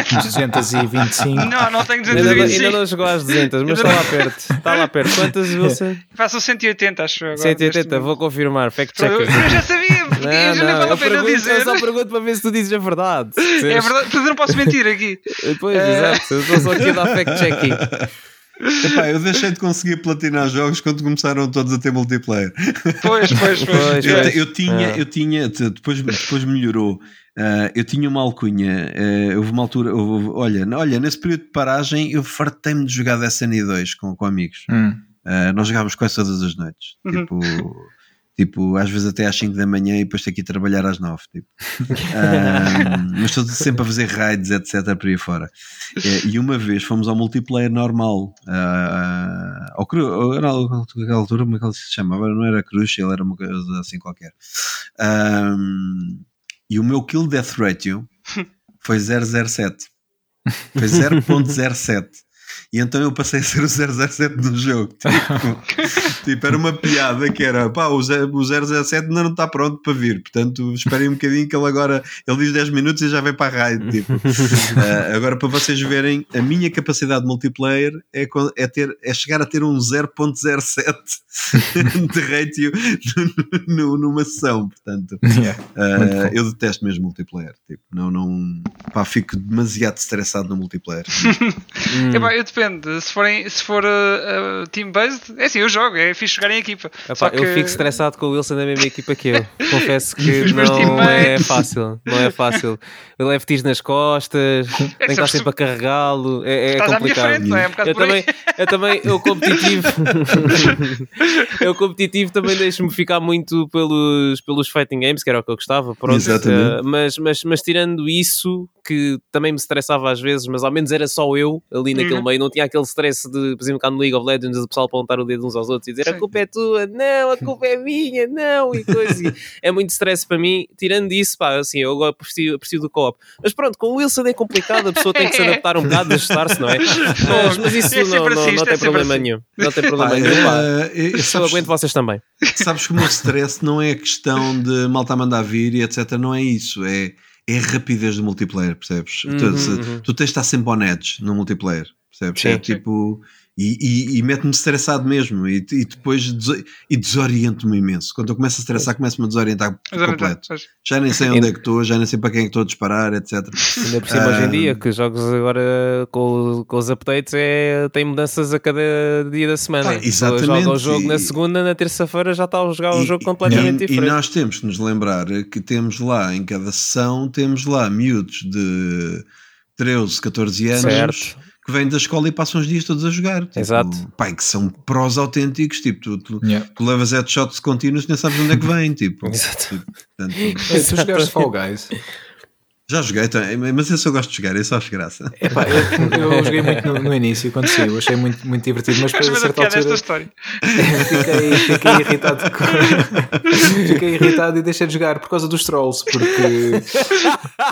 225. Não, não tenho Ainda, não- ainda 225. não chegou às 200, mas está lá perto. Está lá perto. Quantas, Wilson? Faço 180, acho. Agora, 180, neste vou confirmar. Fact checker. Eu já sabia, porque Não, já nem não, vale a eu, pena dizer. eu só pergunto para ver se tu dizes a verdade. É verdade, mas eu não posso mentir aqui. Pois, É. exato. Eu estou só aqui a dar fact checking. Epá, eu deixei de conseguir platinar jogos quando começaram todos a ter multiplayer. Pois, pois, pois. Pois, Eu, pois. te- eu tinha, eu tinha, depois, depois melhorou. Ah, eu tinha uma alcunha, ah, houve uma altura, houve- olha, olha, nesse período de paragem eu fartei-me de jogar Destiny 2 com, com amigos. Hum. Ah, nós jogávamos quase todas as noites. Uhum. Tipo, tipo, às vezes até às 5 da manhã e depois ter que ir trabalhar às 9. Tipo. Mas estou sempre a fazer raids, etc. por aí fora. Eh, E uma vez fomos ao multiplayer normal, ah, ao cru, era naquela altura, como é que ele se chamava? Não era Crucial, era uma coisa assim qualquer. E o meu kill death ratio foi 007. Foi 0.07. E então eu passei a ser o 007 no jogo. Tipo, tipo, era uma piada que era pá, o, ze- o 007 ainda não está pronto para vir. Portanto, esperem um bocadinho que ele agora ele diz 10 minutos e já vem para a raid. Tipo. Ah, agora, para vocês verem, a minha capacidade de multiplayer é, é, ter, é chegar a ter um 0.07 de ratio no- numa sessão. Portanto, bom. eu detesto mesmo multiplayer. Tipo, não, não, pá, fico demasiado estressado no multiplayer. Hum. Eu depende. Se, forem, se for uh, uh, team-based, é assim, eu jogo, é fixe jogar em equipa. Epá, Só que... Eu fico estressado com o Wilson na mesma equipa que eu. Confesso que não é fácil. Não é fácil. Eu levo tiros nas costas, tenho que estar se- sempre a carregá-lo. É, é Estás à minha complicado. frente, não é? É um bocado Eu também, eu também, eu competitivo, eu competitivo também deixo-me ficar muito pelos, pelos fighting games, que era o que eu gostava, pronto. Exatamente. Eh, mas, mas, mas tirando isso, que também me estressava às vezes, mas ao menos era só eu ali naquele Uhum. Meio, não tinha aquele stress de, por exemplo, cá no League of Legends, o pessoal apontar o dedo uns aos outros e dizer a culpa é tua, não, a culpa é minha, não, e coisa. É muito stress para mim. Tirando isso, pá, assim, eu agora aprecio, aprecio do co-op. Mas pronto, com o Wilson é complicado, a pessoa tem que se adaptar um bocado, ajustar-se, não é? Mas, mas isso É não, não, assim, não é tem sempre problema assim. nenhum. Não tem Pá, problema nenhum, pá. é, é, Eu sabes, aguento vocês também. sabes que o meu stress não é a questão de malta a mandar vir e etc. Não é isso. É, é a rapidez do multiplayer, percebes? Uhum, tu, se- uhum. tu tens de estar sempre on edge no multiplayer, percebes? Sim. É tipo. E, e, e mete-me estressado mesmo e, e depois deso- e desoriento-me imenso. Quando eu começo a estressar, começo-me a desorientar Exatamente. completo. Já nem sei onde é que estou, já nem sei para quem é que estou a disparar, etc. Ainda por cima hoje em dia, que jogos agora com, com os updates é, tem mudanças a cada dia da semana. Ah, exatamente. Joga o jogo na E- segunda, na terça-feira já está a jogar um E- jogo completamente e, e diferente. nós temos que nos lembrar que temos lá em cada sessão, temos lá miúdos de 13, 14 anos Certo. Que vêm da escola e passam os dias todos a jogar. Tipo, Exato. Pai, que são prós autênticos, tipo, tu, tu, Yeah. tu levas headshots contínuos nem sabes onde é que vêm, tipo. Exato. Tipo, portanto, Ei, tu jogaste Fall Guys? Já joguei, também, mas esse eu gosto de jogar, esse acho graça. Epá, eu, eu joguei muito no, no início, quando saiu, achei muito, muito divertido, mas depois Acho a certa piada esta altura história. fiquei, fiquei irritado com- fiquei irritado e deixei de jogar por causa dos trolls, porque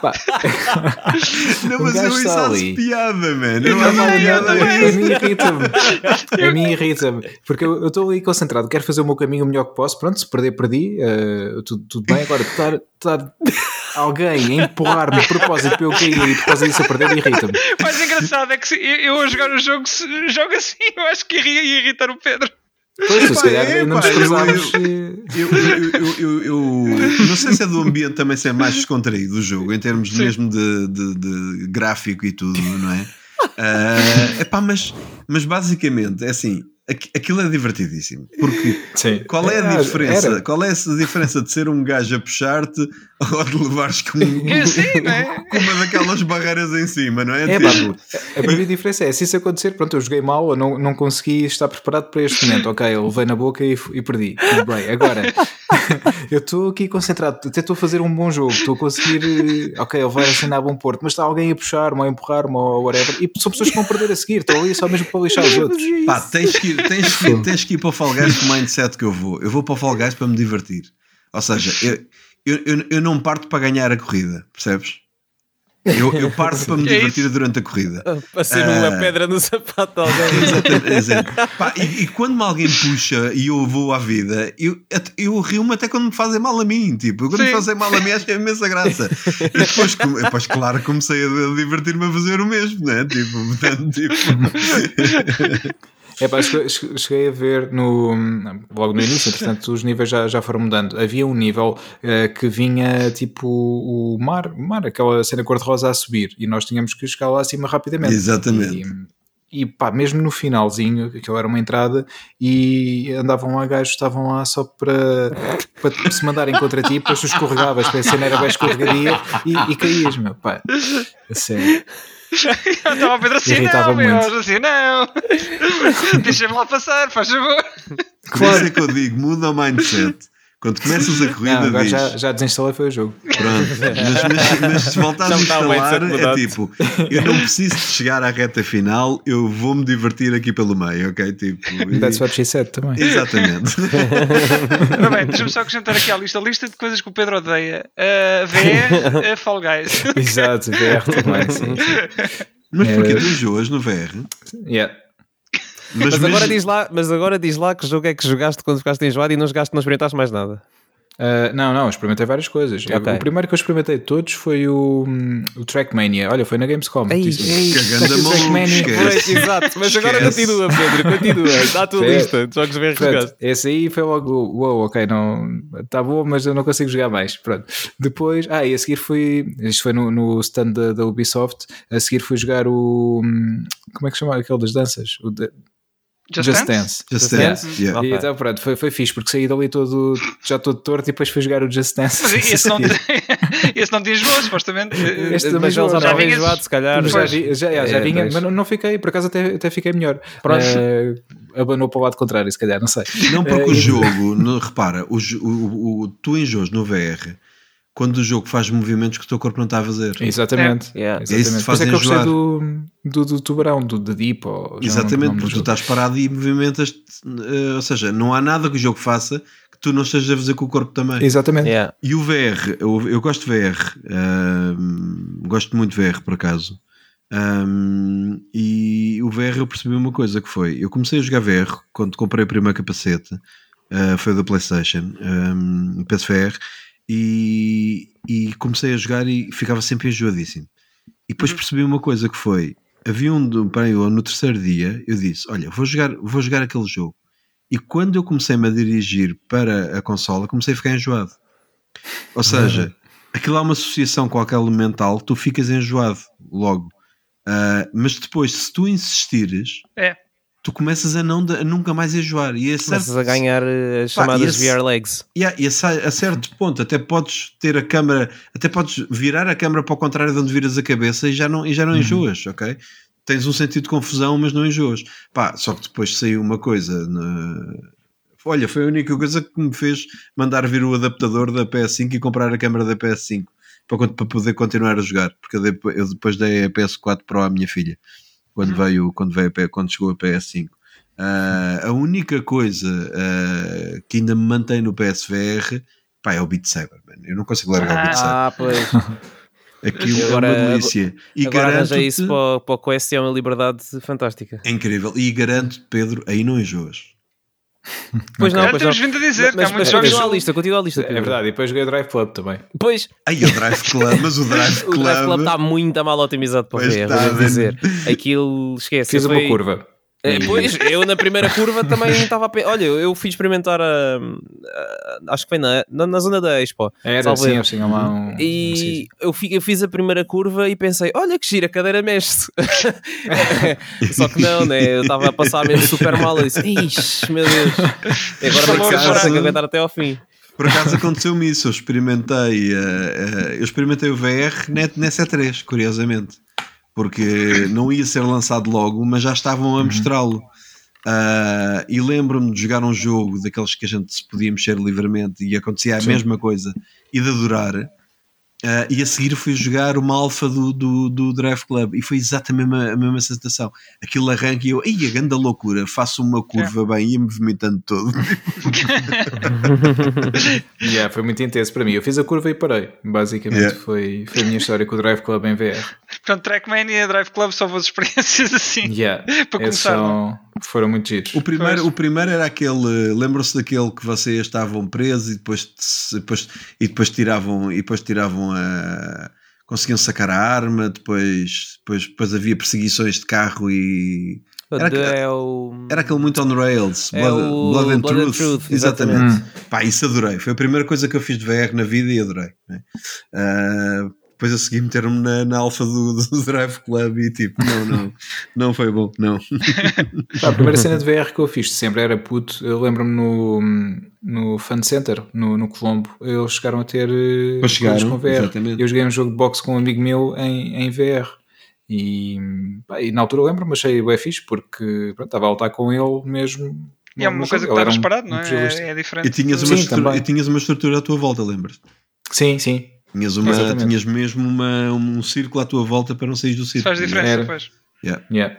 pá, Não, mas eu isso acho piada, mano. Eu Não, acho não, não, piada. a mim irrita-me. A mim irrita-me. Porque eu eu estou ali concentrado, quero fazer o meu caminho o melhor que posso. Pronto, se perder, perdi. eh, tudo, tudo bem. Agora, estar, estar alguém a empurrar-me de propósito para eu cair e por causa disso a perder, irrita-me. O mais engraçado é que se eu, a jogar o jogo se, jogo assim, eu acho que iria ia irritar o Pedro. Pois, se calhar é, ainda nos cruzámos. eu- Eu, eu, eu, eu- eu- não sei se é do ambiente também ser mais descontraído do jogo, em termos Sim. mesmo de, de- de gráfico e tudo, não é? Ah, epá, mas, mas basicamente é assim: aquilo é divertidíssimo. Porque Sim. qual é a diferença? era. Qual é essa diferença de ser um gajo a puxar-te ou de levares com, É assim, não é? com uma daquelas barreiras em cima, não é? É, Tipo, a primeira diferença é se isso acontecer, pronto, eu joguei mal, eu não, não consegui estar preparado para este momento. Ok, eu levei na boca e, e perdi. Tudo bem. Agora, eu estou aqui concentrado, até estou a fazer um bom jogo, estou a conseguir. eh, Ok, ele vai assinar bom porto, mas está alguém a puxar-me ou a empurrar-me ou whatever. E são pessoas que vão perder a seguir, estão ali só mesmo para lixar os outros. Pá, tens que, tens, que ir, tens que ir para o Fall Guys com o mindset que eu vou. Eu vou para o Fall Guys para me divertir. Ou seja, eu, eu, eu, eu não parto para ganhar a corrida, percebes? Eu, eu parto para me É divertir isso. durante a corrida. Para ser uma Ah. pedra no sapato de alguém. Exatamente, exato. Pá, e, e quando me alguém puxa e eu vou à vida, eu, eu rio-me até quando me fazem mal a mim. Tipo, quando me Sim. fazem mal a mim, acho que é imensa graça. E depois, depois claro, comecei a divertir-me a fazer o mesmo, né? Tipo, portanto, tipo. É pá, cheguei, a ver no, logo no início, entretanto os níveis já, já foram mudando. Havia um nível eh, que vinha tipo o mar, o mar, aquela cena cor-de-rosa a subir e nós tínhamos que chegar lá acima rapidamente. Exatamente. E, e pá, mesmo no finalzinho, aquilo era uma entrada e andavam lá gajos, estavam lá só para, para se mandarem contra ti, depois tu escorregavas, a cena era bem escorregadia e, e caías, meu pá. A sério. Estava a Pedro assim, não, meu. Assim, não. Deixa-me lá passar, faz favor. Isso é que eu digo, muda o mindset. Quando começas a corrida, Não, agora diz, já, já desinstalei foi o jogo. pronto, mas, mas- mas se voltares a instalar, é tipo, eu não preciso de chegar à reta final, eu vou-me divertir aqui pelo meio, ok? Tipo, e- That's what she said também. Exatamente. Ora bem, deixa-me só acrescentar aqui à lista. A lista de coisas que o Pedro odeia. Uh, VR, uh, Fall Guys. Exato, VR também, sim. Mas É. porque tu enjoas no VR? Yeah. Mas agora, mesmo- diz lá, mas agora diz lá que jogo é que jogaste quando ficaste enjoado e não jogaste, não experimentaste mais nada. Uh, não, não, experimentei várias coisas. Eu- Ok. O primeiro que eu experimentei de todos foi o, hum, o Trackmania. Olha, foi na Gamescom. Ei, Cagando a. Pois, exato, mas agora Esquece. continua, Pedro, continua. Dá a tua lista de jogos Portanto, jogaste. esse aí foi logo, uou, ok, não está bom, mas eu não consigo jogar mais. Pronto. Depois, ah, e a seguir fui, isto foi no, no stand da, da Ubisoft, a seguir fui jogar o, hum, como é que chama aquele das danças? O de- Just, Just Dance? Dance. Just Yeah. Dance. Yeah. E então pronto, foi, foi fixe, porque saí dali todo, já todo torto e depois fui jogar o Just Dance. Mas esse não, esse não tinha jogo, supostamente. Este Mas já estava enjoado, se calhar. já, vi- já, já, já É, vinha, mas não, não fiquei, por acaso até, até fiquei melhor. Pronto. Eh, abanou para o lado contrário, se calhar, não sei. Não, porque Eh, o jogo, no- repara, o, o, tu enjoas no VR quando o jogo faz movimentos que o teu corpo não está a fazer. Exatamente. Yeah. É isso que te Exatamente. Faz é que eu gostei do, do, do tubarão, do The Deep. Ou, Exatamente, porque tu jogo. estás parado e movimentas, eh, ou seja, não há nada que o jogo faça que tu não estejas a fazer com o corpo também. Exatamente. Yeah. E o VR, eu, eu gosto de VR, ahm, gosto muito de VR por acaso. Ahm, e o VR eu percebi uma coisa que foi: eu comecei a jogar VR quando comprei o primeiro capacete, ah, foi o da PlayStation, um, o PSVR, e, e comecei a jogar e ficava sempre enjoadíssimo. E depois percebi uma coisa que foi: havia um, peraí, eu, no terceiro dia, eu disse: Olha, vou jogar, vou jogar aquele jogo. E quando eu comecei-me a dirigir para a consola, comecei a ficar enjoado. Ou seja, aquilo há uma associação com aquele mental, tu ficas enjoado logo. Ah, mas depois, se tu insistires, É. tu começas a, não, a nunca mais enjoar. E a certo, Começas a ganhar eh, as Pá, chamadas esse- VR legs. Yeah, e a, a certo ponto até podes ter a câmera, até podes virar a câmera para o contrário de onde viras a cabeça e já não, e já não enjoas, ok? Tens um sentido de confusão, mas não enjoas. Pá, só que depois saiu uma coisa. na- Olha, foi a única coisa que me fez mandar vir o adaptador da PS5 e comprar a câmera da PS5 para, para poder continuar a jogar, porque eu depois dei a PS4 Pro à minha filha quando veio, quando veio a quando chegou a PS5. Ah, a única coisa ah, que ainda me mantém no PSVR pá, é o Beat Saber, man. eu não consigo largar o Beat Saber. Ah, pois. Aquilo E é agora- uma delícia. E Agora arranjei isso para, para o Quest e é uma liberdade fantástica. é incrível. E garanto, Pedro, aí não enjoas. Pois não, Já pois temos não. vindo a dizer que Mas, há muitos mas jogos. continua a lista, continua a lista. É verdade, e depois joguei o Drive Club também. Pois, Aí o Drive Club, mas o Drive o Drive Club Club. está muito mal otimizado para o VR, dizer. Aquilo, esquece. Fiz foi- uma curva. É, pois, eu na primeira curva também estava a pe- Olha, eu fui experimentar a, a- acho que foi na, na, na zona da Expo. Era assim, tinham lá um. E eu, fi- eu fiz a primeira curva e pensei, olha que gira, a cadeira mexe Só que não, né? Eu estava a passar mesmo super mal. Eu disse, ixi, meu Deus. E agora tenho que, que aguentar até ao fim. Por acaso aconteceu-me isso, eu experimentei, eh, eh, eu experimentei o VR nessa 3, curiosamente, porque não ia ser lançado logo, mas já estavam a mostrá-lo. Ah, e lembro-me de jogar um jogo daqueles que a gente se podia mexer livremente e acontecia a Sim. mesma coisa e de adorar. Ah, e a seguir fui jogar uma alfa do, do, do Drive Club e foi exatamente a mesma, a mesma sensação. Aquilo arranca e eu, ei, a grande loucura, faço uma curva bem e ia-me vomitando todo. Yeah, foi muito intenso para mim. Eu fiz a curva e parei. Basicamente Yeah. foi, foi a minha história com o Drive Club em VR. Portanto, Trackmania, Drive Club são boas experiências assim. Yeah. Para Esses começar, são, foram muito giros. O primeiro, Pois. o primeiro era aquele, lembram-se daquele que vocês estavam presos e depois, depois, e depois tiravam e depois tiravam a conseguiam sacar a arma, depois, depois, depois havia perseguições de carro e Era que- é o... era aquele muito on rails, É Blood, o Blood and Blood and Truth, Truth, exatamente. exatamente. Pá, isso adorei, foi a primeira coisa que eu fiz de VR na vida e adorei. né? Depois a seguir meteram-me na, na alfa do, do Drive Club e tipo, não, não, não foi bom, não. A primeira cena de VR que eu fiz sempre era puto. Eu lembro-me no, no Fun Center, no, no Colombo, eles chegaram a ter eh, Pois coisas chegaram, com VR. exatamente. Eu joguei um jogo de boxe com um amigo meu em, em VR. E, pá, e na altura eu lembro-me, achei o fixe porque pronto, estava a lutar com ele mesmo. E é uma coisa que estavas um- parado, um não é? É, é diferente. E tinhas, Sim, uma estrutura, também. e tinhas uma estrutura à tua volta, lembras-te? Sim, sim. Tinhas, uma, Exatamente. tinhas mesmo uma, um círculo à tua volta para não sair do círculo. faz diferença, Era. pois. Yeah. Yeah.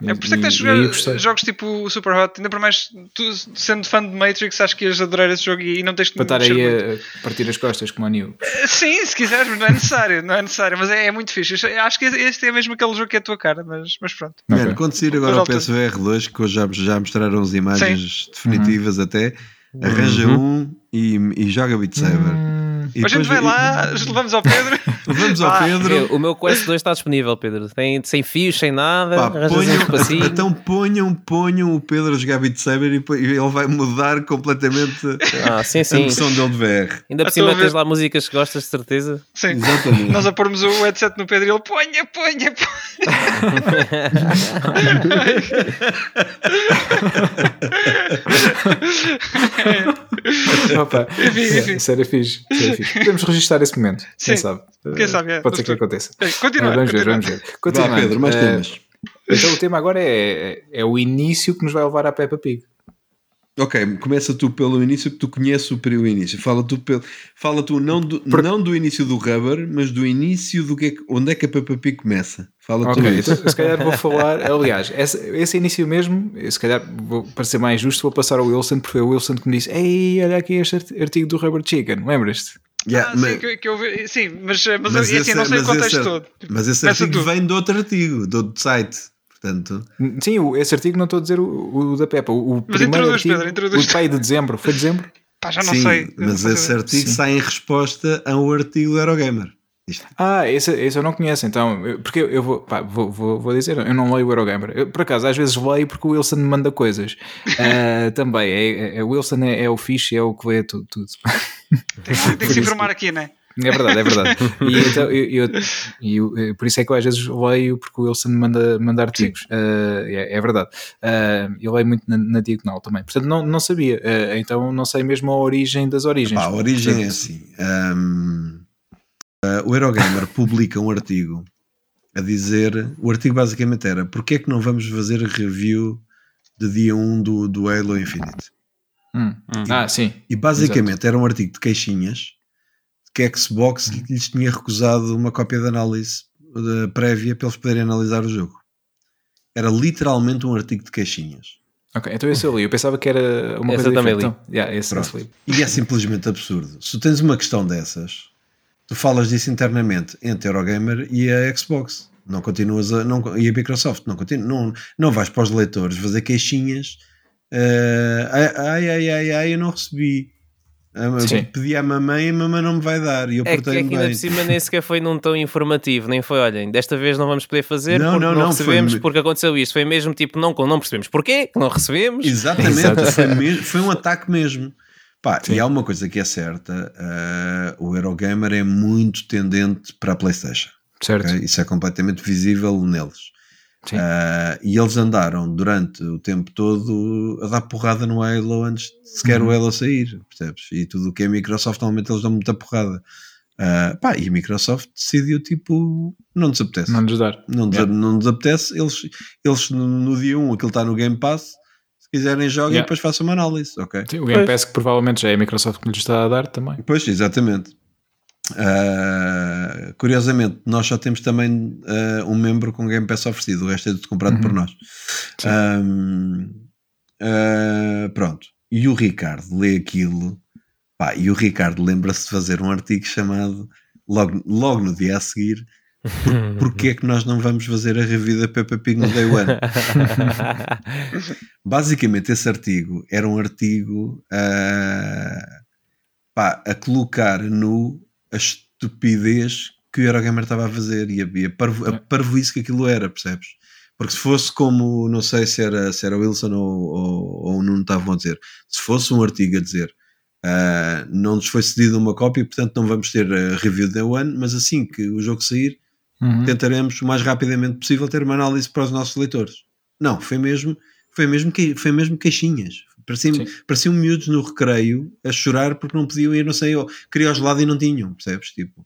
É por isso é que tens de jogos tipo o Super Hot, ainda por mais tu sendo fã de Matrix, acho que ias adorar esse jogo e, não tens de Para estar aí muito. a partir as costas como a New. Sim, se quiseres, mas não é necessário, não é necessário, mas é, é muito fixe. Eu acho que este é mesmo aquele jogo que é a tua cara, mas, mas pronto. Mano, Ok. quando sair agora o PSVR 2, que hoje já, já mostraram as imagens definitivas Uhum. até, arranja um e, e joga Beat Saber. Hum, E a gente vai lá, levamos ao Pedro. Vamos ao Ah, Pedro. Eu- o meu Quest 2 está disponível, Pedro. Tem, sem fios, sem nada. Pá, um ponham, espacinho. então ponham, ponham o Pedro a jogar Beat Saber e, e ele vai mudar completamente Ah, sim, a sim. noção dele de VR. Ainda por Ah, cima a tens lá músicas que gostas de certeza. Sim. Exatamente. Nós a pormos o headset no Pedro e ele ponha, ponha, ponha. Opa, Enfim, enfim. Isso era fixe. isso era fixe. Podemos registrar esse momento. Quem Sim. sabe? Quem sabe, é. Pode ser que aconteça. Continua, vamos ver, continua. vamos ver. Vá, Continuando, Pedro, mais eh, temas. Então o tema agora é, é o início que nos vai levar à Peppa Pig. Ok, começa tu pelo início, que tu conheces o período início. Fala tu, pelo, fala tu não, do, não do início do rubber, mas do início do que é, onde é que a Peppa Pig começa. Fala tu Ok, isso. então, se calhar vou falar. Aliás, esse, esse início mesmo, se calhar, vou, para ser mais justo, vou passar ao Wilson, porque foi o Wilson que me disse: Ei, olha aqui este art- artigo do Rubber Chicken, lembras-te? Yeah, Ah, mas, sim, que, que eu vi, sim, mas, mas, mas e assim, esse- não sei o contexto esse- todo. mas esse artigo tu. vem de outro artigo, de outro site. Portanto, Sim, esse artigo não estou a dizer o, o da Peppa, o, o Mas primeiro introduz, artigo, Pedro, introduz. o pai de dezembro, foi dezembro? Pá, já não sim, sei. eu não mas faço esse artigo Sim. sai em resposta a um artigo do Eurogamer. Isto- Ah, esse, esse eu não conheço, então, porque eu, eu vou, pá, vou, vou, vou dizer, eu não leio o Eurogamer. Eu, por acaso, às vezes leio porque o Wilson me manda coisas. Ah, também, é, é- o Wilson é, é o fixe, é o que lê tudo. tudo. Tem, que- tem que se informar aqui, né? É verdade, é verdade. E então, eu, eu- eu- eh, por isso é que eu às vezes leio, porque o Wilson me manda, manda artigos. Ah, é, é verdade. Ah, eu leio muito na, na diagonal também. Portanto, não, não sabia. Ah, então, não sei mesmo a origem das origens. Pá, a origem é assim. hum, ah, o Eurogamer publica um artigo a dizer. O artigo basicamente era: porque é que não vamos fazer review de dia 1 do, do Halo Infinite? hum. Ah, sim. E basicamente era um artigo de queixinhas de que a Xbox lhes tinha recusado uma cópia de análise eh, prévia para eles poderem analisar o jogo. Era literalmente um artigo de queixinhas. Ok, então esse eu li. Eu pensava que era uma Esse coisa também diferente. Então, yeah, esse, esse li. E é simplesmente absurdo. Se tens uma questão dessas, tu falas disso internamente entre a Eurogamer e a Xbox. Não continuas a. Não, e a Microsoft. Não, continu, não, não vais para os leitores fazer queixinhas. eh, ai, ai, ai, ai, eu não recebi. Sim. Pedi à mamãe e a mamãe não me vai dar. E eu É que, é que ainda bem. por cima nem sequer foi num tom informativo, nem foi, olhem, desta vez não vamos poder fazer Não, porque não, não, não, foi recebemos, me- porque aconteceu isto. Foi mesmo tipo, não, não percebemos porquê não recebemos. Exatamente, foi, mesmo- foi um ataque mesmo. Pá, Sim. e há uma coisa que é certa: ah, o Eurogamer é muito tendente para a PlayStation. Certo. ok? Isso é completamente visível neles. Ah, e eles andaram durante o tempo todo a dar porrada no Halo antes de sequer Uhum. o Halo sair, percebes? E tudo o que é Microsoft, normalmente eles dão muita porrada. Ah, pá, e a Microsoft decidiu tipo, não nos apetece. Não nos dar. Não, nos, não nos apetece. Eles, eles no, no dia 1 aquilo está no Game Pass. Se quiserem, joguem Yeah. e depois façam uma análise, ok? Sim, o Game Pass que provavelmente já é a Microsoft que lhes está a dar também. Pois, exatamente. Ah, curiosamente, nós só temos também ah, um membro com Game Pass oferecido, o resto é tudo comprado Uhum. por nós. Ah, pronto. E o Ricardo lê aquilo, pá, e o Ricardo lembra-se de fazer um artigo chamado, logo, logo no dia a seguir, porque é que nós não vamos fazer a review da Peppa Pig no Day One? Basicamente, esse artigo era um artigo ah, pá, a colocar nu a estupidez que o Eurogamer estava a fazer e a, a, parvo, a parvoíce que aquilo era, percebes? Porque se fosse como, não sei se era, se era Wilson ou, ou, ou o Nuno estavam a dizer, se fosse um artigo a dizer ah, não nos foi cedido uma cópia, portanto não vamos ter a review da One, mas assim que o jogo sair, Uhum. tentaremos o mais rapidamente possível ter uma análise para os nossos leitores. Não, foi mesmo, foi mesmo, que, foi mesmo queixinhas. Pareciam, Sim. pareciam miúdos no recreio a chorar porque não podiam ir, não sei, ou queriam ao gelado e não tinham, percebes? Tipo,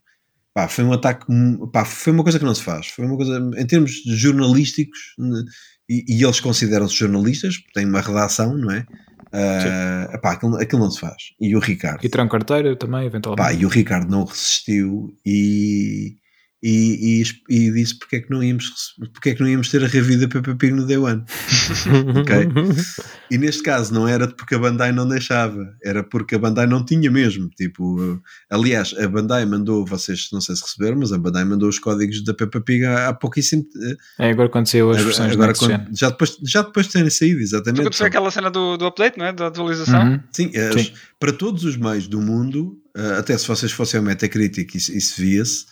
pá, foi um ataque, pá, foi uma coisa que não se faz. Foi uma coisa, em termos de jornalísticos, e, e eles consideram-se jornalistas, porque têm uma redação, não é? Ah, pá, aquilo, aquilo não se faz. E o Ricardo, E carteira também, Pá, eventualmente. e o Ricardo não resistiu e, e, e, e disse porque é, que não íamos, porque é que não íamos ter a review da Peppa Pig no Day One. Ok? E neste caso não era porque a Bandai não deixava, era porque a Bandai não tinha mesmo. Tipo, aliás, a Bandai mandou, vocês não sei se receberam, mas a Bandai mandou os códigos da Peppa Pig há, há pouquíssimo É agora quando saiu as versões agora, quando- já, depois, já depois de terem saído, exatamente. foi aquela cena do, do update, não é? Da atualização. Uhum. Sim, as- Sim. para todos os meios do mundo, uh, até se vocês fossem ao Metacritic, isso, isso via-se.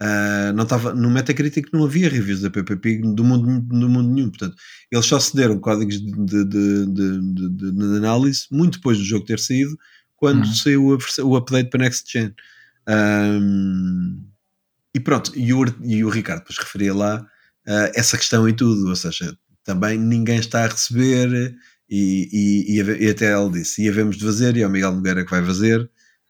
Uh, não tava, no Metacritic não havia reviews da Peppa Pig do mundo, do mundo nenhum. Portanto, eles só cederam códigos de, de, de, de- análise muito depois do jogo ter saído, quando Uhum. saiu a o update para Next Gen. Um, e pronto, e o, e o Ricardo depois referia lá uh, essa questão e tudo, ou seja, também ninguém está a receber e, e, e, e até ele disse, e havemos de fazer, e é o Miguel Nogueira que vai fazer.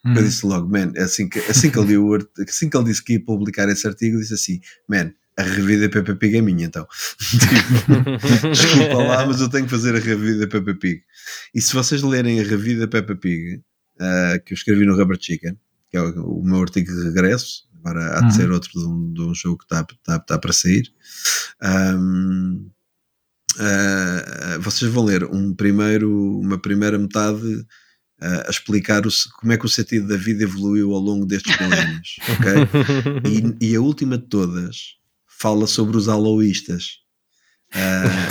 Uhum. Eu disse logo, man, assim que, assim, que ele deu art- assim que ele disse que ia publicar esse artigo, disse assim, man, a review da Peppa Pig é minha, então. Tipo, Desculpa lá, mas eu tenho que fazer a review da Peppa Pig. E se vocês lerem a review da Peppa Pig, ah, que eu escrevi no Rubber Chicken, que é o, o meu artigo de regresso, agora há de Uhum. ser outro de um, de um jogo que está está- está para sair. Ahm, ah, vocês vão ler um primeiro, uma primeira metade a explicar o como é que o sentido da vida evoluiu ao longo destes milénios, ok? E, e a última de todas fala sobre os aloístas.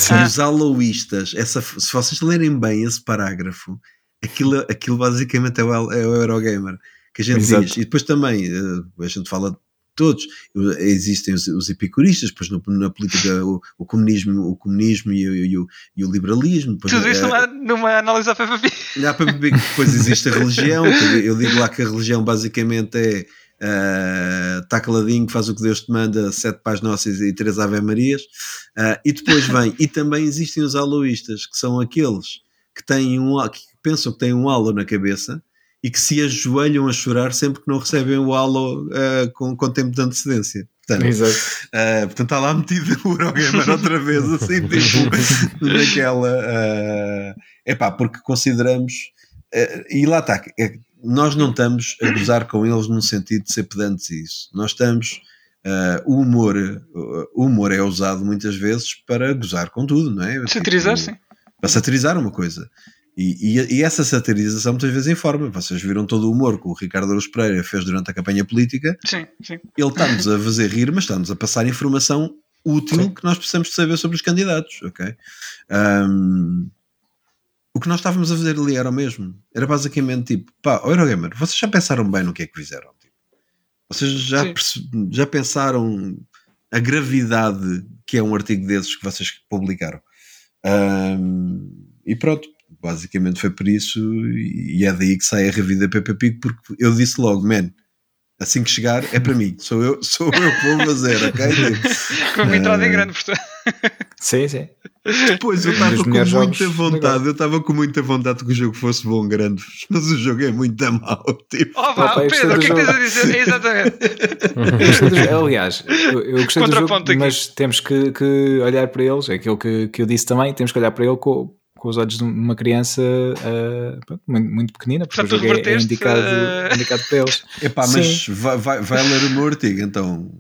E os aloístas, essa, se vocês lerem bem esse parágrafo, aquilo, aquilo basicamente é o, é o Eurogamer que a gente Exato. diz. E depois também ah, a gente fala de todos. Existem os, os epicuristas, depois no- na política o, o comunismo, o comunismo e, o- e o, e o liberalismo. Tudo isto ah, numa, análise para beber que depois existe a religião. eu digo lá que a religião basicamente é está caladinho, faz o que Deus te manda, sete pás nossas e três Ave Marias. Ah, e depois vem, e também existem os aloístas, que são aqueles que têm um que pensam que têm um halo na cabeça e que se ajoelham a chorar sempre que não recebem o halo ah, com, com tempo de antecedência. Portanto, Exato. Uh, portanto, está lá metido o Eurogamer outra vez, assim, tipo, naquela. É epá, porque consideramos. uh, e lá está, é, nós não estamos a gozar com eles no sentido de ser pedantes e isso. Nós estamos. uh, o humor uh, o humor é usado muitas vezes para gozar com tudo, não é? Satirizar, Tipo, sim. Para satirizar uma coisa. E, e- e essa satirização muitas vezes informa. Vocês viram todo o humor que o Ricardo Aruz Pereira fez durante a campanha política Sim, sim. ele está-nos a fazer rir, mas está-nos a passar informação útil Sim. que nós precisamos de saber sobre os candidatos, ok? Ahm, o que nós estávamos a fazer ali era o mesmo. Era basicamente tipo, pá, Eurogamer, vocês já pensaram bem no que é que fizeram? Tipo, vocês já, já pensaram a gravidade que é um artigo desses que vocês publicaram? Ahm, e pronto, basicamente foi por isso, e é daí que sai a revida Peppa Pig, porque eu disse logo, man, assim que chegar é para mim, sou eu, sou eu que vou fazer, ok? Com uma entrada em grande, portanto. Sim, sim. Depois eu estava com muita jogos vontade, eu estava com muita vontade que o jogo fosse bom, grande, mas o jogo é muito mau, tipo. Oh, vá, Pedro, o que é que tens a dizer? Exatamente. Eu gostei do- aliás, eu, eu gostei do jogo, aqui. mas temos que, que olhar para eles, é aquilo que, que eu disse também, temos que olhar para ele com, com os olhos de uma criança pronto, muito, muito pequenina, porque Portanto, o jogo é- é, indicado, ah, indicado para eles. Epá, mas vai, vai, vai ler o meu artigo, então.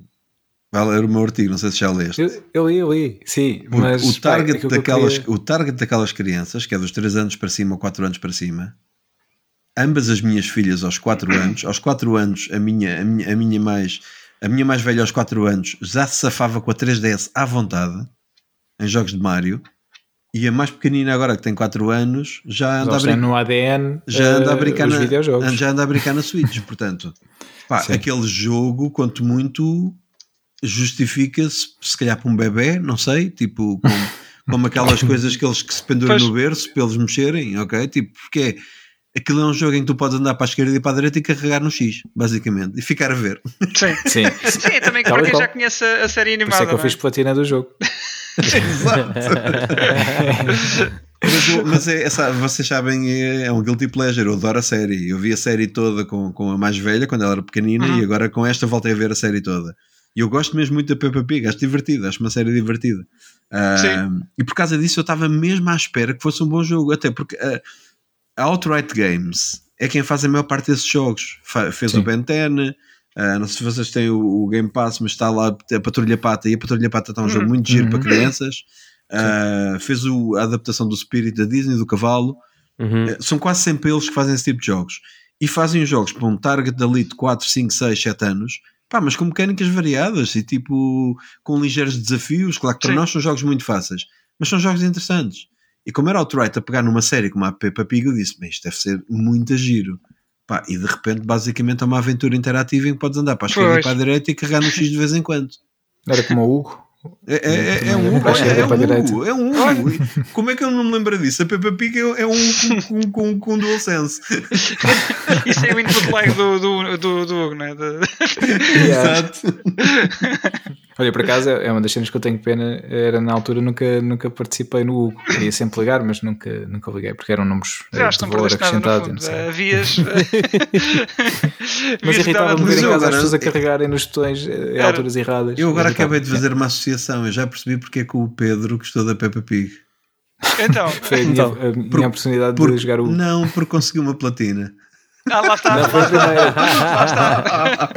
Vai ler o meu artigo, não sei se já leste. Eu, eu li, eu li, sim, Porque mas o, target eu daquelas, queria- o target daquelas crianças, que é dos 3 anos para cima ou 4 anos para cima, ambas as minhas filhas aos 4 anos, aos 4 anos, a minha, a minha, a minha mais a minha mais velha aos 4 anos já se safava com a 3DS à vontade em jogos de Mario. E a mais pequenina agora que tem 4 anos já anda a brincar no ADN já anda a brincar os na, videojogos. já anda a brincar na Switch, portanto, pá, aquele jogo, quanto muito, justifica-se, se calhar para um bebê, não sei, tipo, como, como aquelas coisas que eles que se penduram Pois. no berço para eles mexerem, ok? Tipo, porque é, aquilo é um jogo em que tu podes andar para a esquerda e para a direita e carregar no X, basicamente, e ficar a ver. Sim. Sim, Sim, também Tal para quem já conhece a, série por isso animada. é que eu não fiz platina do jogo. Exato. Mas, mas é, essa, vocês sabem, é, é um guilty pleasure. Eu adoro a série. Eu vi a série toda com, com a mais velha quando ela era pequenina Uhum. e agora com esta voltei a ver a série toda. E eu gosto mesmo muito da Peppa Pig, acho divertida, acho uma série divertida. Ah, e por causa disso eu estava mesmo à espera que fosse um bom jogo, até porque ah, a Outright Games é quem faz a maior parte desses jogos. Fa- fez Sim. o Ben 10, ah, não sei se vocês têm o, o Game Pass, mas está lá a Patrulha Pata e a Patrulha Pata está um jogo muito giro Uhum. para crianças. Ah, fez o- a adaptação do Spirit da Disney, do Cavalo. Uhum. Eh, São quase sempre eles que fazem esse tipo de jogos. E fazem os jogos para um target de 4, 5, 6, 7 anos. Pá, mas com mecânicas variadas e tipo com ligeiros desafios. Claro que para Sim. nós são jogos muito fáceis, mas são jogos interessantes. E como era outright a pegar numa série como a Peppa Pig, eu disse: Bem, isto deve ser muito giro. Pá, e de repente, basicamente, é uma aventura interativa em que podes andar para a esquerda e Pois. para a direita e carregar no X de vez em quando. Era como o Hugo. É, é, é, é um Hugo, é, e a um. Hugo, é um Hugo. Como é que eu não me lembro disso? A Peppa Pig é, é um Hugo com, com, com, com DualSense. Isso é o input lag do, do, do, do Hugo, não é? Exato. Olha, por acaso é uma das cenas que eu tenho pena. Era na altura nunca, nunca participei no Hugo. Queria sempre ligar, mas nunca, nunca liguei porque eram números eh, de valor nada acrescentado. sei. Havias. Mas irritava-me ver em casa as pessoas a carregarem nos botões eh, em alturas erradas. Eu agora acabei de fazer uma associação. Eu já percebi porque é que o Pedro gostou da Peppa Pig. Então, Foi a minha, Então, a minha por- oportunidade Por- de jogar o Hugo. Não, porque conseguiu uma platina. ah, lá está. Não, a primeira. Lá está.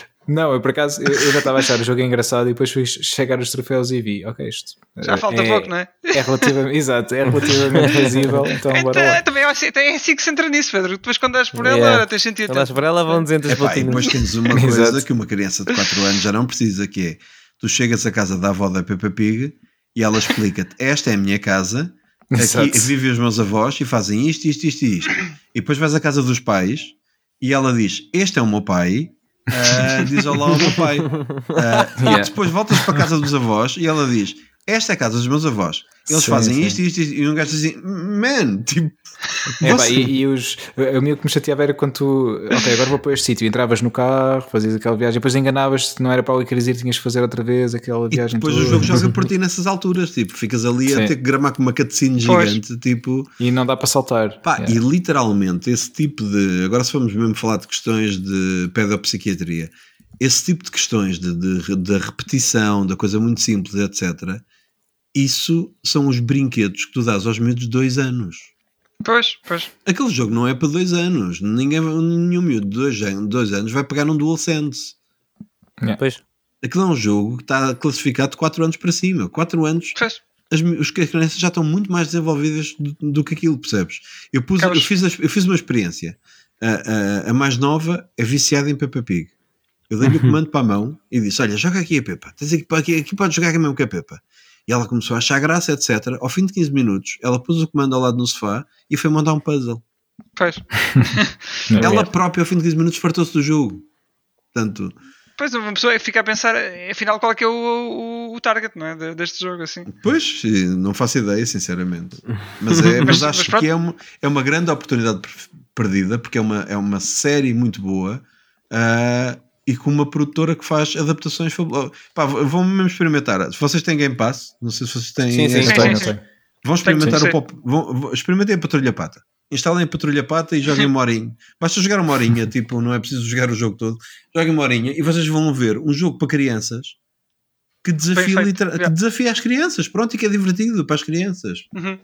Não, eu por acaso eu, eu já estava a achar o jogo engraçado e depois fui chegar os troféus e vi, ok, isto Já eh, falta é, pouco, não é? É relativamente, exato, é relativamente visível, então bora Então, lá. também é assim, é assim que se entra nisso, Pedro. Depois quando das por ela, Yeah. tens sentido. Quando das por ela, vão 200 Epá, e platinas. depois temos uma coisa que uma criança de 4 anos já não precisa, que é tu chegas à casa da avó da Peppa Pig e ela explica-te, esta é a minha casa, aqui Exato. vivem os meus avós e fazem isto, isto, isto e isto. E depois vais à casa dos pais e ela diz, este é o meu pai, ah, diz olá ao meu pai. Ah, Yeah. E depois voltas para a casa dos avós e ela diz, esta é a casa dos meus avós. Eles Sim, fazem sim. isto, isto, isto, e um gajo diz assim, man, tipo, É, pá, e, e os, o meu que me chateava era quando tu, ok, agora vou para este sítio, entravas no carro, fazias aquela viagem, depois enganavas-te, não era para que querias ir, tinhas que fazer outra vez aquela E viagem depois toda. o jogo joga por ti nessas alturas, tipo, ficas ali Sim. a ter que gramar com uma cutscene Pois. gigante, tipo, E não dá para saltar. pá, Yeah. e literalmente esse tipo de, agora se vamos mesmo falar de questões de pedopsiquiatria, esse tipo de questões de, de- da repetição, da coisa muito simples, etc., isso são os brinquedos que tu dás aos de dois anos. Pois, pois. Aquele jogo não é para dois anos, Ninguém, nenhum miúdo de dois, an- dois anos vai pegar num DualSense. Pois. Aquilo é um jogo que está classificado de 4 anos para cima. 4 anos pois. as, os- as crianças já estão muito mais desenvolvidas do, do que aquilo, percebes? Eu, pus, Acabas- eu, fiz, eu fiz uma experiência. A, a- a mais nova é viciada em Peppa Pig. Eu dei-lhe o comando para a mão e disse: Olha, joga aqui a Peppa. Tens aqui, aqui, aqui podes jogar mesmo com a Peppa. E ela começou a achar graça, etc. Ao fim de 15 minutos, ela pôs o comando ao lado no sofá e foi montar um puzzle. Pois. Ela é. própria, ao fim de 15 minutos, fartou-se do jogo. Portanto, Pois, uma pessoa fica a pensar, afinal, qual é que é o, o, o target, não é? de- Deste jogo, assim. pois, não faço ideia, sinceramente. Mas, é, mas Mas- acho mas que é uma, é uma grande oportunidade per- perdida, porque é uma, é uma série muito boa ah, e com uma produtora que faz adaptações fabulosas. Pá, vão mesmo experimentar. Se vocês têm Game Pass, não sei se vocês têm. Sim, sim. Sim, sim. Vão experimentar Sim, o pop. Vão, vão- experimentem a Patrulha Pata. Instalem a Patrulha Pata e joguem uma horinha. Basta jogar uma horinha, tipo, não é preciso jogar o jogo todo. Joguem uma horinha e vocês vão ver um jogo para crianças que desafia, que desafia as crianças. Pronto, e que é divertido para as crianças. Uhum.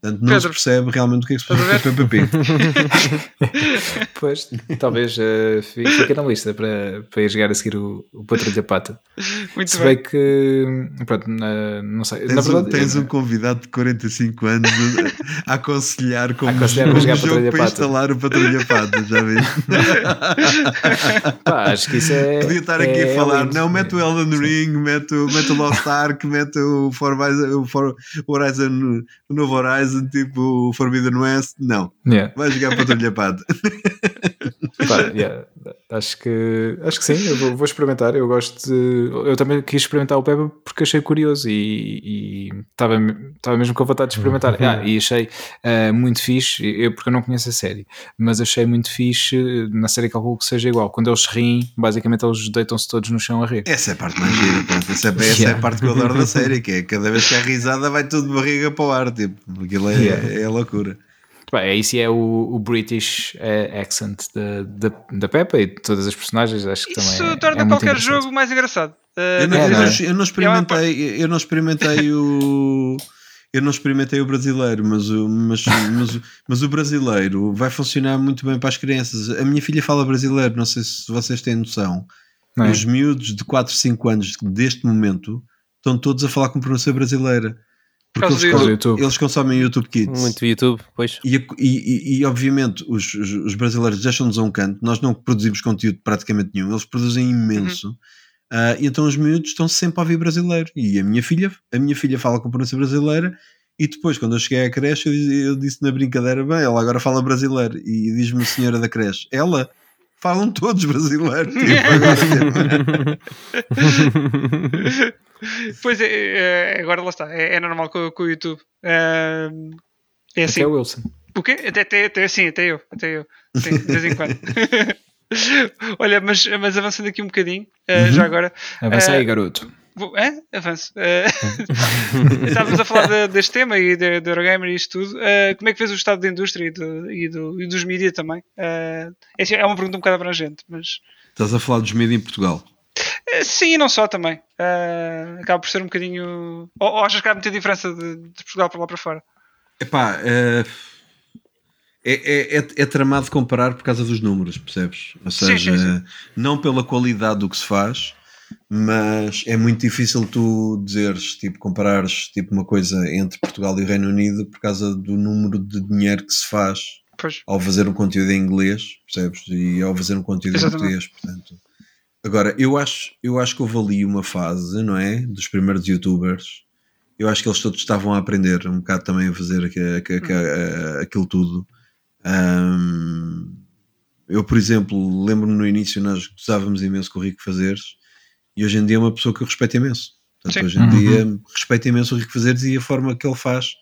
Portanto, não Pedro, se percebe realmente o que é que se passa estás com a o PPP. Pois, talvez eh, fi- fique na lista para, para ir jogar a seguir o, o Patrulha Pata. Muito Se bem. bem que, pronto, na- não sei. na Tens, um, verdade, tens um convidado de 45 anos a aconselhar como, A aconselhar como jogar jogo Patrulha para Pata. instalar o Patrulha Pata, já viste? pá, acho que isso é. Podia estar aqui é a falar, lindo. não, mete o Elden Ring, mete, o- mete o Lost Ark, mete o, Horizon, o For- o Horizon, o novo Horizon, tipo o Forbidden West. Não, Yeah. vai jogar Patrulha Pata. Pá, yeah, acho que acho que sim, eu vou, vou experimentar. Eu gosto de. Eu também quis experimentar o Peppa porque achei curioso e estava mesmo com vontade de experimentar. Ah, e achei ah, muito fixe, eu, porque eu não conheço a série, mas achei muito fixe na série calculo que seja igual. Quando eles riem, basicamente eles deitam-se todos no chão a rir. Essa é a parte mais gira. Essa, é, essa é a Yeah. parte que eu adoro da série, que é cada vez que há risada vai tudo de barriga para o ar, tipo, aquilo é, Yeah. é loucura. Pá, é isso é o, o British eh, accent da, da, da Peppa e de todas as personagens. Acho que Isso também é- torna é qualquer jogo mais engraçado. Uh, Eu não, É, não é? eu não experimentei, eu não experimentei o. Eu não experimentei o brasileiro, mas o, mas, mas, o- mas o brasileiro vai funcionar muito bem para as crianças. A minha filha fala brasileiro, não sei se vocês têm noção. É? Os miúdos de 4, 5 anos deste momento estão todos a falar com pronúncia brasileira. Por Porque causa eles, do YouTube. eles consomem YouTube Kids. Muito YouTube, pois. E, e- e- e, obviamente os, os, os brasileiros deixam-nos a um canto, nós não produzimos conteúdo praticamente nenhum, eles produzem imenso. Ah, e então os miúdos estão sempre a ouvir brasileiro. E a minha filha, a minha filha fala com pronúncia brasileira. E depois, quando eu cheguei à creche, eu disse, eu disse na brincadeira: bem, ela agora fala brasileiro. E diz-me a senhora da creche: ela falam todos brasileiro. Tipo, Pois é, é, agora lá está. É, é normal com, com o YouTube. É assim. Até o Wilson. O quê? Até, até, até, sim, até eu. Até eu. Sim, de vez em quando. Olha, mas, mas avançando aqui um bocadinho, uh, já agora. Avança aí, Eh, garoto. Vou, é? Avanço. Uh, estávamos a falar de- deste tema e da Eurogamer e isto tudo. Uh, como é que vês o estado da indústria e, do, e, do- e dos mídias também? Uh, é uma pergunta um bocado abrangente, mas estás a falar dos mídias em Portugal. uh, sim e não só também. Uh, acaba por ser um bocadinho. Ou, ou achas que há muita diferença de, de Portugal para lá para fora? Epá, eh, é, é, é, é tramado comparar por causa dos números, percebes? Ou Sim, seja, sim, sim. não pela qualidade do que se faz, mas é muito difícil tu dizeres, tipo, comparares tipo, uma coisa entre Portugal e o Reino Unido por causa do número de dinheiro que se faz Pois. ao fazer um conteúdo em inglês, percebes? E ao fazer um conteúdo Exatamente. em português, portanto. Agora, eu acho, eu acho que houve ali uma fase, não é? Dos primeiros youtubers. Eu acho que eles todos estavam a aprender um bocado também a fazer Hum. aquilo tudo. Ahm, eu, por exemplo, lembro-me no início nós gostávamos imenso com o Rico Fazeres e hoje em dia é uma pessoa que eu respeito imenso. Portanto, Sim. hoje em dia respeito imenso o Rico Fazeres e a forma que ele faz.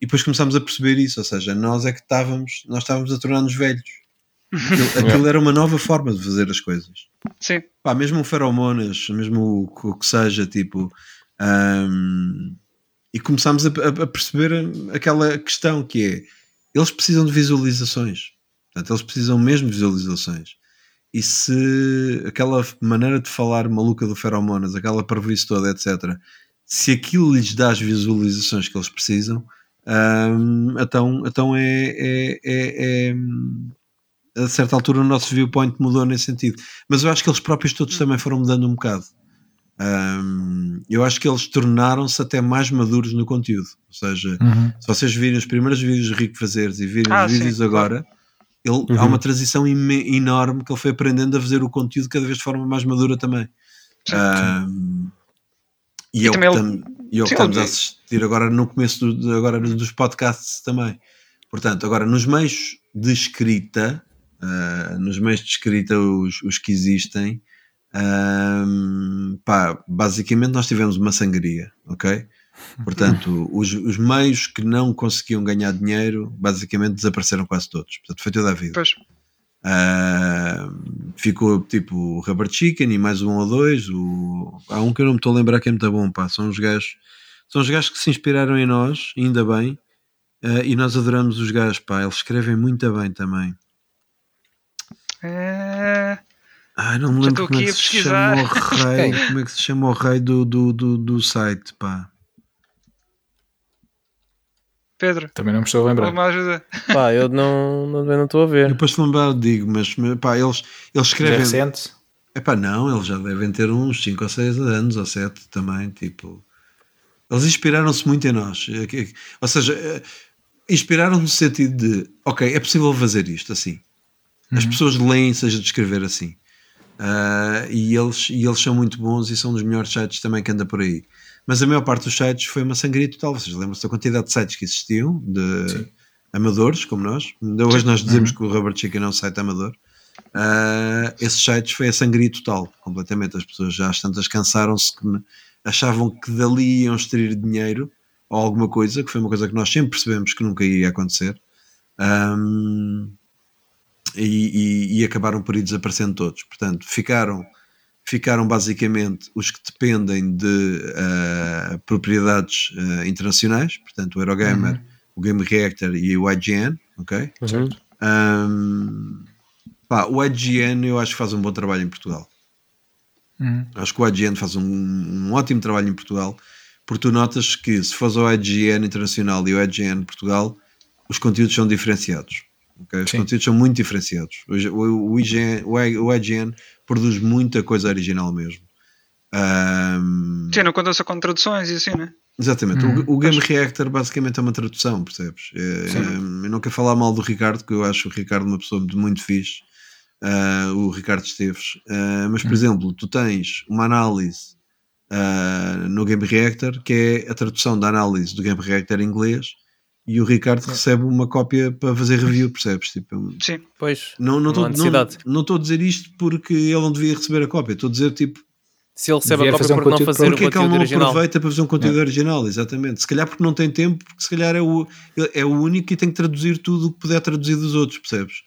E depois começámos a perceber isso, ou seja, nós é que estávamos, nós estávamos a tornar-nos velhos. Aquilo, aquilo era uma nova forma de fazer as coisas. Sim. Pá, mesmo o feromonas, mesmo o, que- o que seja, tipo. ahm, e começámos a, a- a perceber aquela questão que é: eles precisam de visualizações. Portanto, eles precisam mesmo de visualizações. E se aquela maneira de falar maluca do feromonas, aquela parvoíce toda, etc., se aquilo lhes dá as visualizações que eles precisam, ahm, então, então é, é- é- é, a certa altura o nosso viewpoint mudou nesse sentido. Mas eu acho que eles próprios todos também foram mudando um bocado. Ahm, eu acho que eles tornaram-se até mais maduros no conteúdo. Ou seja, Uhum. se vocês virem os primeiros vídeos de Rico Fazeres e virem Ah, os sim, vídeos claro. Ele, há uma transição enorme que ele foi aprendendo a fazer o conteúdo cada vez de forma mais madura também. E, E é o que e é o que Sim, estamos a assistir agora no começo do- de- agora dos podcasts também. Portanto, agora nos meios de escrita, ah, nos meios de escrita, os, os que existem, pá, basicamente nós tivemos uma sangria, ok? Portanto, os, os meios que não conseguiam ganhar dinheiro, basicamente desapareceram quase todos. Portanto, foi toda a vida. Pois. Ah, ficou tipo o Rubber Chicken e mais um ou dois. O... Há um que eu não me estou a lembrar que é muito bom, pá. São os gajos, são os gajos que se inspiraram em nós, ainda bem. Ah, e nós adoramos os gajos, pá. Eles escrevem muito bem também. É... Ah, não me lembro como é que se chama o rei. como é que se chama o rei do, do, do, do site, pá. Pedro, Também não me estou a lembrar. uma ajuda. Pá, eu não estou não, estou a ver. depois se lembrar digo, mas pá, eles, eles Já é escrevem. recente? Epá, não, eles já devem ter uns 5 ou 6 anos ou 7 também, tipo. Eles inspiraram-se muito em nós. É que- Ou seja, eh, inspiraram-se no sentido de, ok, é possível fazer isto assim. As pessoas leem, seja de escrever assim. Ah, e, eles, e eles são muito bons e são dos melhores sites também que anda por aí. Mas a maior parte dos sites foi uma sangria total. Vocês lembram-se da quantidade de sites que existiam, de amadores como nós. Hoje nós dizemos que o Rubber Chicken é um site amador. Ah, esses sites foi a sangria total, completamente. As pessoas já às tantas cansaram-se que achavam que dali iam extrair dinheiro ou alguma coisa, que foi uma coisa que nós sempre percebemos que nunca ia acontecer. Ahm, e, e- e acabaram por ir desaparecendo todos. Portanto, ficaram, ficaram basicamente os que dependem de ah, propriedades ah, internacionais, portanto, o Eurogamer, o Game Reactor e o IGN, ok? Uhum. Ahm, pá, o IGN eu acho que faz um bom trabalho em Portugal. Uhum. Acho que o IGN faz um, um ótimo trabalho em Portugal, porque tu notas que se fores ao IGN Internacional e o IGN Portugal, os conteúdos são diferenciados. ok? Os Sim. conteúdos são muito diferenciados. O, o, o, IGN, o IGN produz muita coisa original mesmo. Ahm, Sim, não conta só com traduções e assim, né? Exatamente. Uhum. O, o Game Reactor basicamente é uma tradução, percebes? É, é, eu não quero falar mal do Ricardo, que eu acho o Ricardo uma pessoa muito, muito fixe, ah, o Ricardo Esteves. Ah, mas, por exemplo, tu tens uma análise ah, no Game Reactor que é a tradução da análise do Game Reactor em inglês e o Ricardo recebe uma cópia para fazer review, percebes? Tipo, Sim. Pois, não Não estou não, não estou a dizer isto porque ele não devia receber a cópia, estou a dizer tipo se ele recebe a cópia fazer um por não conteúdo fazer o porque é que ele conteúdo não original. aproveita para fazer um conteúdo original, exatamente. Se calhar porque não tem tempo, porque se calhar é o, é o único e tem que traduzir tudo o que puder traduzir dos outros, percebes?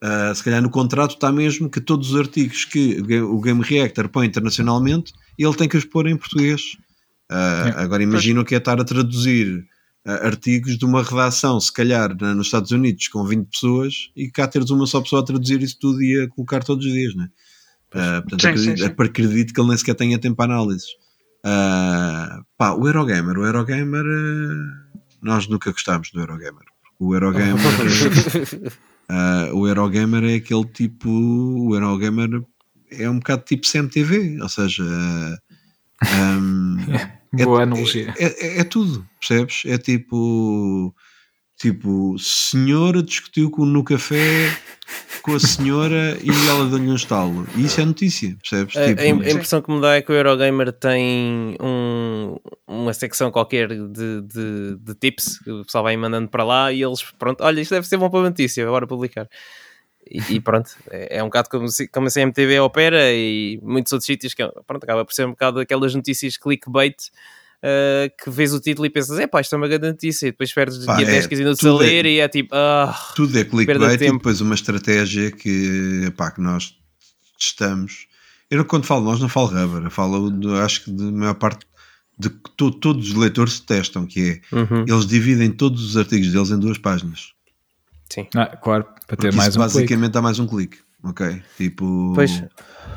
Ah, se calhar no contrato está mesmo que todos os artigos que o Game- Reactor põe internacionalmente, ele tem que os pôr em português. É. Agora imagina o que é estar a traduzir artigos de uma redação, se calhar nos Estados Unidos, com 20 pessoas, e cá teres uma só pessoa a traduzir isso tudo e a colocar todos os dias, né? Ah, portanto, Sim, acredito, sim, sim. acredito que ele nem sequer tenha tempo para análises. Ah, pá, o Eurogamer, o Eurogamer, eh, nós nunca gostámos do Eurogamer. O Eurogamer, ah, o Eurogamer é aquele tipo, o Eurogamer é um bocado tipo CMTV, ou seja, ah, ahm, Boa analogia. é, é- é tudo, percebes? É tipo, tipo, senhora discutiu com, no café com a senhora e ela deu-lhe um estalo. E isso é notícia, percebes? A, Tipo, a a impressão que me dá é que o Eurogamer tem um- uma secção qualquer de, de, de tips que o pessoal vai mandando para lá e eles, pronto, olha, isto deve ser bom para a notícia, bora publicar. E, e pronto, é, é um bocado como, se- como a CMTV opera e muitos outros sítios que pronto, acaba por ser um bocado aquelas notícias clickbait uh, que vês o título e pensas, é pá, isto é uma grande notícia, e depois perdes Pá, aqui é, 10, 15 minutos a é- ler e é tipo, ah, tudo é clickbait de e depois uma estratégia que, pá, que nós testamos. Eu não- quando falo nós não falo rubber, eu falo, de- acho que de maior parte de que to- todos os leitores testam, que é, uhum, eles dividem todos os artigos deles em duas páginas. Sim. Ah, claro, para Porque ter mais um clique. basicamente dá mais um clique, ok? Tipo, Pois.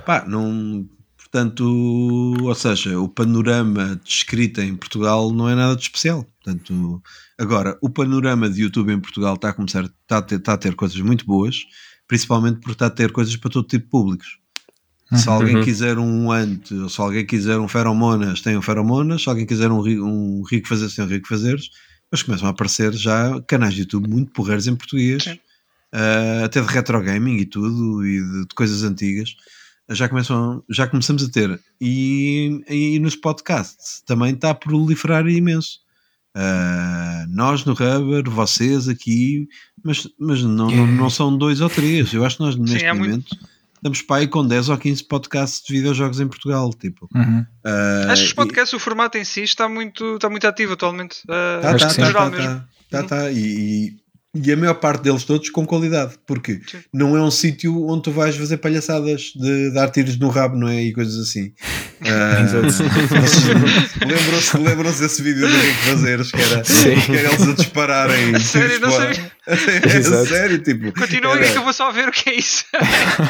pá, não, portanto, ou seja, o panorama de escrita em Portugal não é nada de especial. Portanto, agora, o panorama de YouTube em Portugal está a começar, está a ter, está a ter coisas muito boas, principalmente porque está a ter coisas para todo tipo de públicos. Se alguém Uhum. quiser um ante, ou se alguém quiser um feromonas, tem um feromonas. Se alguém quiser um, um rico fazer, tem um rico fazeres. Mas começam a aparecer já canais de YouTube muito porreiros em português, ah, até de retro gaming e tudo, e de, de coisas antigas. já, começam, já começamos a ter. E, e nos podcasts também está a proliferar imenso. Uh, nós no Rubber, vocês aqui, mas, mas não, não, não, são dois ou três. Eu acho que nós neste Sim, é momento muito... estamos para aí com 10 ou 15 podcasts de videojogos em Portugal. Tipo. Uhum. Uh, acho que os podcasts, e... o formato em si está muito, está muito ativo atualmente. Uh, tá, tá, tá, tá, tá, tá, tá, e, e a maior parte deles todos com qualidade, porque Sim. não é um sítio onde tu vais fazer palhaçadas de dar tiros no rabo, não é? E coisas assim. Uh, lembram-se lembram desse vídeo do Rico Fazeres que era, que era eles a dispararem. A sério, não sei. É, sério, tipo. Continua era... que eu vou só ver o que é isso.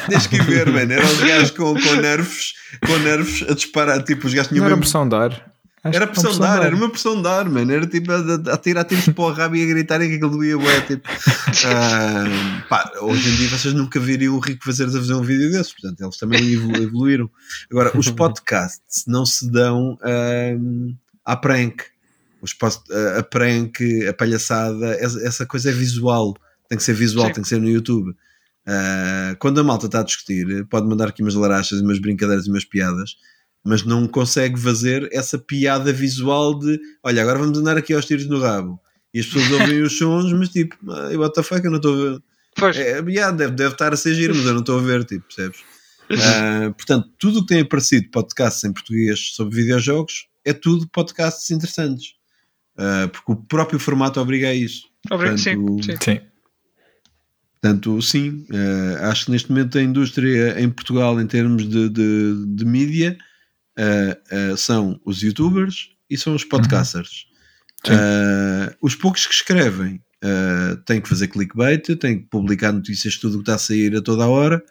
Tens que ver, mano. Eram os gajos com, com nervos, com nervos a disparar, tipo, os gajos tinham. Não era pressão de ar. Acho era pressão de ar, era uma pressão de ar, mano. Era tipo a, a tirar tiros para o rabo e a gritar que aquilo doía bué, tipo. Uh, pá, hoje em dia vocês nunca viriam o Rico fazer a fazer um vídeo desses, portanto, eles também evoluíram. Agora, os podcasts não se dão uh, à prank. Os post, a prank, a palhaçada, essa coisa é visual. Tem que ser visual, Sim. tem que ser no YouTube. Uh, quando a malta está a discutir, pode mandar aqui umas larachas, umas brincadeiras e umas piadas mas não consegue fazer essa piada visual de olha, agora vamos andar aqui aos tiros no rabo. E as pessoas ouvem os sons, mas tipo, what the fuck, eu não estou a ver. Pois. É, yeah, deve, deve estar a ser giro, mas eu não estou a ver, tipo, percebes? Uh, portanto, tudo o que tem aparecido podcasts em português sobre videojogos é tudo podcasts interessantes. Uh, porque o próprio formato obriga a isso. Obriga, sim, sim. sim. Portanto, sim, uh, acho que neste momento a indústria em Portugal, em termos de, de, de mídia, uh, uh, são os youtubers e são os uhum. podcasters. Uhum. os poucos que escrevem têm que fazer clickbait, têm que publicar notícias de tudo o que está a sair a toda a hora,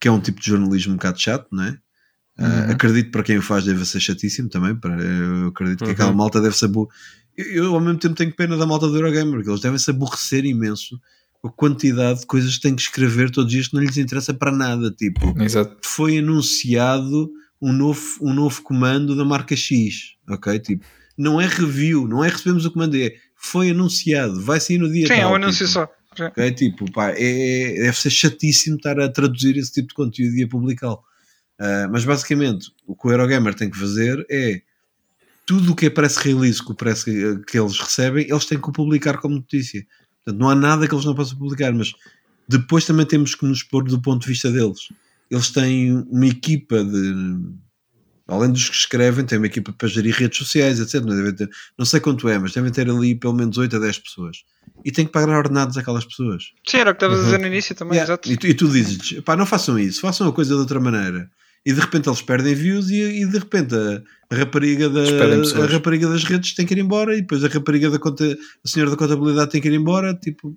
que é um tipo de jornalismo um bocado chato, não é? Uhum. acredito para quem o faz deve ser chatíssimo também. Para, eu acredito que uhum. aquela malta deve ser. Eu, eu, ao mesmo tempo tenho pena da malta do Eurogamer, porque eles devem se aborrecer imenso a quantidade de coisas que têm que escrever todos os dias que não lhes interessa para nada. Tipo, Exato. foi anunciado um novo, um novo comando da marca X, ok? Tipo, não é review, não é recebemos o comando, é foi anunciado, vai sair no dia Sim, tal. é um anúncio tipo, só. É tipo, pá, é, deve ser chatíssimo estar a traduzir esse tipo de conteúdo e a publicá-lo. Uh, mas basicamente, o que o Eurogamer tem que fazer é tudo o que é press release que, press, que eles recebem, eles têm que o publicar como notícia. Portanto, não há nada que eles não possam publicar, mas depois também temos que nos pôr do ponto de vista deles eles têm uma equipa de. Além dos que escrevem, têm uma equipa para gerir redes sociais, etc. Não, ter, não sei quanto é, mas devem ter ali pelo menos 8 a 10 pessoas. E tem que pagar ordenados àquelas pessoas. Sim, era o que estavas uhum. a dizer no início também, yeah. exato. E tu, e tu dizes, pá, não façam isso, façam a coisa de outra maneira. E de repente eles perdem views e, e de repente a, a rapariga da, a rapariga das redes tem que ir embora e depois a rapariga da conta, a senhora da contabilidade tem que ir embora, tipo,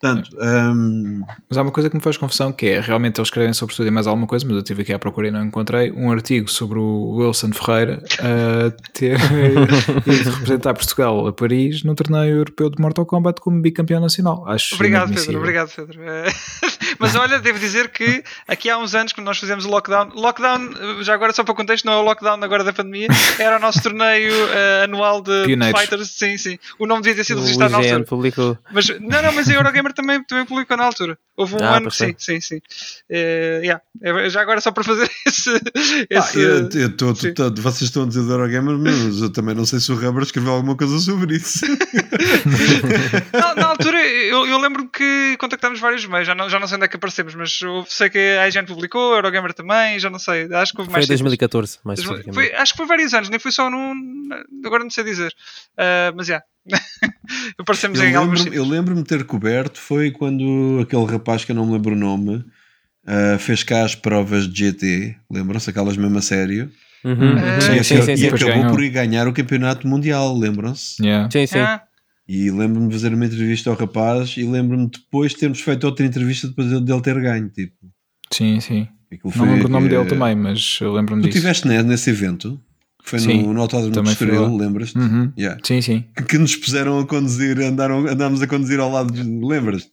Portanto, um... Mas há uma coisa que me faz confusão que é realmente eles escrevem sobre tudo e mais alguma coisa, mas eu estive aqui à procura e não encontrei um artigo sobre o Wilson Ferreira a ter de representar Portugal a Paris no torneio europeu de Mortal Kombat como bicampeão nacional. Acho obrigado, Pedro. Obrigado, Pedro. É, mas olha, devo dizer que aqui há uns anos, quando nós fizemos o lockdown, lockdown, já agora só para o contexto, não é o lockdown agora da pandemia, era o nosso torneio uh, anual de Pioneiros. Fighters. Sim, sim. O nome devia ter sido registrado na altura. publicou. Mas, não, não, mas a Eurogamer também, também publicou na altura. Houve um ah, ano, sim, sim, sim. Uh, yeah. Já agora só para fazer esse. esse... Ah, eu, eu tô, tô, vocês estão a dizer Eurogamer, mas eu também não sei se o Rubber escreveu alguma coisa sobre isso. na, na, altura, eu, eu lembro que contactámos vários meios, já não, já não sei onde é que aparecemos, mas eu sei que a IGN publicou, a Eurogamer também, já não sei. Acho que houve mais. Foi em 2014, mais foi, Acho que foi vários anos, nem foi só num. Agora não sei dizer. Uh, mas já. Yeah. Aparecemos eu em lembro, Eu lembro-me ter coberto, foi quando aquele rapaz que eu não me lembro o nome uh, fez cá as provas de GT, lembram-se aquelas mesmo a sério? Uhum. Uh, sim, sim, sim, e acabou ganhou. por ir ganhar o campeonato mundial, lembram-se? Yeah. Sim, sim. Yeah. E lembro-me de fazer uma entrevista ao rapaz e lembro-me depois de termos feito outra entrevista depois dele ter ganho. Tipo. Sim, sim. Não lembro o nome dele também, mas eu lembro-me disso. Tu estiveste nesse evento? Foi sim, no, no Autódromo de Estoril, lembras-te? Uhum. Yeah. Sim, sim. Que, nos puseram a conduzir, andaram, andámos a conduzir ao lado, de, lembras-te?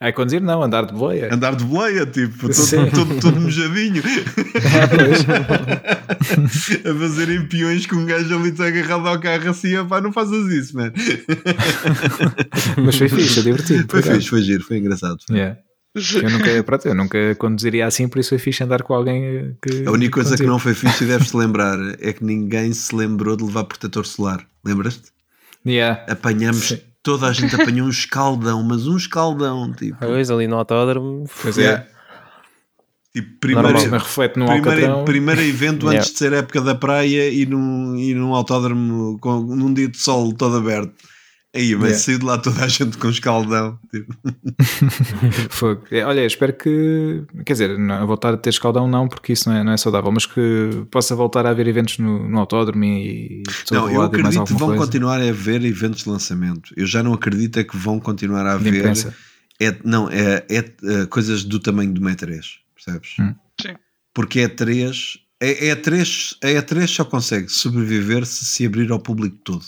A conduzir não, andar de boleia. Andar de boleia, tipo, todo, todo, todo mojadinho. a fazerem peões com um gajo ali agarrado ao carro assim, pá, não faças isso, man. Mas foi fixe, foi divertido. Foi fixe, foi giro, foi engraçado. Foi. Yeah. Eu nunca, pronto, eu nunca conduziria assim, por isso foi fixe andar com alguém que. A única coisa que não foi fixe e deves-te lembrar é que ninguém se lembrou de levar protetor solar. Lembras-te? Yeah. Apanhamos, Sim. toda a gente apanhou um escaldão, mas um escaldão, tipo. Pois, ali no autódromo. Pois Yeah. é. Tipo, primeiro, Normal, reflete no primeiro, primeiro evento Yeah. antes de ser época da praia e num, e num autódromo com, num dia de sol todo aberto. Aí, mas Yeah. saiu de lá toda a gente com escaldão. Tipo. Fogo. É, Olha, espero que, quer dizer, não, voltar a ter escaldão não, porque isso não é, não é saudável, mas que possa voltar a haver eventos no, no autódromo e Não, eu acredito que vão coisa. continuar a haver eventos de lançamento. Eu já não acredito é que vão continuar a haver. É, não, é, é, eh, coisas do tamanho do E3, percebes? Hum. Sim. Porque é E3, é, é E3, a E3 só consegue sobreviver se se abrir ao público todo.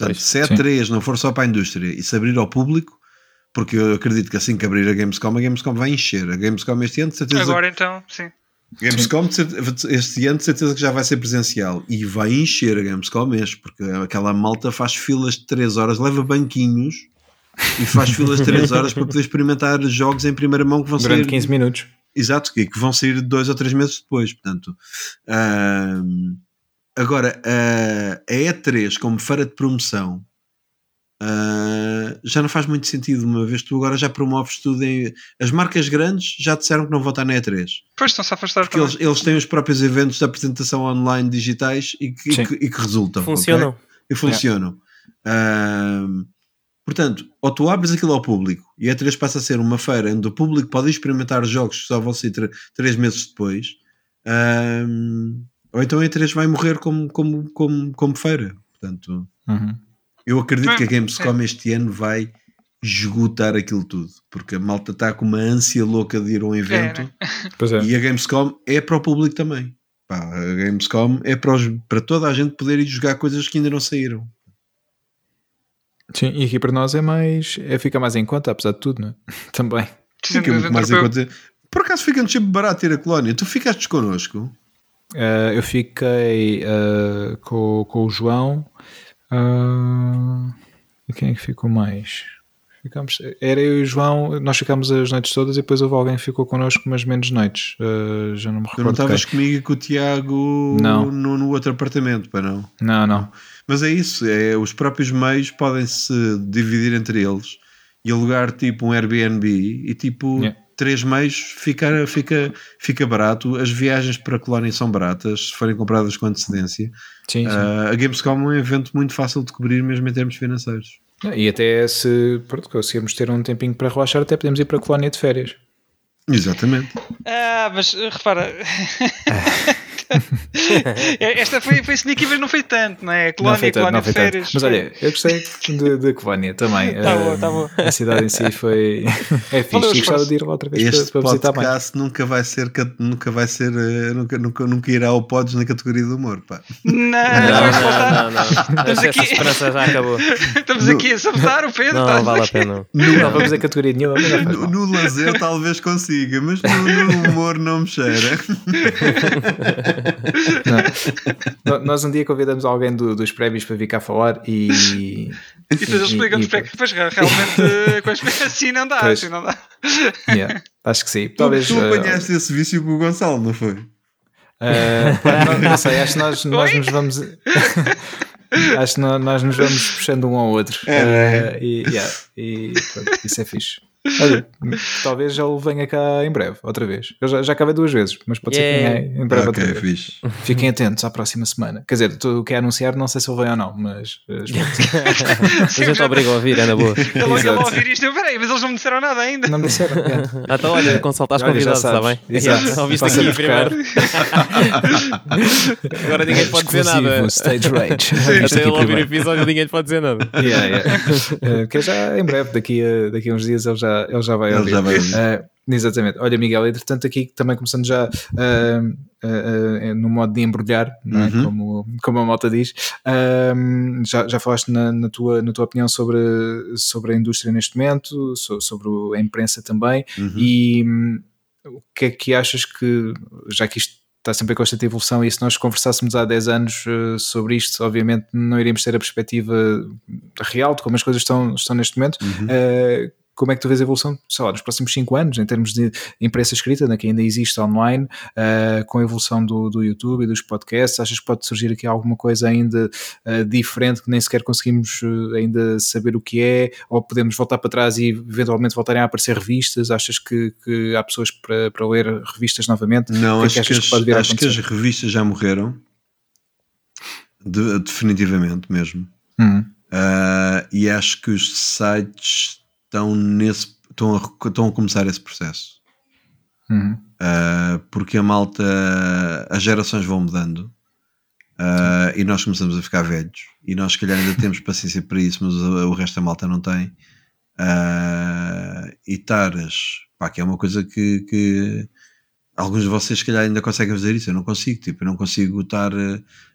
Portanto, Pois, se a E3 não for só para a indústria e se abrir ao público, porque eu acredito que assim que abrir a Gamescom, a Gamescom vai encher. A Gamescom este ano, de certeza, Agora então, sim. Gamescom este ano de certeza que já vai ser presencial e vai encher a Gamescom mesmo, porque aquela malta faz filas de 3 horas, leva banquinhos e faz filas de 3 horas para poder experimentar jogos em primeira mão que vão Durante sair 15 minutos. Exato, que, que vão sair dois ou três meses depois. Portanto, ahm, agora a, a E3 como feira de promoção ah, já não faz muito sentido, uma vez tu agora já promoves tudo em. As marcas grandes já disseram que não vão estar na E3 Pois estão-se a afastar porque eles, eles têm os próprios eventos de apresentação online digitais e que, e que, e que resultam. Funcionam. E funcionam. Ahm, portanto, ou tu abres aquilo ao público e a E3 passa a ser uma feira onde o público pode experimentar jogos que só vão sair tre- três meses depois, ahm, ou então a E3 vai morrer como, como, como, como feira. Portanto, Uhum. eu acredito que a. Gamescom este ano vai esgotar aquilo tudo, porque a malta está com uma ânsia louca de ir a um evento. né? É. E a Gamescom é para o público também. Pá, a Gamescom é para, os- para toda a gente poder ir jogar coisas que ainda não saíram. Sim, e aqui para nós é mais. É, fica mais em conta, apesar de tudo, não é? Também. Fica muito mais em conta. Por acaso fica-nos sempre barato ir a colónia. Tu ficaste connosco? Uh, eu fiquei uh, com, com o João. uh, e quem é que ficou mais? Ficámos, era eu e o João, nós ficámos as noites todas e depois houve alguém que ficou connosco, mas menos noites. Uh, já não me Tu não recordo. estavas comigo e com o Tiago Não. No, no outro apartamento, para não. Não, não. Mas é isso, é, os próprios meios podem se dividir entre eles e alugar tipo um Airbnb e tipo Yeah. Três meios fica, fica, fica barato. As viagens para a colónia são baratas se forem compradas com antecedência. Sim, sim. Ah, a Gamescom é um evento muito fácil de cobrir, mesmo em termos financeiros. E até se pronto, conseguirmos ter um tempinho para relaxar, até podemos ir para a colónia de férias. Exatamente. Ah, mas uh, repara. Esta foi, foi sneaky, mas não foi tanto, não é? não Colónia, foi tanto, colónia não foi de tanto. férias. Mas olha, eu gostei de, de Colónia também. Tá Uh, bom, tá bom. A cidade em si foi. É fixe. Valeu o E gostava de ir lá outra vez Este para, para visitar mais. podcast nunca vai ser, ca- nunca vai ser, eh, nunca, nunca, nunca irá ao pods na categoria do humor. Pá. Não, Não, não, não, não, não. Estamos Essa aqui. esperança já acabou. Estamos aqui a sabotar o Pedro. Não, não vale a pena. Não vamos a categoria nenhuma, mas não faz No, mal. no lazer talvez consiga, mas no, no humor não me cheira. Não. Nós um dia convidamos alguém do- dos prémios para vir cá falar e. E depois eles e- explicam-nos e- porque é que depois realmente eh, com as assim não dá, Pois. assim não dá. Yeah, acho que sim. Tu, Talvez. tu uh, apanhaste esse vício com o Gonçalo, não foi? uh, não, não sei, acho que nós, nós nos vamos. acho que nó- nós nos vamos puxando um ao outro. É. Uh, e, yeah, e pronto, isso é fixe. Olha, talvez ele venha cá em breve, outra vez. Eu já, já acabei duas vezes, mas pode Yeah. ser que venha em breve outra ok, vez. fixe. Fiquem atentos à próxima semana. Quer dizer, tu quer anunciar, não sei se ele vem ou não, mas. uh, espero que sim. A gente obriga a ouvir, é na boa. Ele logo a ouvir isto, eu peraí, mas eles não me disseram nada ainda. não me disseram. yeah. Ah, Então, olha, consultaste Olha, já convidados, está bem? Exato. Ouviste Passa aqui primeiro. Agora ninguém pode dizer nada. Stage Rage. Até ele ouvir o episódio, ninguém pode dizer nada. Yeah, yeah. Uh, que é já em breve, daqui a, daqui a uns dias ele já, ele já vai Ele ouvir. já vai ouvir. Uh, exatamente. Olha, Miguel, entretanto, aqui também começando já uh, uh, no modo de embrulhar, é? Uhum. como, como a malta diz, um, já, já falaste na, na, tua, na tua opinião sobre, sobre a indústria neste momento, so- sobre a imprensa também, Uhum. e hum, o que é que achas que, já que isto está sempre em constante evolução, e se nós conversássemos há 10 anos sobre isto, obviamente não iríamos ter a perspectiva real de como as coisas estão, estão neste momento. Uhum. Uh, como é que tu vês a evolução, sei lá, nos próximos 5 anos, em termos de imprensa escrita, né, que ainda existe online, uh, com a evolução do, do YouTube e dos podcasts? Achas que pode surgir aqui alguma coisa ainda uh, diferente que nem sequer conseguimos uh, ainda saber o que é? Ou podemos voltar para trás e eventualmente voltarem a aparecer revistas? Achas que, que há pessoas para, para ler revistas novamente? Não, que acho, é que, que, as, acho que as revistas já morreram. De, definitivamente mesmo. Hum. Uh, e acho que os sites estão nesse estão a, estão a começar esse processo. Uhum. uh, porque a malta as gerações vão mudando uh, e nós começamos a ficar velhos. E nós se calhar ainda temos paciência para isso mas o, o resto da malta não tem. E taras pá, que é uma coisa que, que alguns de vocês se calhar ainda conseguem fazer isso eu não consigo, tipo, eu não consigo estar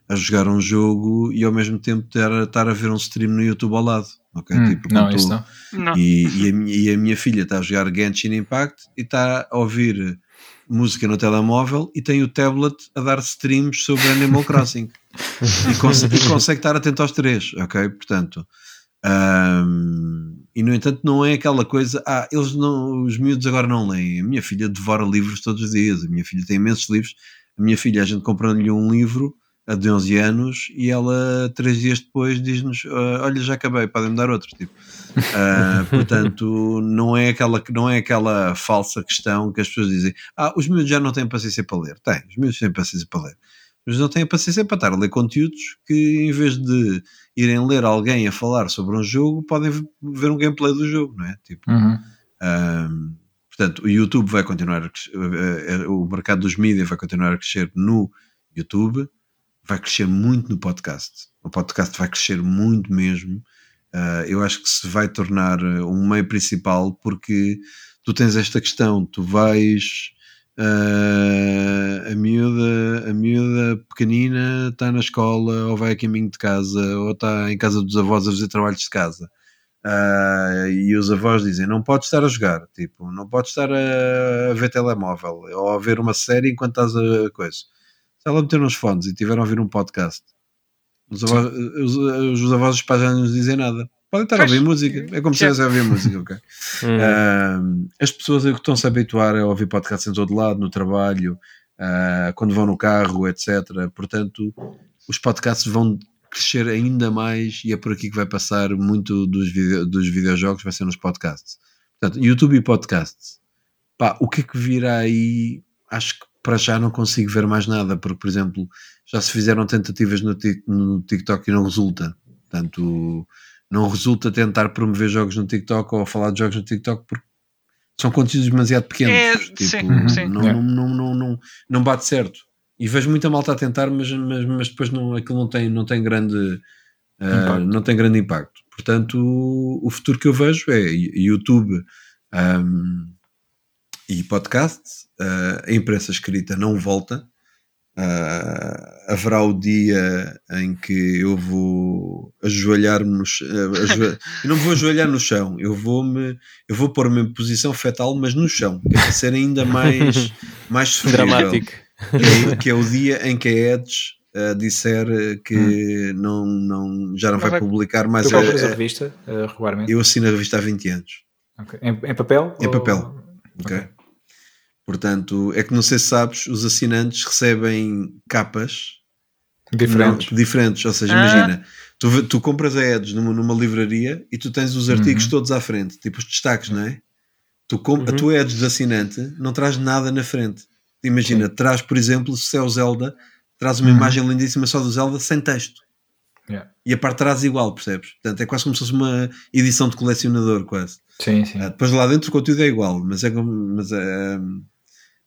a jogar um jogo e ao mesmo tempo estar, estar a ver um stream no YouTube ao lado. Okay? Hum, tipo, não, isso não. E, e, a, minha- e a minha filha está a jogar Genshin Impact e está a ouvir música no telemóvel e tem o tablet a dar streams sobre Animal Crossing e, cons- e consegue estar atento aos três, ok? Portanto, ahm, e no entanto não é aquela coisa, ah, eles não, os miúdos agora não leem. A minha filha devora livros todos os dias, a minha filha tem imensos livros. A minha filha, a gente comprou-lhe um livro a de 11 anos e ela três dias depois diz-nos "Ah, olha já acabei, podem-me dar outros tipo. Ah, portanto não é, aquela, não é aquela falsa questão que as pessoas dizem ah, os miúdos já não têm paciência para ler tem, os miúdos têm paciência para ler mas não têm paciência para estar a ler conteúdos que em vez de irem ler alguém a falar sobre um jogo podem ver um gameplay do jogo não é? Tipo, Uhum. um, portanto, o YouTube vai continuar a crescer, eh, eh, o mercado dos mídias vai continuar a crescer no YouTube, vai crescer muito no podcast. O podcast vai crescer muito mesmo. Uh, eu acho que se vai tornar eh, um meio principal porque tu tens esta questão, tu vais. Uh, a, miúda, a miúda pequenina está na escola ou vai a caminho de casa ou está em casa dos avós a fazer trabalhos de casa ah, e os avós dizem não podes estar a jogar, tipo, não podes estar a, ver telemóvel ou a ver uma série enquanto estás a coisa. Se ela meter nos fones e tiver a ouvir um podcast, os avós, os, os avós e os pais já não nos dizem nada. Podem estar a ouvir música, é como se estivessem a ouvir música, ok? Hum. Ah, as pessoas estão-se a habituar a ouvir podcasts em todo lado, no trabalho, ah, quando vão no carro, etc. Portanto, os podcasts vão crescer ainda mais e é por aqui que vai passar muito dos, video, dos videojogos, vai ser nos podcasts. Portanto, YouTube e podcasts. Pá, o que é que virá aí? Acho que para já não consigo ver mais nada, porque, por exemplo, já se fizeram tentativas no, no TikTok e não resulta. Portanto, não resulta tentar promover jogos no TikTok ou falar de jogos no TikTok porque são conteúdos demasiado pequenos. É, tipo, sim, sim. Não, É. não, não, não, não, não bate certo. E vejo muita malta a tentar, mas, mas, mas depois não, aquilo não tem, não tem grande Impacto. não tem grande impacto. Portanto, o, o futuro que eu vejo é YouTube ahm, e podcast. Ah, a imprensa escrita não volta. Ah, haverá o dia em que eu vou ajoelhar-me no chão. eu não vou ajoelhar no chão, eu vou me eu vou pôr-me em posição fetal, mas no chão, que é para ser ainda mais, mais sofrível. Dramático. Que é, que é o dia em que a Edge ah, disser ah, que não, não, já não, Não vai, vai- publicar mais Tu a, a a- revista uh, regularmente? eu assino a revista há 20 anos. Ok. Em, em papel? Em ou- papel. ok? Portanto, é que não sei se sabes, os assinantes recebem capas Diferentes. não- diferentes. Ou seja, Ah. imagina, tu, tu compras a Edge numa, numa livraria e tu tens os artigos Uhum. todos à frente, tipo os destaques, não é? Tu com, A Uhum. tua Edge de assinante não traz nada na frente. Imagina, traz, por exemplo, se é o Zelda, traz uma Uhum. imagem lindíssima só do Zelda sem texto. Yeah. E a parte de trás igual, percebes? Portanto, é quase como se fosse uma edição de colecionador, quase. Sim, sim. Ah, depois lá dentro o conteúdo é igual, mas é como. Mas, é,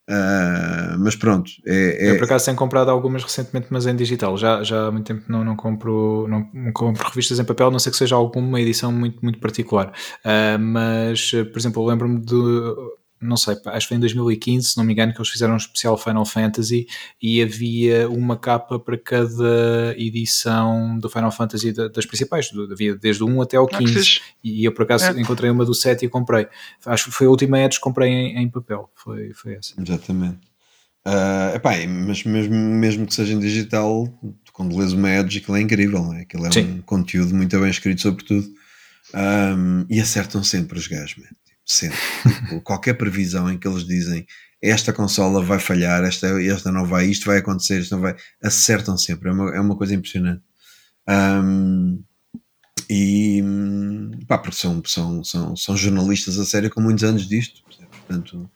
ah, mas pronto, é, Eu é- por acaso tenho comprado algumas recentemente, mas em digital. Já, já há muito tempo não, não, compro, não, compro revistas em papel, não sei que seja alguma edição muito, muito particular. Ah, mas, por exemplo, eu lembro-me de. Não sei, acho que foi em 2015, se não me engano, que eles fizeram um especial Final Fantasy e havia uma capa para cada edição do Final Fantasy da- das principais, havia desde o 1 até Ah, que 15. fixe. E eu por acaso É. encontrei uma do 7 e comprei. Acho que foi a última Edge que comprei em, em papel. Foi, foi essa. Exatamente. Ah, epá, mas mesmo, mesmo que seja em digital, quando lês uma Edge, aquilo é incrível, não é? aquilo é um Sim. conteúdo muito bem escrito, sobretudo. Ahm, e acertam sempre os gajos, man. Sempre. Tipo, qualquer previsão em que eles dizem esta consola vai falhar, esta, esta não vai, isto vai acontecer, isto não vai. Acertam sempre, é uma, é uma coisa impressionante. Um, e pá, porque são, são, são, são jornalistas a sério com muitos anos disto, portanto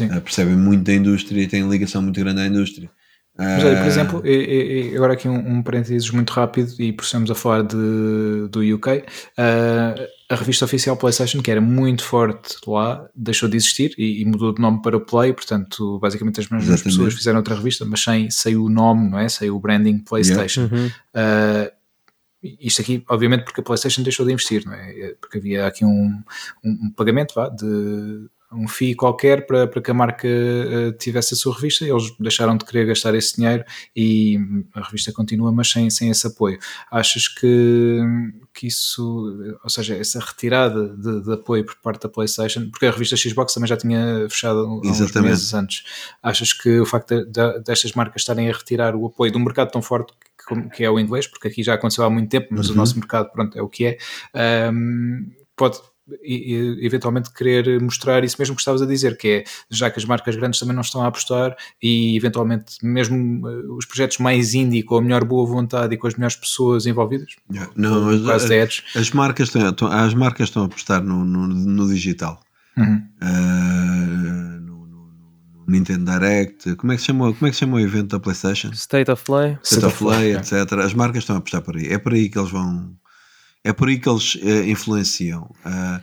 uh, percebem muito da indústria e têm ligação muito grande à indústria. Mas olha, por exemplo, e, e agora aqui um, um parênteses muito rápido e por estamos a falar de, do UK, uh, a revista oficial PlayStation, que era muito forte lá, deixou de existir e, e mudou de nome para Play, portanto, basicamente as mesmas Exatamente. pessoas fizeram outra revista, mas sem, sem o nome, não é? Sem o branding PlayStation. Yeah. Uhum. Uh, isto aqui, obviamente, porque a PlayStation deixou de investir, não é? Porque havia aqui um, um, um pagamento vá, de um FII qualquer para, para que a marca uh, tivesse a sua revista, eles deixaram de querer gastar esse dinheiro e a revista continua, mas sem, sem esse apoio. Achas que, que isso, ou seja, essa retirada de, de apoio por parte da PlayStation, porque a revista Xbox também já tinha fechado Exatamente. uns meses antes, achas que o facto de, de, destas marcas estarem a retirar o apoio de um mercado tão forte que, que é o inglês, porque aqui já aconteceu há muito tempo, mas uhum. o nosso mercado pronto, é o que é, um, pode e, e, eventualmente querer mostrar isso mesmo que estavas a dizer, que é já que as marcas grandes também não estão a apostar e eventualmente mesmo uh, os projetos mais indie com a melhor boa vontade e com as melhores pessoas envolvidas, não, as, as, as, marcas estão, as marcas estão a apostar no, no, no digital. Uhum. Uh, no, no, Nintendo Direct, como é que se chamou, como é que se chamou o evento da PlayStation? State of Play, State, State of Play, etc. As marcas estão a apostar por aí. É por aí que eles vão é por aí que eles uh, influenciam. Uh,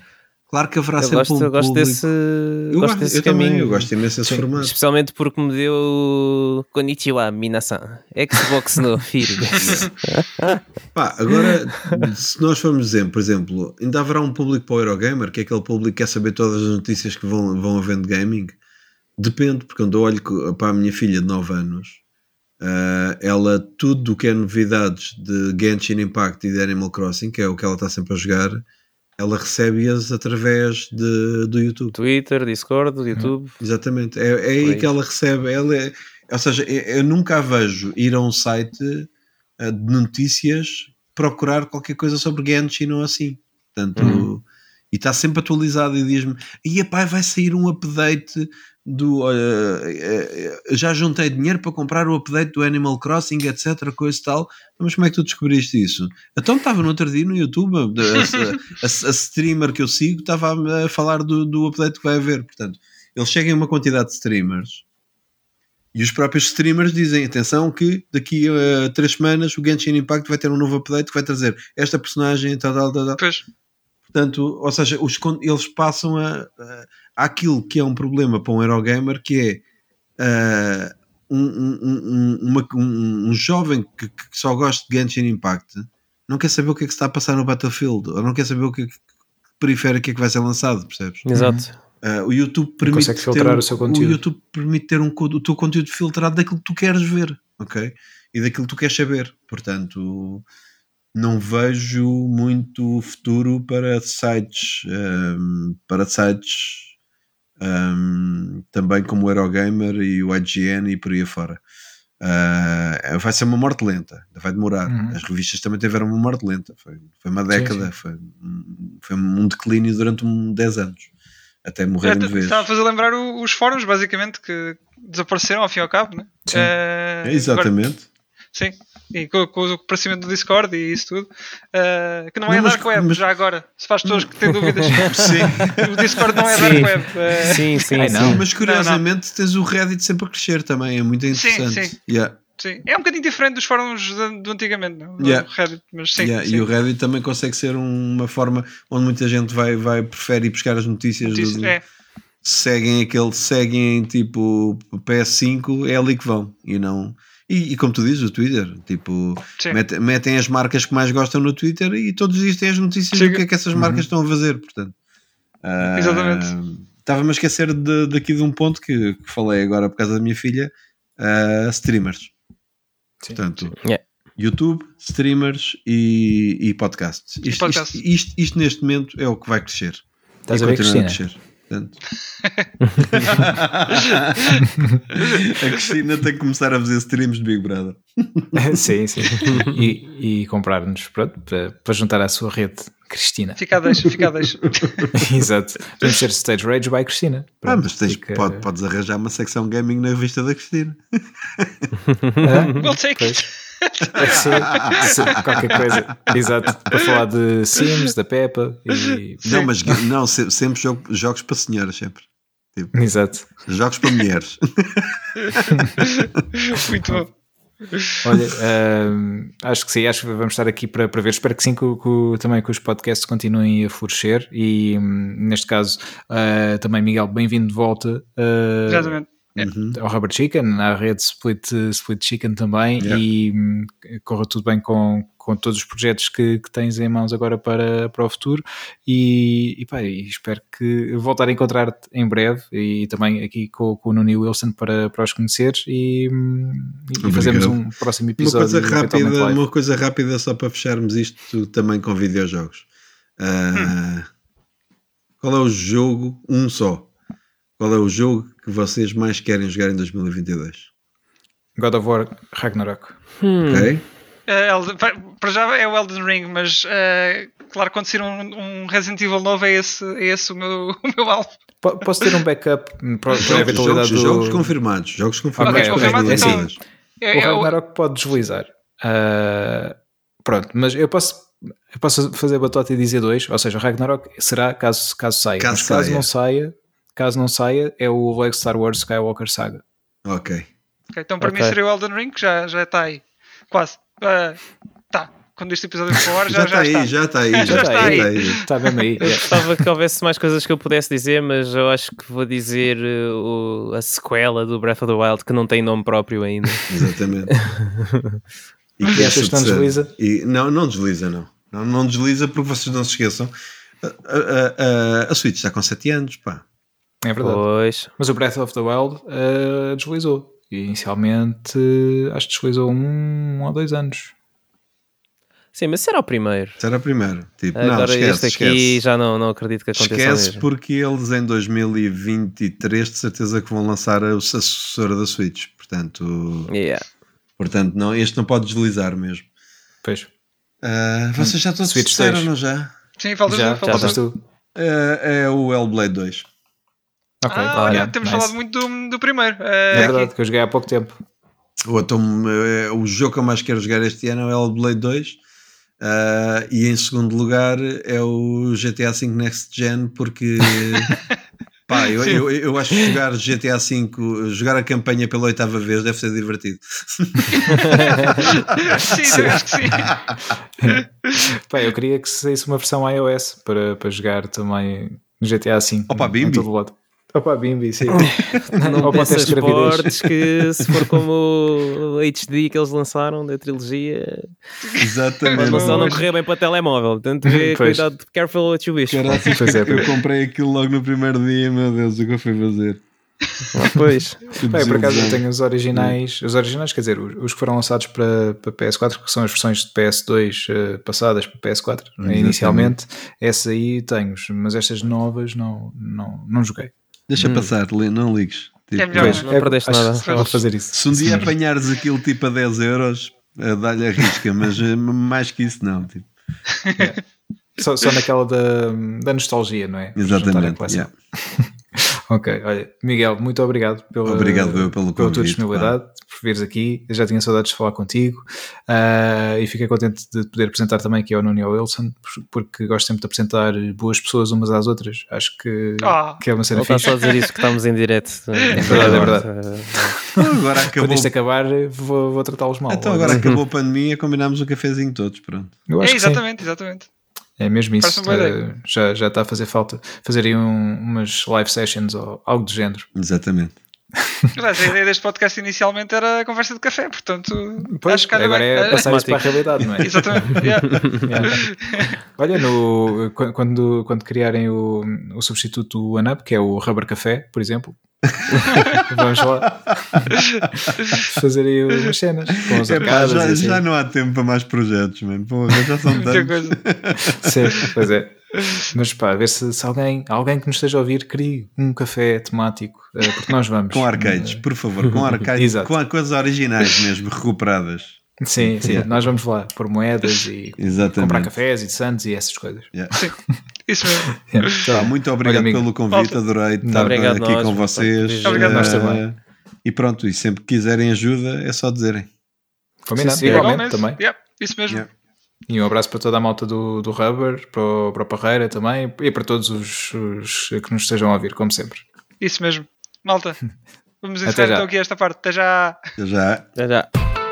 claro que haverá eu sempre gosto, um eu gosto público... desse, eu gosto desse eu caminho. Também, eu gosto imenso desse formato. Especialmente porque me deu Konnichiwa, minasan. Xbox no filho. Pá, agora, se nós formos dizer, por exemplo, ainda haverá um público para o Eurogamer, que é aquele público que quer saber todas as notícias que vão, vão havendo gaming? Depende, porque quando eu olho para a minha filha de 9 anos, Uh, ela, tudo o que é novidades de Genshin Impact e de Animal Crossing, que é o que ela está sempre a jogar, ela recebe-as através de, do YouTube. Twitter, Discord, YouTube. Exatamente, é, é aí que ela recebe. Ela é, ou seja, eu nunca a vejo ir a um site uh, de notícias procurar qualquer coisa sobre Genshin ou assim. Portanto, uhum. E está sempre atualizado e diz-me: e pai, vai sair um update do uh, já juntei dinheiro para comprar o update do Animal Crossing, etc, coisa e tal, mas como é que tu descobriste isso? Então estava no outro dia no YouTube a, a, a, streamer que eu sigo estava a, falar do, do update que vai haver, portanto eles chegam a uma quantidade de streamers e os próprios streamers dizem, atenção que daqui a três semanas o Genshin Impact vai ter um novo update que vai trazer esta personagem tal, tal, tal, tal. Portanto, ou seja, os, eles passam a, a aquilo que é um problema para um Eurogamer que é uh, um, um, uma, um, um, jovem que, que, só gosta de Genshin Impact não quer saber o que é que está a passar no Battlefield ou não quer saber o que, é que periférico é que vai ser lançado, percebes? Exato. Uh, o YouTube permite filtrar ter, o seu conteúdo. O YouTube permite ter um, o teu conteúdo filtrado daquilo que tu queres ver, ok? E daquilo que tu queres saber. Portanto, não vejo muito futuro para sites um, para sites um, também como o Eurogamer e o IGN e por aí afora. Uh, vai ser uma morte lenta, vai demorar. Uhum. As revistas também tiveram uma morte lenta, foi, foi uma década, sim, sim. Foi, foi um declínio durante um 10 anos até morrer de vez. Estava a fazer lembrar os fóruns, basicamente, que desapareceram ao fim e ao cabo, né? Sim. Uh, Exatamente. Agora, sim, e com, com o aparecimento do Discord e isso tudo, uh, que não, é não é Dark Web, mas... já agora, se faz pessoas que têm dúvidas, sim. o Discord não é sim. Dark Web. Uh... Sim, sim, é, não. Mas curiosamente não, tens o Reddit sempre a crescer também, é muito interessante. Sim, sim. Yeah. Sim, é um bocadinho diferente dos fóruns do antigamente, não? Yeah. Reddit, mas sim, yeah. sim, E o Reddit também consegue ser uma forma onde muita gente vai, vai prefere ir buscar as notícias. Notícias do, é. Seguem aquele, seguem tipo PS5, é ali que vão e não e, e, como tu dizes, o Twitter, tipo, metem, metem, as marcas que mais gostam no Twitter e todos os dias têm as notícias Chega. do que é que essas marcas uhum. estão a fazer, portanto. Uh, Exatamente. Estava-me a esquecer de, daqui de um ponto que, que, falei agora por causa da minha filha: uh, streamers. Sim. Portanto, yeah. YouTube, streamers e, e podcasts. Isto, podcast. isto, isto, isto, neste momento é o que vai crescer. Estás a ver, Cristina? A crescer. Portanto... a Cristina tem que começar a fazer streams de Big Brother. sim, sim. E, e comprar-nos para, para juntar à sua rede Cristina. Fica a deixa, fica a deixa. Exato. Vamos ser Stage Rage by Cristina. Ah, Pronto, mas tens, fica- pode- podes arranjar uma secção gaming na revista da Cristina. Hã? We'll take Pois. it. Sim, qualquer coisa. Exato. Para falar de Sims, da Peppa e. Não, mas não, se- sempre jogo- jogos para senhoras, sempre. Exato. Jogos para mulheres. Muito bom. Olha, hum, acho que sim, acho que vamos estar aqui para, para ver. Espero que sim, que, que também que os podcasts continuem a florescer e hum, neste caso ah, também Miguel, bem-vindo de volta ah, Exatamente. Uhum. ao Rubber Chicken, à rede Split, Split Chicken também Yeah. e hum, corra tudo bem com, com todos os projetos que, que tens em mãos agora para, para o futuro e, e, pá, e espero que voltar a encontrar-te em breve e também aqui com, com o Nuno e Wilson para, para os conheceres e, hum, e fazermos um próximo Uma episódio coisa, eventualmente rápida, uma coisa rápida só para fecharmos isto também com videojogos. Ah, Qual é o jogo, um só, qual é o jogo que vocês mais querem jogar em 2022? God of War Ragnarok. Hum. Ok? Pa- para já é o Elden Ring, mas eh, claro, quando sair um, um Resident Evil novo, é esse, é esse o, meu, o meu alvo. Po- Posso ter um backup para para a Jogos, eventualidade jogos, do... jogos confirmados. Jogos confirmados. Ok, para confirmados, 2022. É, O é o- Ragnarok pode deslizar. Ah, pronto, mas eu posso, eu posso fazer batota e dizer dois, ou seja, o Ragnarok será caso, caso saia. Caso mas caso saia. não saia, caso não saia, é o Lego Star Wars Skywalker Saga. Ok. ok, então para Ok. mim seria o Elden Ring, que já, já está aí. Quase. Eh, tá. Quando este episódio for Já, já, está já aí, está. já está aí. Já Já está está aí. aí. Está mesmo aí. Eu yeah. gostava que houvesse mais coisas que eu pudesse dizer, mas eu acho que vou dizer o- a sequela do Breath of the Wild que não tem nome próprio ainda. Exatamente. E E achas que não desliza? E, não, não desliza, não. não. Não desliza porque vocês não se esqueçam. A, a, a, a Switch está com 7 anos, pá. É verdade. Pois. Mas o Breath of the Wild ah, deslizou. E inicialmente acho que deslizou um ou dois anos. Sim, mas será o primeiro. Isso era a primeira. Tipo, não, Agora esquece, este aqui esquece. já não, não acredito que aconteça Esquece mesmo. porque eles em 2023 de certeza que vão lançar a sucessora da Switch. Portanto, Yeah. portanto não, este não pode deslizar mesmo. Pois. Ah, vocês já todos Switch disseram, 6. não já? Sim, faltas Já, faltas tu. Ah, é o Hellblade 2. Ok. Ah, olha, temos nice. falado muito do, do primeiro. É Eh, verdade, que eu joguei há pouco tempo. O, Atom- é, o jogo que eu mais quero jogar este ano é o Hellblade 2. Ah, e em segundo lugar é o GTA V Next Gen porque pá, eu, eu, eu acho que jogar GTA V, jogar a campanha pela oitava vez deve ser divertido. sim, eu acho que sim. Pá, eu queria que saísse uma versão iOS para, para jogar também no GTA V. Opa, em Bimbi. todo lado. Opa, Bimbi, sim. Não Ou para pensas testes de gravidez. portes que se for como o HD que eles lançaram da trilogia, Exatamente. não só não correr bem para telemóvel. Portanto, vê, Pois. cuidado, careful what you wish. Pois é, eu pois. comprei aquilo logo no primeiro dia, meu Deus, o que eu fui fazer? Ah, Pois. Eu, por acaso eu tenho os originais, os originais, quer dizer, os, os que foram lançados para, para PS4, que são as versões de PS2 eh, passadas para PS4, Exatamente. inicialmente, essa aí tenho, mas estas novas não, não, não joguei. Deixa passar, li- não ligues. Tipo, É melhor. Pois, não perdeste acho nada. Vou fazer isso. Se um dia Sim. apanhares aquilo tipo a 10 euros, eh, dá-lhe a risca, mas eh, mais que isso não. Tipo. Só, só naquela da, da nostalgia, não é? Exatamente. yeah. Ok, olha, Miguel, muito obrigado pela, Obrigado pelo pela tua convite, disponibilidade, por vires aqui. Eu já tinha saudades de falar contigo ah, e fiquei contente de poder apresentar também aqui ao Nuno e ao Wilson, porque gosto sempre de apresentar boas pessoas umas às outras. Acho que, Ah. que é uma cena Não fixe. só a dizer isso que estamos em direto. É verdade, é verdade. Agora Quando acabou, isto acabar, vou, vou tratá-los mal. então agora acabou a pandemia, combinámos um cafezinho todos, pronto. Eu É, acho que sim. exatamente, exatamente. É mesmo isso. Ah, já, já está a fazer falta. Fazer aí um- umas live sessions ou algo do género. Exatamente. Aliás, a ideia deste podcast inicialmente era a conversa de café, portanto. Pois, acho que agora bem. é passar isso para a realidade, não é? Exatamente. yeah. Yeah. Olha, no, qu- quando, quando criarem o, o substituto do OneUp, que é o Rubber Café, por exemplo, vamos lá fazer aí umas cenas com arcadas. já, assim. já não há tempo para mais projetos, mano. Porra, já são tantos. Sim, pois é. Mas pá, ver se, se alguém, alguém que nos esteja a ouvir crie um café temático, eh, porque nós vamos. Com arcades, por favor, com arcades, com coisas originais mesmo, recuperadas. Sim, sim, nós vamos lá pôr moedas e Exatamente. comprar cafés e santos e essas coisas. Yeah. Isso mesmo. Yeah. Tá, muito obrigado amigo. pelo convite, adorei estar Obrigado aqui nós, com vocês. Obrigado nós Eh, também. E pronto, e sempre que quiserem ajuda é só dizerem. Combinado, Sim, sim. igualmente Igualmente. também. Yeah, isso mesmo. E um abraço para toda a malta do, do Rubber, para o, para o Parreira também e para todos os, os que nos estejam a ouvir, como sempre. Isso mesmo. Malta, vamos Até encerrar então aqui esta parte. Até já. Até Já. Já, já.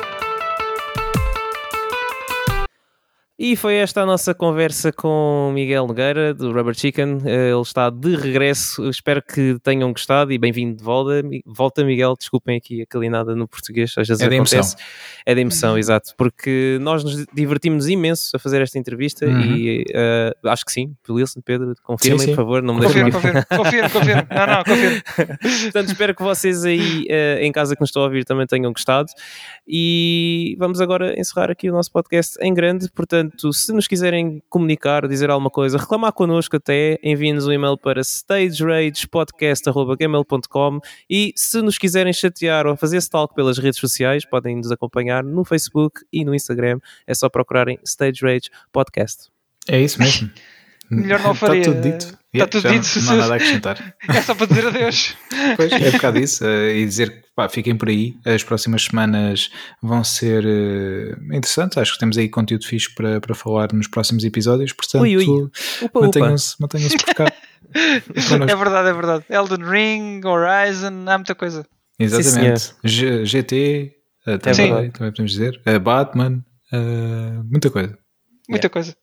E foi esta a nossa conversa com Miguel Nogueira, do Rubber Chicken. Eh, Ele está de regresso. Espero que tenham gostado e bem-vindo de volta. Volta, Miguel. Desculpem aqui a calinada no português. Às vezes É da acontece. É da emoção, exato. Porque nós nos divertimos imenso a fazer esta entrevista Uhum. e eh, acho que sim. Wilson, Pedro, confirmem, Sim, sim. por favor. Não me deixem Confirmo, confirmo, confirmo, confirmo. Não, não, confirmo. Portanto, espero que vocês aí eh, em casa que nos estão a ouvir também tenham gostado. E vamos agora encerrar aqui o nosso podcast em grande. Portanto, se nos quiserem comunicar, dizer alguma coisa, reclamar connosco até, enviem-nos um e-mail para stageragepodcast.gmail.com e se nos quiserem chatear ou fazer stalk pelas redes sociais, podem nos acompanhar no Facebook e no Instagram. É só procurarem Stage Rage Podcast. É isso mesmo. Melhor não faria. Está tudo dito. Está Yeah, tudo dito. Não, não há nada a acrescentar. É só para dizer adeus. Pois, é um bocado isso. eh, e dizer que pá, fiquem por aí. As próximas semanas vão ser eh, interessantes. Acho que temos aí conteúdo fixe para, para falar nos próximos episódios. Portanto, mantenham-se mantenham-se por cá. É verdade, é verdade. Elden Ring, Horizon, há muita coisa. Exatamente. G- GT, eh, também, verdade. também podemos dizer. Eh, Batman, eh, muita coisa. Muita coisa.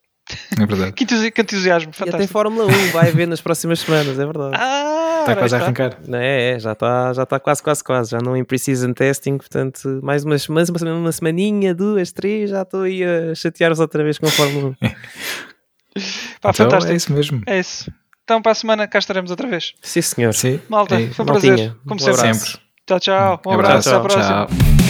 É verdade. Que entusi- que entusiasmo, E até fantástico. Fórmula 1 vai haver nas próximas semanas, é verdade. Ah, Está quase a está. arrancar. Não É, é, já está já tá quase, quase, quase. Já não em pre-season testing, portanto, mais umas, mais uma, semana- uma semaninha, duas, três, já estou aí a chatear-vos outra vez com a Fórmula 1. Pá, então fantástico. é isso mesmo. É isso. Então para a semana cá estaremos outra vez. Sim, senhor. Sim. Malta, É foi um Maltinha, prazer. Como um sempre. Tchau, tchau. Um Abraço, abraço. Até à próxima. tchau.